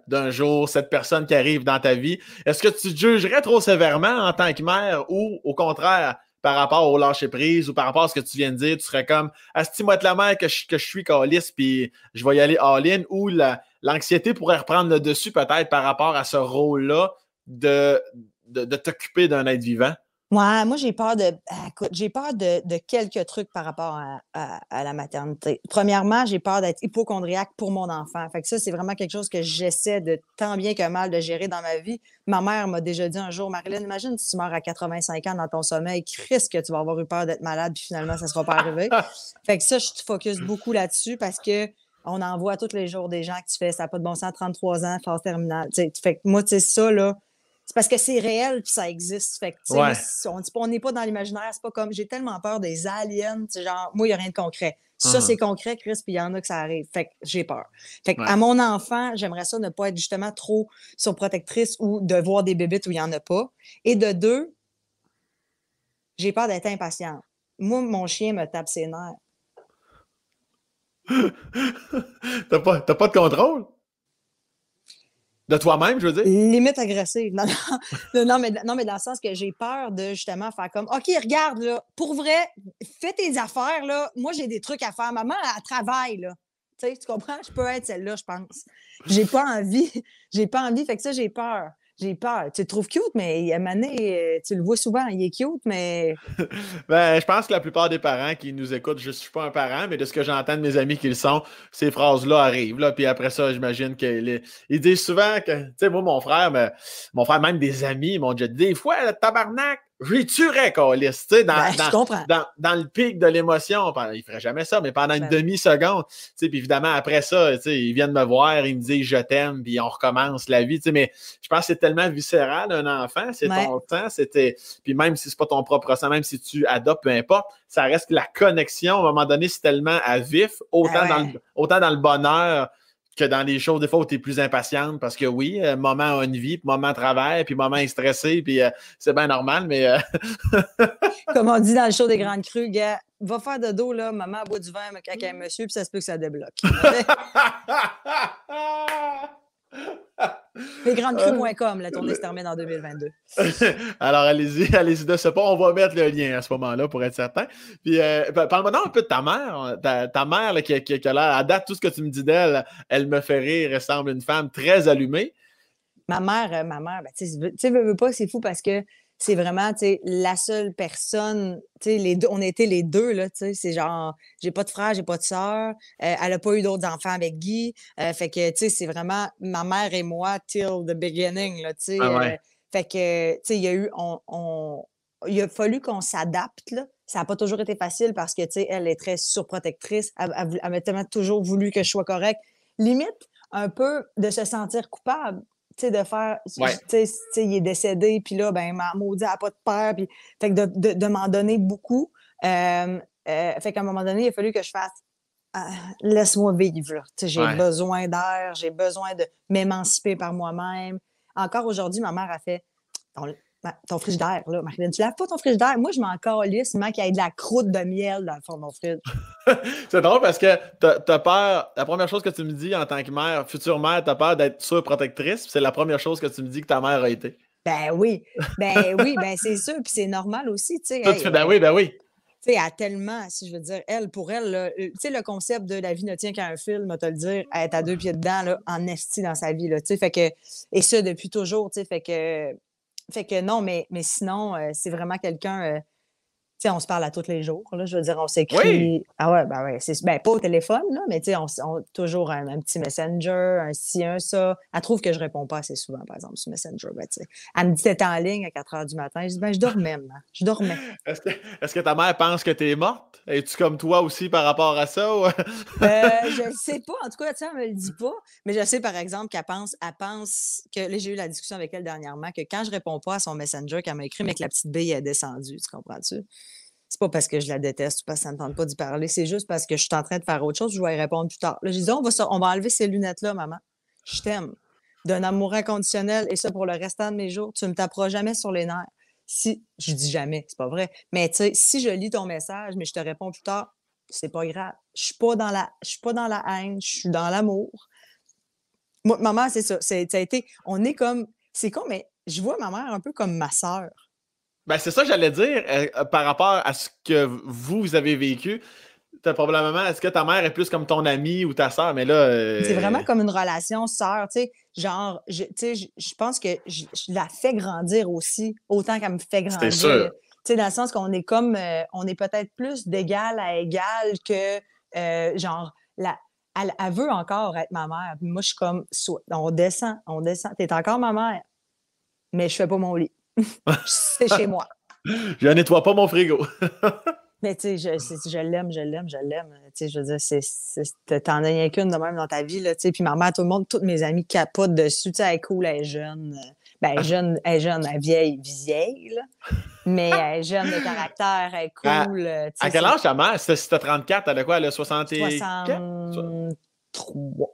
A: d'un jour, cette personne qui arrive dans ta vie. Est-ce que tu te jugerais trop sévèrement en tant que mère ou au contraire, par rapport au lâcher prise ou par rapport à ce que tu viens de dire, tu serais comme Asti-moi de la mère que je, que je suis calice puis je vais y aller all-in ou l'anxiété pourrait reprendre le dessus peut-être par rapport à ce rôle-là de, de t'occuper d'un être vivant?
B: Ouais, moi, j'ai peur de. Ah, écoute, j'ai peur de, quelques trucs par rapport à, la maternité. Premièrement, j'ai peur d'être hypochondriaque pour mon enfant. Fait que ça, c'est vraiment quelque chose que j'essaie de tant bien que mal de gérer dans ma vie. Ma mère m'a déjà dit un jour, Marilyn, imagine si tu meurs à 85 ans dans ton sommeil, risque que tu vas avoir eu peur d'être malade, puis finalement, ça ne sera pas arrivé. fait que ça, je te focus beaucoup là-dessus parce que on en voit tous les jours des gens qui tu fais ça n'a pas de bon sens, 33 ans, phase terminale. fait que moi, tu sais, ça, là, c'est parce que c'est réel puis ça existe. Fait que, on n'est pas dans l'imaginaire, c'est pas comme j'ai tellement peur des aliens, genre, moi, il n'y a rien de concret. Ça, uh-huh. c'est concret, Chris, puis il y en a que ça arrive. Fait que j'ai peur. Fait que, à mon enfant, j'aimerais ça ne pas être justement trop surprotectrice ou de voir des bébites où il n'y en a pas. Et de deux, j'ai peur d'être impatiente. Moi, mon chien me tape ses nerfs.
A: t'as pas, pas de contrôle? De toi-même, je veux dire?
B: Limite agressive. Non, non, mais, non, mais dans le sens que j'ai peur de justement faire comme OK, regarde, là, pour vrai, fais tes affaires, là. Moi, j'ai des trucs à faire. Maman, elle travaille, là. Tu sais, tu comprends? Je peux être celle-là, je pense. J'ai pas envie. J'ai pas envie. Fait que ça, j'ai peur j'ai peur. Tu le trouves cute, mais à Mané, euh, tu le vois souvent, il est cute, mais.
A: ben, je pense que la plupart des parents qui nous écoutent, je ne suis pas un parent, mais de ce que j'entends de mes amis qui le sont, ces phrases-là arrivent. Là, puis après ça, j'imagine qu'ils disent souvent que, tu sais, moi, mon frère, mais, mon frère, même des amis, m'ont déjà dit des fois, le tabarnak, je tuerais, Calis. Tu sais, dans, ben, dans, dans, le pic de l'émotion, il ferait jamais ça, mais pendant une ben demi-seconde, tu sais, puis évidemment, après ça, tu sais, ils viennent me voir, ils me disent je t'aime, puis on recommence la vie, tu sais, mais je pense que c'est tellement viscéral, un enfant, c'est ton temps, c'était, puis même si c'est pas ton propre sang, même si tu adoptes, peu importe, ça reste que la connexion, à un moment donné, c'est tellement à vif, autant, dans, le, autant dans le bonheur, que dans les choses, des fois, tu es plus impatiente parce que oui, euh, moment a une vie, puis moment travaille, puis moment est stressé, puis euh, c'est bien normal, mais. Euh,
B: Comme on dit dans le show des Grandes Crues, gars, va faire de dos, là, maman boit du vin avec un monsieur, puis ça se peut que ça débloque. Lesgrandecrues.com, la tournée se termine en 2022.
A: Alors, allez-y, allez-y de ce pas. On va mettre le lien à ce moment-là pour être certain. Puis, euh, parle-moi un peu de ta mère. Ta, mère qui, qui, a l'air, à date, tout ce que tu me dis d'elle, elle me fait rire, elle semble une femme très allumée.
B: Ma mère, euh, ma mère, ben, tu sais, veux pas, c'est fou parce que c'est vraiment, tu la seule personne, tu sais, les deux, on était les deux, là, tu sais, c'est genre, j'ai pas de frère, j'ai pas de sœur, euh, elle a pas eu d'autres enfants avec Guy, euh, fait que, tu sais, c'est vraiment ma mère et moi till the beginning, là, tu sais. Ah euh, fait que, tu sais, il y a eu, on, il a fallu qu'on s'adapte, là. Ça n'a pas toujours été facile parce que, tu sais, elle est très surprotectrice, elle, elle m'a tellement toujours voulu que je sois correcte. Limite, un peu de se sentir coupable sais, de faire, tu sais, il est décédé, puis là, ben, ma maudit, elle n'a pas de père, puis, fait que de, de, m'en donner beaucoup. Euh, euh, fait qu'à un moment donné, il a fallu que je fasse, ah, laisse-moi vivre, j'ai besoin d'air, j'ai besoin de m'émanciper par moi-même. Encore aujourd'hui, ma mère a fait, ton frigidaire, là, Marilyn, tu laves pas ton frigidaire. Moi, je m'en calisse, il qu'il y ait de la croûte de miel dans le fond de mon frigo.
A: c'est drôle parce que tu as peur, la première chose que tu me dis en tant que mère, future mère, tu as peur d'être surprotectrice. C'est la première chose que tu me dis que ta mère a été.
B: Ben oui, ben oui, ben c'est sûr, puis c'est normal aussi, tu
A: sais. ben oui, ben oui.
B: Tu sais, elle a tellement, si je veux dire, elle, pour elle, euh, tu sais, le concept de la vie ne tient qu'à un film, te le dire, elle est à deux pieds dedans, là, en esti dans sa vie, là, tu sais, fait que, et ça depuis toujours, tu sais, fait que, fait que non, mais, mais sinon, euh, c'est vraiment quelqu'un. Euh, sais, on se parle à tous les jours. Là, je veux dire, on s'écrit. Ah ouais, ben ouais. Ben, pas au téléphone, là, mais tu sais, on, on, toujours un, petit messenger, un ci, un ça. Elle trouve que je réponds pas assez souvent, par exemple, sur Messenger. Ben, elle me dit t'es en ligne à 4 heures du matin. Je dis ben, je dormais, Je dormais.
A: Est-ce que, est que, ta mère pense que tu es morte? Es-tu comme toi aussi par rapport à ça?
B: euh, je ne sais pas. En tout cas, elle me le dit pas. Mais je sais, par exemple, qu'elle pense, elle pense que. Là, j'ai eu la discussion avec elle dernièrement, que quand je réponds pas à son Messenger qu'elle m'a écrit, mais que la petite bille est descendue. Tu comprends-tu? C'est pas parce que je la déteste ou parce que ça ne tente pas d'y parler. C'est juste parce que je suis en train de faire autre chose. Je vais y répondre plus tard. Là, je dis, on va, on va enlever ces lunettes-là, maman. Je t'aime. D'un amour inconditionnel et ça pour le restant de mes jours. Tu ne me taperas jamais sur les nerfs. Si, je dis jamais, c'est pas vrai. Mais tu sais, si je lis ton message, mais je te réponds plus tard, c'est pas grave. Je suis pas dans la, je suis pas dans la haine, je suis dans l'amour. Moi, maman, c'est ça. Ça a été, on est comme, c'est con, mais je vois ma mère un peu comme ma sœur.
A: Ben, c'est ça que j'allais dire euh, euh, par rapport à ce que vous, vous avez vécu. As probablement, est-ce que ta mère est plus comme ton amie ou ta sœur? Mais là.
B: C'est vraiment euh, comme une relation sœur, tu sais. Genre, je, je pense que je, la fais grandir aussi, autant qu'elle me fait grandir. C'est sûr. Tu sais, dans le sens qu'on est comme, on est peut-être plus d'égal à égal que, genre, la, elle, elle, veut encore être ma mère. Moi, je suis comme, on descend, on descend. T'es encore ma mère, mais je fais pas mon lit c'est chez moi.
A: Je nettoie pas mon frigo.
B: Mais tu sais, je, je l'aime, je l'aime, je l'aime. Tu sais, je veux dire, t'en as rien qu'une de même dans ta vie, là, tu sais. Puis maman, tout le monde, toutes mes amies capotent dessus. Tu sais, elle est cool, elle est jeune. Ben, elle est jeune, elle est jeune, elle est vieille, vieille, là. Mais elle est jeune de caractère, elle est cool. À,
A: à quel âge ta mère? Si t'as 34, elle a quoi? Elle a 60
B: 63.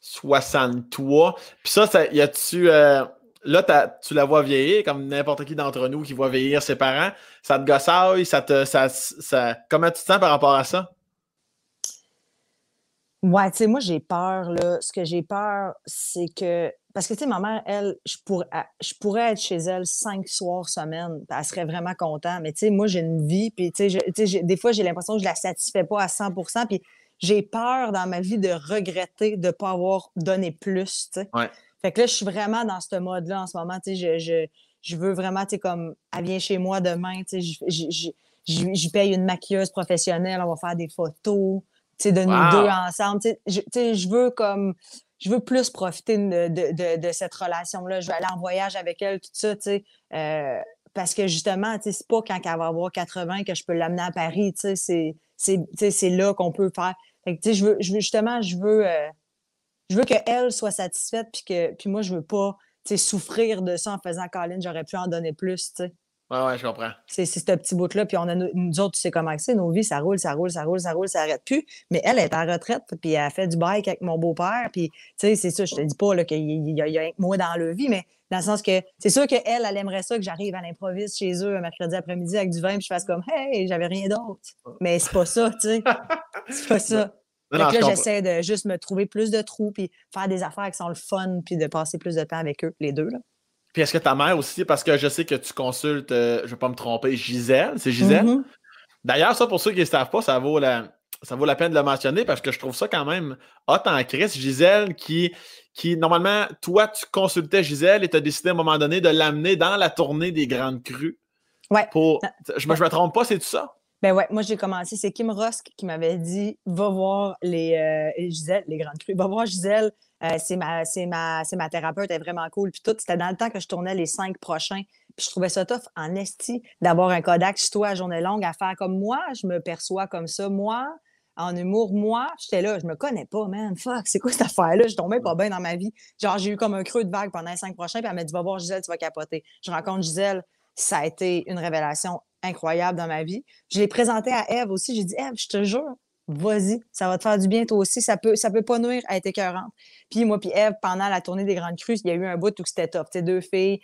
A: 63. Puis ça, ça y a-tu... Euh, là, tu la vois vieillir, comme n'importe qui d'entre nous qui voit vieillir ses parents. Ça te gossaille, ça te. Ça, ça... Comment tu te sens par rapport à ça?
B: Ouais, tu sais, moi, j'ai peur, là. Ce que j'ai peur, c'est que. Parce que, tu sais, ma mère, elle, je pourrais, je pourrais être chez elle cinq soirs semaine. Elle serait vraiment contente. Mais, tu sais, moi, j'ai une vie. Puis, tu sais, des fois, j'ai l'impression que je la satisfais pas à 100% Puis, j'ai peur dans ma vie de regretter de ne pas avoir donné plus, tu sais.
A: Ouais.
B: Fait que là, je suis vraiment dans ce mode-là en ce moment. Tu sais, je, je, je veux vraiment, tu sais, comme, elle vient chez moi demain, tu sais, je, je, paye une maquilleuse professionnelle, on va faire des photos, tu sais, de nous deux ensemble. Tu sais, je veux comme, je veux plus profiter de, de, de, cette relation-là. Je veux aller en voyage avec elle, tout ça, tu sais. Euh, parce que justement, tu sais, c'est pas quand elle va avoir 80 que je peux l'amener à Paris, tu sais, c'est là qu'on peut faire. Fait que, tu sais, je veux, je veux, justement, je veux, euh, je veux qu'elle soit satisfaite, puis que puis moi, je veux pas souffrir de ça en faisant Colin, j'aurais pu en donner plus. sais.
A: Ouais, ouais, je comprends.
B: C'est ce petit bout-là. Puis on a, nous autres, tu sais comment c'est, nos vies, ça roule, ça roule, ça roule, ça roule, ça arrête plus. Mais elle est en retraite, puis elle fait du bike avec mon beau-père. Puis, tu sais, c'est ça, je te dis pas qu'il y, a, y a moi dans leur vie, mais dans le sens que c'est sûr qu'elle, elle, elle aimerait ça que j'arrive à l'improviste chez eux un mercredi après-midi avec du vin, puis je fasse comme, hey, j'avais rien d'autre. Mais c'est pas ça, tu sais. C'est pas ça. Donc là, j'essaie de juste me trouver plus de trous, puis faire des affaires qui sont le fun, puis de passer plus de temps avec eux, les deux. Là.
A: Puis est-ce que ta mère aussi, parce que je sais que tu consultes, euh, je ne vais pas me tromper, Gisèle, c'est Gisèle? Mm-hmm. D'ailleurs, ça, pour ceux qui ne savent pas, ça vaut, la, ça vaut la peine de le mentionner parce que je trouve ça quand même hot en Chris. Gisèle qui, qui, normalement, toi, tu consultais Gisèle et tu as décidé à un moment donné de l'amener dans la tournée des Grandes Crues.
B: Ouais.
A: Pour, je ne me trompe pas, c'est tout ça?
B: Ben ouais, moi j'ai commencé, c'est Kim Rosk qui m'avait dit va voir les euh, Gisèle, les grandes crues, va voir Gisèle, euh, c'est ma, ma, ma thérapeute, elle est vraiment cool. Puis tout, c'était dans le temps que je tournais les cinq prochains. Puis je trouvais ça tough en esti d'avoir un Kodak chez toi à journée longue à faire comme moi, je me perçois comme ça. Moi, en humour, moi, j'étais là, je me connais pas, man. Fuck, c'est quoi cette affaire-là? Je tombais pas bien dans ma vie. Genre, j'ai eu comme un creux de vague pendant les cinq prochains, puis elle m'a dit, va voir Gisèle, tu vas capoter. Je rencontre Gisèle, ça a été une révélation incroyable dans ma vie. Je l'ai présenté à Eve aussi. J'ai dit, Eve, je te jure, vas-y, ça va te faire du bien toi aussi. Ça peut, ça peut pas nuire à être écœurante. Puis moi, puis Eve, pendant la tournée des Grandes Crues, il y a eu un bout où c'était top. T'sais, deux filles,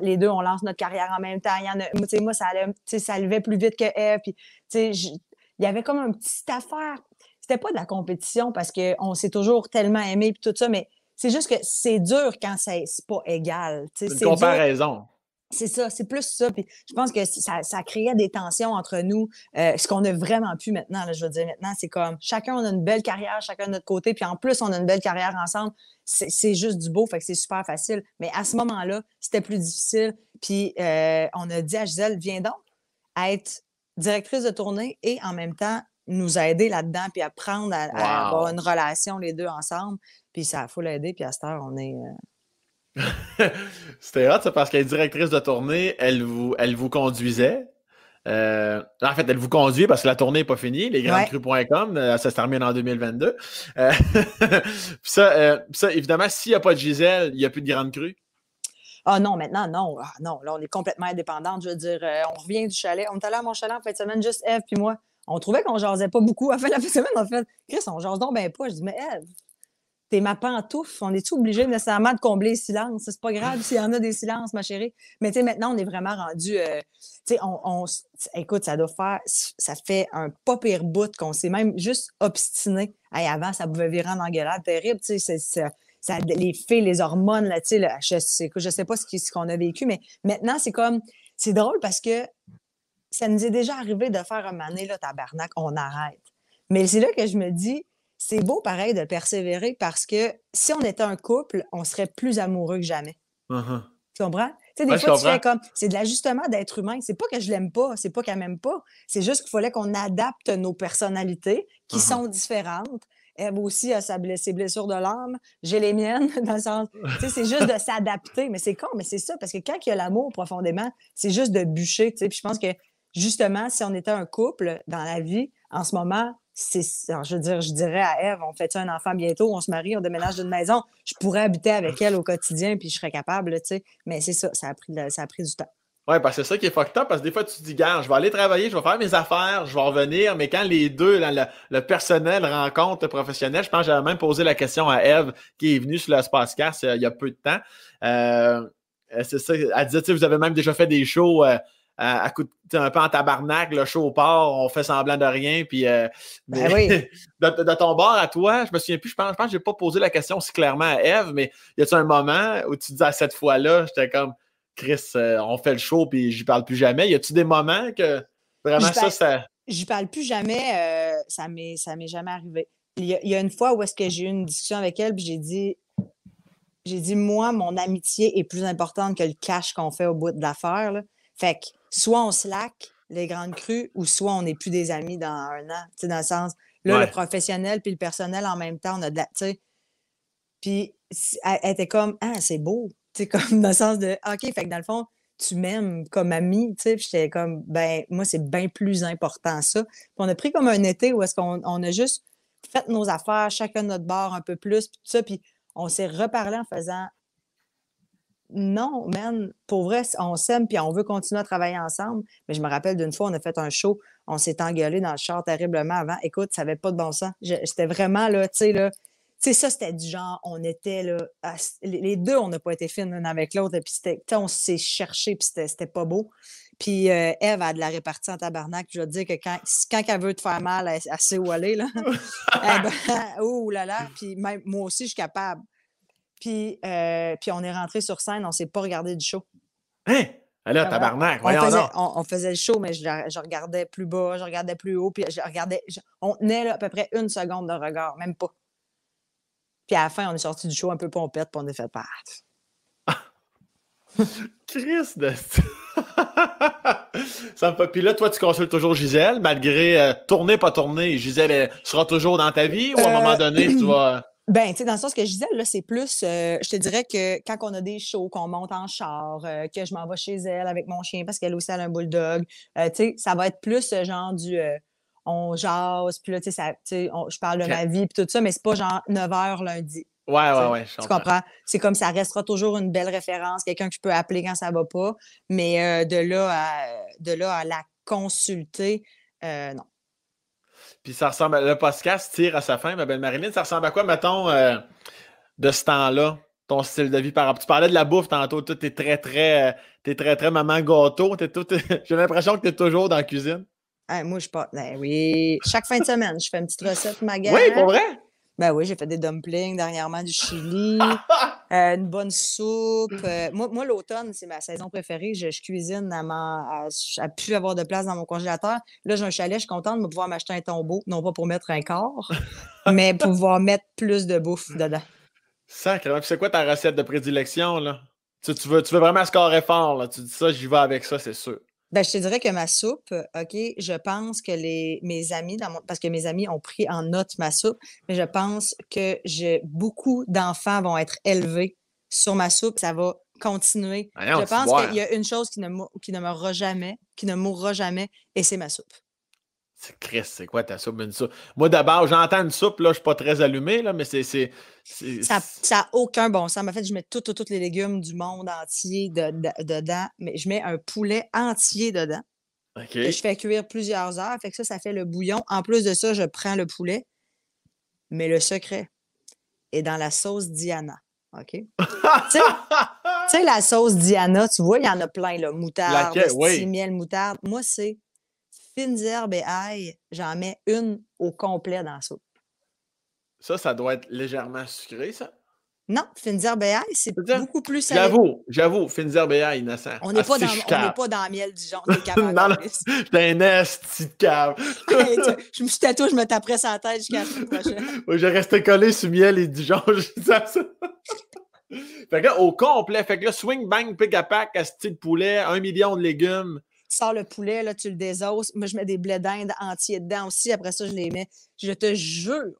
B: les deux, on lance notre carrière en même temps. Il y en a, moi, ça allait, ça allait plus vite que Eve. Puis, il y avait comme une petite affaire. C'était pas de la compétition parce qu'on s'est toujours tellement aimé puis tout ça, mais c'est juste que c'est dur quand c'est pas égal.
A: C'est une comparaison.
B: C'est ça, c'est plus ça. Puis je pense que ça, ça créait des tensions entre nous, euh, ce qu'on a vraiment pu maintenant. Là, je veux dire, maintenant, c'est comme chacun on a une belle carrière, chacun de notre côté, puis en plus, on a une belle carrière ensemble. C'est juste du beau, fait que c'est super facile. Mais à ce moment-là, c'était plus difficile. Puis euh, on a dit à Gisèle, viens donc. être directrice de tournée et en même temps nous aider là-dedans, puis apprendre à, avoir une relation les deux ensemble. Puis ça a faut l'aider, puis à cette heure, on est.
A: Euh C'était hot, ça, parce qu'elle est directrice de tournée, elle vous, elle vous conduisait. Euh, en fait, elle vous conduit parce que la tournée n'est pas finie, lesgrandescrues.com, euh, ça se termine en 2022. puis ça, ça, évidemment, s'il n'y a pas de Gisèle, il n'y a plus de Grande Crue.
B: Ah non, maintenant, non. Ah, non, là, on est complètement indépendante. Je veux dire, on revient du chalet. On est allé à mon chalet en fin de semaine, juste Eve puis moi. On trouvait qu'on jasait pas beaucoup. À la fin de la semaine, en fait, Chris, on jase donc ben pas. Je dis, mais Eve, t'es ma pantoufle. On est-tu obligé nécessairement de combler le silence? C'est pas grave s'il y en a des silences, ma chérie. Mais tu sais, maintenant, on est vraiment rendu. Euh, tu sais, on, écoute, ça doit faire. Ça fait un pas pire bout qu'on s'est même juste obstiné. Hey, avant, ça pouvait virer en engueulade terrible. Tu sais, ça, les filles, les hormones, là, tu sais, je, je sais pas ce qu'on a vécu, mais maintenant, c'est comme. C'est drôle parce que ça nous est déjà arrivé de faire un mané, là, tabarnak, on arrête. Mais c'est là que je me dis, c'est beau pareil de persévérer parce que si on était un couple, on serait plus amoureux que jamais. Uh-huh. Tu comprends? Tu sais, des fois, tu fais comme, c'est de l'ajustement d'être humain. C'est pas que je l'aime pas, c'est pas qu'elle m'aime pas. C'est juste qu'il fallait qu'on adapte nos personnalités qui uh-huh. sont différentes. Elle aussi a sa ses blessures de l'âme. J'ai les miennes, dans le sens. Tu sais, c'est juste de s'adapter. Mais c'est con, mais c'est ça, parce que quand il y a l'amour profondément, c'est juste de bûcher. Tu sais, puis je pense que justement, si on était un couple dans la vie, en ce moment, je veux dire, je dirais à Eve, on fait un enfant bientôt, on se marie, on déménage d'une maison, je pourrais habiter avec elle au quotidien, puis je serais capable, tu sais. Mais c'est ça, ça a pris, ça a pris du temps.
A: Oui, parce que c'est ça qui est fucked parce que des fois, tu te dis, gars, je vais aller travailler, je vais faire mes affaires, je vais revenir, mais quand les deux, le, personnel rencontre le professionnel, je pense que j'avais même posé la question à Eve, qui est venue sur le Spacecast il y a peu de temps. Euh, c'est ça, elle disait, vous avez même déjà fait des shows. Euh, à, coup un peu en tabarnak, le show au port, on fait semblant de rien. Puis, euh,
B: ben oui.
A: de, ton bord à toi, je me souviens plus, je pense, je pense que je n'ai pas posé la question si clairement à Eve, mais y a-t-il un moment où tu dis à cette fois-là, j'étais comme Chris, euh, on fait le show puis j'y parle plus jamais. Y a-tu des moments que vraiment ça, ça.
B: J'y parle plus jamais, euh, ça m'est jamais arrivé. Il y, a, il y, a, une fois où est-ce que j'ai eu une discussion avec elle, puis j'ai dit j'ai dit, moi, mon amitié est plus importante que le cash qu'on fait au bout de l'affaire. Fait que soit on slack les grandes crues ou soit on n'est plus des amis dans un an. Tu sais, dans le sens, là, le professionnel puis le personnel en même temps, on a de la. Tu sais. Puis elle, était comme, ah, c'est beau. Tu sais, comme dans le sens de, OK, fait que dans le fond, tu m'aimes comme ami, tu sais, j'étais comme, ben, moi, c'est bien plus important ça. Puis on a pris comme un été où est-ce qu'on on a juste fait nos affaires, chacun notre bord un peu plus, puis tout ça, puis on s'est reparlé en faisant, non, man, pour vrai, on s'aime puis on veut continuer à travailler ensemble. Mais je me rappelle d'une fois, on a fait un show, on s'est engueulé dans le char terriblement avant. Écoute, ça n'avait pas de bon sens. C'était vraiment là, tu sais, là. Tu sais, ça, c'était du genre, on était là. les deux, on n'a pas été fines l'un avec l'autre. Puis, on s'est cherché, puis c'était pas beau. Puis, euh, Eve a de la répartie en tabarnak. Je veux dire que quand, quand elle veut te faire mal, elle, sait où aller, là. ben, oh là là. Puis, même, moi aussi, je suis capable. Puis, euh, puis on est rentré sur scène, on ne s'est pas regardé du show.
A: Hein? Alors, tabarnak,
B: on faisait, on, faisait, le show, mais je, regardais plus bas, je regardais plus haut, puis je regardais. on tenait à peu près une seconde de regard, même pas. Puis à la fin, on est sorti du show un peu pompette, puis on a fait pas.
A: Chris de. Ça me fait. Puis là, toi, tu consultes toujours Gisèle, malgré euh, tourner, pas tourner. Gisèle sera toujours dans ta vie ou à un moment donné, tu vas.
B: Ben, tu sais, dans le sens que je disais, là, c'est plus, euh, je te dirais que quand on a des shows, qu'on monte en char, euh, que je m'en vais chez elle avec mon chien parce qu'elle aussi a un bulldog, euh, tu sais, ça va être plus ce genre du on jase, puis là, tu sais, je parle de ma vie, puis tout ça, mais c'est pas genre 9 h lundi.
A: Ouais, ouais, ouais.
B: Tu comprends? C'est comme ça restera toujours une belle référence, quelqu'un que je peux appeler quand ça va pas, mais de, là à, de là à la consulter, non.
A: Puis ça ressemble, le podcast tire à sa fin, ma belle Marilyn. Ça ressemble à quoi, mettons, euh, de ce temps-là, ton style de vie par rapport? Tu parlais de la bouffe tantôt, tu es très, très, euh, es très, très maman gâteau. J'ai l'impression que tu es toujours dans la cuisine.
B: moi, je pas. Ben oui. Chaque fin de semaine, je fais une petite recette ma
A: Oui, pour vrai?
B: Ben oui, j'ai fait des dumplings dernièrement du Chili, euh, une bonne soupe. Euh, moi, moi l'automne, c'est ma saison préférée. Je, cuisine à, à, pu avoir de place dans mon congélateur. Là, j'ai un chalet, je suis contente de pouvoir m'acheter un tombeau, non pas pour mettre un corps, mais pour pouvoir mettre plus de bouffe dedans.
A: Sacré. c'est quoi ta recette de prédilection, là? Tu, veux, tu veux vraiment scorer fort, là? Tu dis ça, j'y vais avec ça, c'est sûr.
B: Ben, je te dirais que ma soupe, OK, je pense que les, mes amis, dans mon, parce que mes amis ont pris en note ma soupe, mais je pense que j'ai beaucoup d'enfants vont être élevés sur ma soupe. Ça va continuer. Je pense qu'il y a une chose qui ne, qui ne meura jamais, qui ne mourra jamais, et c'est ma soupe.
A: C'est Chris, c'est quoi ta soupe? Une soupe? Moi, d'abord, j'entends une soupe, là, je suis pas très allumé, là, mais c'est.
B: Ça n'a aucun bon sens. En fait, je mets tous les légumes du monde entier de- de- dedans, mais je mets un poulet entier dedans.
A: OK.
B: que je fais cuire plusieurs heures. Fait que ça, ça fait le bouillon. En plus de ça, je prends le poulet. Mais le secret est dans la sauce Diana. OK? Tu sais- la sauce Diana, tu vois, il y en a plein, là. Moutarde,
A: Laquelle? Oui.
B: miel, moutarde. Moi, c'est fines herbes et ail. J'en mets une au complet dans la soupe.
A: ça, ça doit être légèrement sucré, ça?
B: Non, fines herbes et ail, c'est beaucoup plus salé.
A: J'avoue, j'avoue, fines herbes et ail, innocent.
B: On n'est pas, n'est
A: cave.
B: pas dans le miel du genre.
A: Non, non. J'étais un esti de cave.
B: Hey, tu- je me suis tatoué, je me taperais sa tête jusqu'à la semaine prochaine.
A: Je restais collé sur miel et Dijon, je disais ça. fait que là, au complet, fait que là, swing, bang, pick à pack, asti de poulet, un million de légumes.
B: Sors le poulet, là, tu le désosses. Moi, je mets des blés d'Inde entiers dedans aussi. Après ça, je les mets. Je te jure,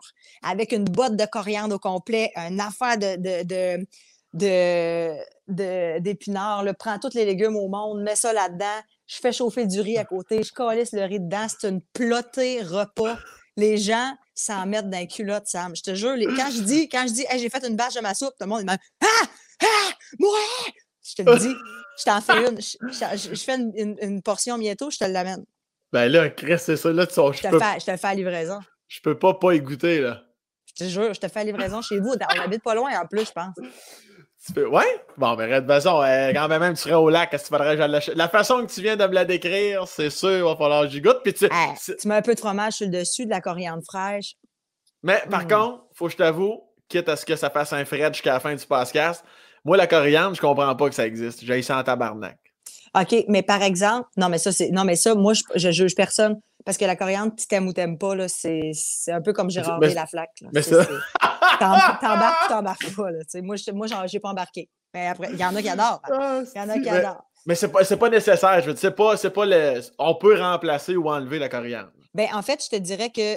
B: avec une botte de coriandre au complet, une affaire de, de, de, d'épinards, prends tous les légumes au monde, mets ça là-dedans. Je fais chauffer du riz à côté, je calisse le riz dedans. C'est une plotée repas. Les gens s'en mettent dans les culottes, Sam. Je te jure, les- quand je dis, quand je dis, j'ai fait une bâche de ma soupe, tout le monde, me dit, Ah! Ah! Moi! Je te le dis, je t'en fais une. Je, je- je fais une, une- une portion bientôt, je te l'amène.
A: Ben là, Chris, c'est ça, là, tu sais,
B: Je
A: je
B: te,
A: peux,
B: fais, je te fais la livraison.
A: je peux pas pas y goûter, là.
B: Je te jure, je te fais la livraison chez vous. On habite pas loin en plus, je pense.
A: Tu peux... Ouais? Bon, ben, de toute façon, quand même, tu serais au lac, est-ce faudrait que j'aille l'acheter? La façon que tu viens de me la décrire, c'est sûr, il va falloir que j'y goûte. Puis tu...
B: Hey, tu mets un peu de fromage sur le dessus, de la coriandre fraîche.
A: Mais par
B: Mm.
A: contre, faut que je t'avoue, quitte à ce que ça fasse un Fred jusqu'à la fin du podcast, moi, la coriandre, je comprends pas que ça existe. J'ai ça en tabarnak.
B: OK, mais par exemple, non, mais ça, c'est. Non, mais ça, moi, je, je juge personne. Parce que la coriandre, tu t'aimes ou t'aimes pas, là, c'est c'est un peu comme Gérard
A: Mais-
B: la flaque. là.
A: mais
B: C'est-
A: ça-
B: T'embarques ou t'embarques pas, là. Moi, je- moi j'en- j'ai pas embarqué. Mais après, il y en a qui adorent. hein. Il y en a qui
A: mais,
B: adorent.
A: mais c'est pas, c'est pas nécessaire. Je veux dire, c'est pas, c'est pas le. On peut remplacer ou enlever la coriandre.
B: Ben, en fait, je te dirais que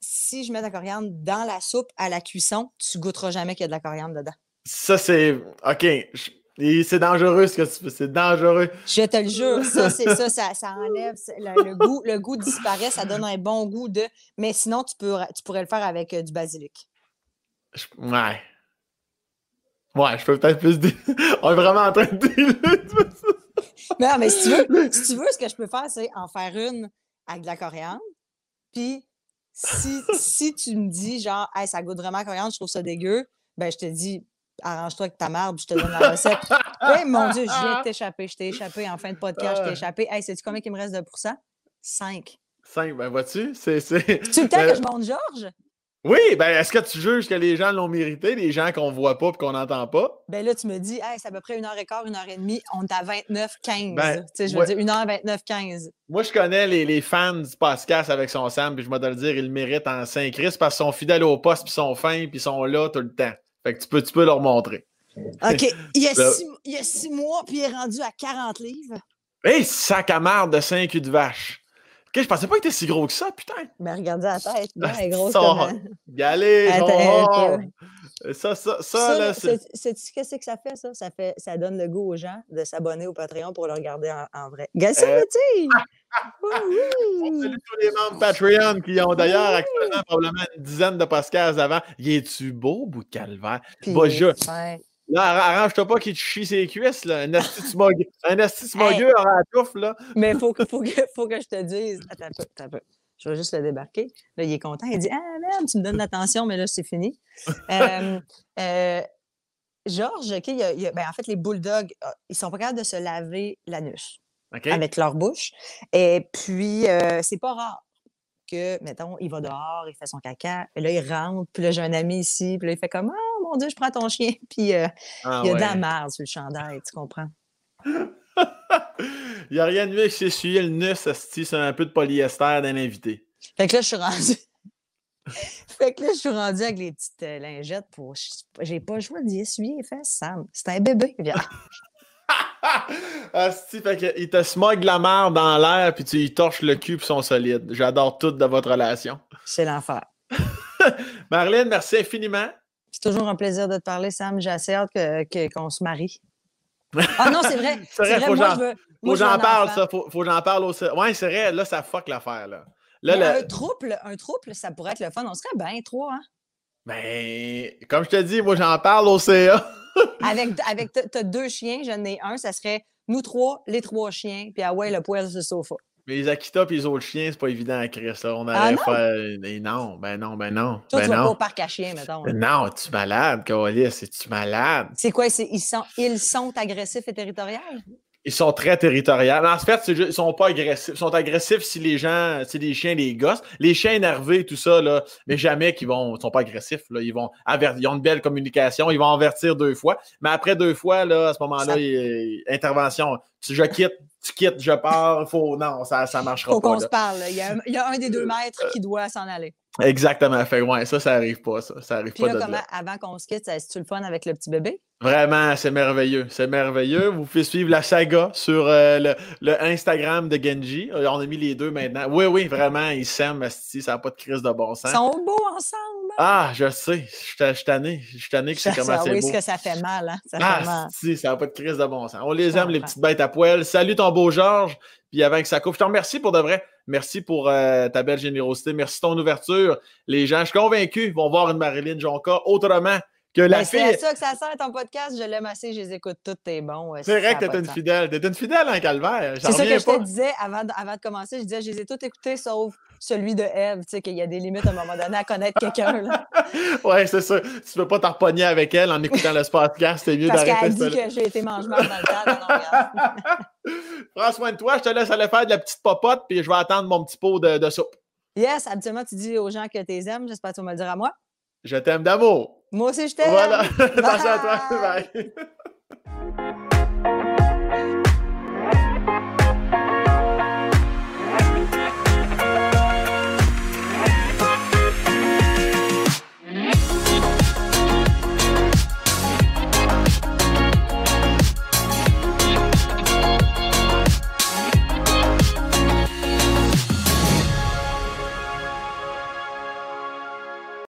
B: si je mets de la coriandre dans la soupe à la cuisson, tu goûteras jamais qu'il y a de la coriandre dedans.
A: Ça, c'est. OK. je- et C'est dangereux ce que tu fais. C'est dangereux.
B: Je te le jure, ça, c'est ça, ça, ça enlève le, le goût, le goût disparaît, ça donne un bon goût de. Mais sinon, tu, peux, tu pourrais le faire avec euh, du basilic.
A: Je- Ouais. Ouais, je peux peut-être plus. On est vraiment en train de
B: non, mais si tu veux, si tu veux, ce que je peux faire, c'est en faire une avec de la coriandre. Puis, si, si tu me dis, genre, hey, ça goûte vraiment la coriandre, je trouve ça dégueu, ben, je te dis, arrange-toi avec ta marde, je te donne la recette. Oui, mon Dieu, je viens de t'échapper. Je t'ai échappé en fin de podcast, je t'ai
A: Ah.
B: échappé. Hey, sais-tu combien il me reste de pourcents? Cinq.
A: Cinq, ben vois-tu? C'est.
B: Tu le temps que je monte Georges?
A: Oui, ben est-ce que tu juges que les gens l'ont mérité, les gens qu'on voit pas et qu'on n'entend pas?
B: Ben là, tu me dis, hey, c'est à peu près une heure et quart, une heure et demie. On est à 29-15.
A: Ben,
B: tu sais, je veux
A: ouais.
B: dire, une heure 29-15.
A: Moi, je connais les, les fans du podcast avec son Sam, puis je vais te le dire, ils le méritent en Saint-Christ parce qu'ils sont fidèles au poste, puis ils sont fins, puis ils sont là tout le temps. Fait que tu peux, tu peux leur montrer.
B: OK. Il y a,
A: Là-
B: six, il y a six mois, puis il est rendu à 40 livres.
A: Hey, sac à marde de 5 culs de vache! Ok, je pensais pas qu'il était si gros que ça, putain!
B: Mais regardez la tête. Ben, elle est grosse comme un-
A: Ça, ça, ça, là, c'est.
B: qu'est-ce que ça fait, ça? Ça, fait? ça donne le goût aux gens de s'abonner au Patreon pour le regarder en, en vrai. Ça,
A: Euh,
B: tu
A: On salue tous les membres Patreon qui ont d'ailleurs actuellement probablement une dizaine de podcasts avant. Y es-tu beau, bout de calvaire? Va, je- Là, arra- arrange-toi pas qu'il te chie ses cuisses, là. Un asti smogueux, un asti smogueux aura la touffe, là.
B: Mais il faut, que- faut, que, faut que je te dise. Attends un peu, attends un peu. Je vais juste le débarquer. Là, il est content. Il dit Ah, merde, tu me donnes l'attention, mais là, c'est fini. Euh, euh, Georges, OK, il y a- il y a- ben, en fait, les bulldogs, ah, ils sont pas capables de se laver l'anus avec leur bouche. Et puis, euh, c'est pas rare que, mettons, il va dehors, il fait son caca, et là, il rentre, puis là, j'ai un ami ici, puis là, il fait comme Ah, mon Dieu, je prends ton chien, puis
A: Ah,
B: il y a de
A: ouais.
B: la merde sur le chandail, tu comprends?
A: Il n'y a rien de mieux que s'essuyer le nus, asti, c'est un peu de polyester d'un invité.
B: Fait que là, je suis rendue. fait que là, je suis rendue avec les petites euh, lingettes pour. J'ai pas joué d'y essuyer les fesses, Sam. C'est un bébé. Viens.
A: Asti, fait que, il te smog la merde dans l'air, puis tu y torches le cul, puis sont solides. J'adore tout de votre relation.
B: C'est l'enfer.
A: Marlène, merci infiniment.
B: C'est toujours un plaisir de te parler, Sam. J'ai assez hâte que- que- qu'on se marie. Ah non, c'est vrai.
A: C'est vrai, faut que
B: veux
A: j'en parle, ça. Faut, faut que j'en parle aussi. Ouais, c'est vrai, là, ça fuck l'affaire, là. Là,
B: Mais
A: le-
B: Un trouble, un trouble, ça pourrait être le fun. On serait bien trois, hein?
A: Ben, comme je te dis, moi, j'en parle au CA.
B: Avec, avec t'as- t'as deux chiens, j'en ai un, ça serait nous trois, les trois chiens, puis ah ouais, le poil sur le sofa.
A: Mais les Akita et les autres chiens, c'est pas évident à Chris, là. On
B: Ah
A: allait
B: non?
A: faire. Ben non, ben non, ben non.
B: Toi,
A: ben
B: tu vas pas
A: non.
B: au parc à chiens, mettons.
A: Ben non, tu malade, Calis, es-tu malade?
B: C'est quoi? c'est- Ils sont, ils sont agressifs et territoriaux?
A: Ils sont très territoriaux. En fait, juste- ils sont pas agressifs. Ils sont agressifs si les gens, si les chiens les gossent. Les chiens énervés, tout ça, là, mais jamais qu'ils vont, ils sont pas agressifs. Là. Ils vont ils ont une belle communication. Ils vont avertir deux fois. Mais après deux fois, là, à ce moment-là,
B: Ça-
A: intervention. Tu- Je quitte, tu quittes, je pars. Faut, non, ça, ça marchera
B: Faut
A: pas.
B: qu'on
A: là.
B: se parle. Il y, a un, il y a un des deux maîtres qui doit s'en aller.
A: Exactement. Fait ouais, ça, ça arrive pas, ça. Ça arrive
B: Puis
A: pas
B: là,
A: de
B: comment,
A: là.
B: avant qu'on se quitte, est-ce que tu le fun avec le petit bébé?
A: Vraiment, c'est merveilleux. C'est merveilleux. Vous pouvez suivre la saga sur euh, le, le Instagram de Genji. Euh, On a mis les deux maintenant. Oui, oui, vraiment, ils s'aiment, asti, ça n'a pas de crise de bon
B: Ils
A: sens.
B: sont beaux ensemble.
A: Ah, je sais. Je suis- tanné. Je suis tanné que c'est comment
B: ça-
A: c'est
B: oui,
A: beau.
B: ce que ça fait mal, hein? Ça fait mal.
A: Ah, si, ça n'a pas de crise de bon sens. On les aime, les petites bêtes à poil. Salut ton beau Georges. Puis avant que ça coupe, je te remercie pour de vrai. Merci pour euh, ta belle générosité. Merci ton ouverture. Les gens, je suis convaincu, vont voir une Marilyn Jonca autrement que la
B: Ben,
A: fille.
B: c'est à ça que ça sert ton podcast. Je l'aime assez, je les écoute toutes, t'es bon.
A: C'est vrai que t'es une fidèle. T'es une fidèle en calvaire.
B: C'est ça que je te disais avant, de- avant de commencer. Je disais, je les ai toutes écoutées sauf celui de Eve. Tu sais, qu'il y a des limites à un moment donné à connaître quelqu'un. là.
A: Ouais, c'est ça. Tu peux pas t'en repogner avec elle en écoutant le podcast. C'est mieux
B: Parce qu'elle a
A: d'arrêter
B: dit que j'ai été mange-marde dans le temps. Non.
A: Prends soin de toi. Je te laisse aller faire de la petite popote, puis je vais attendre mon petit pot de, de soupe.
B: Yes, habituellement, tu dis aux gens que tu les aimes. J'espère que tu vas me le dire à moi.
A: Je t'aime d'amour.
B: Moi aussi, je t'aime.
A: Voilà. Attention à toi. Bye.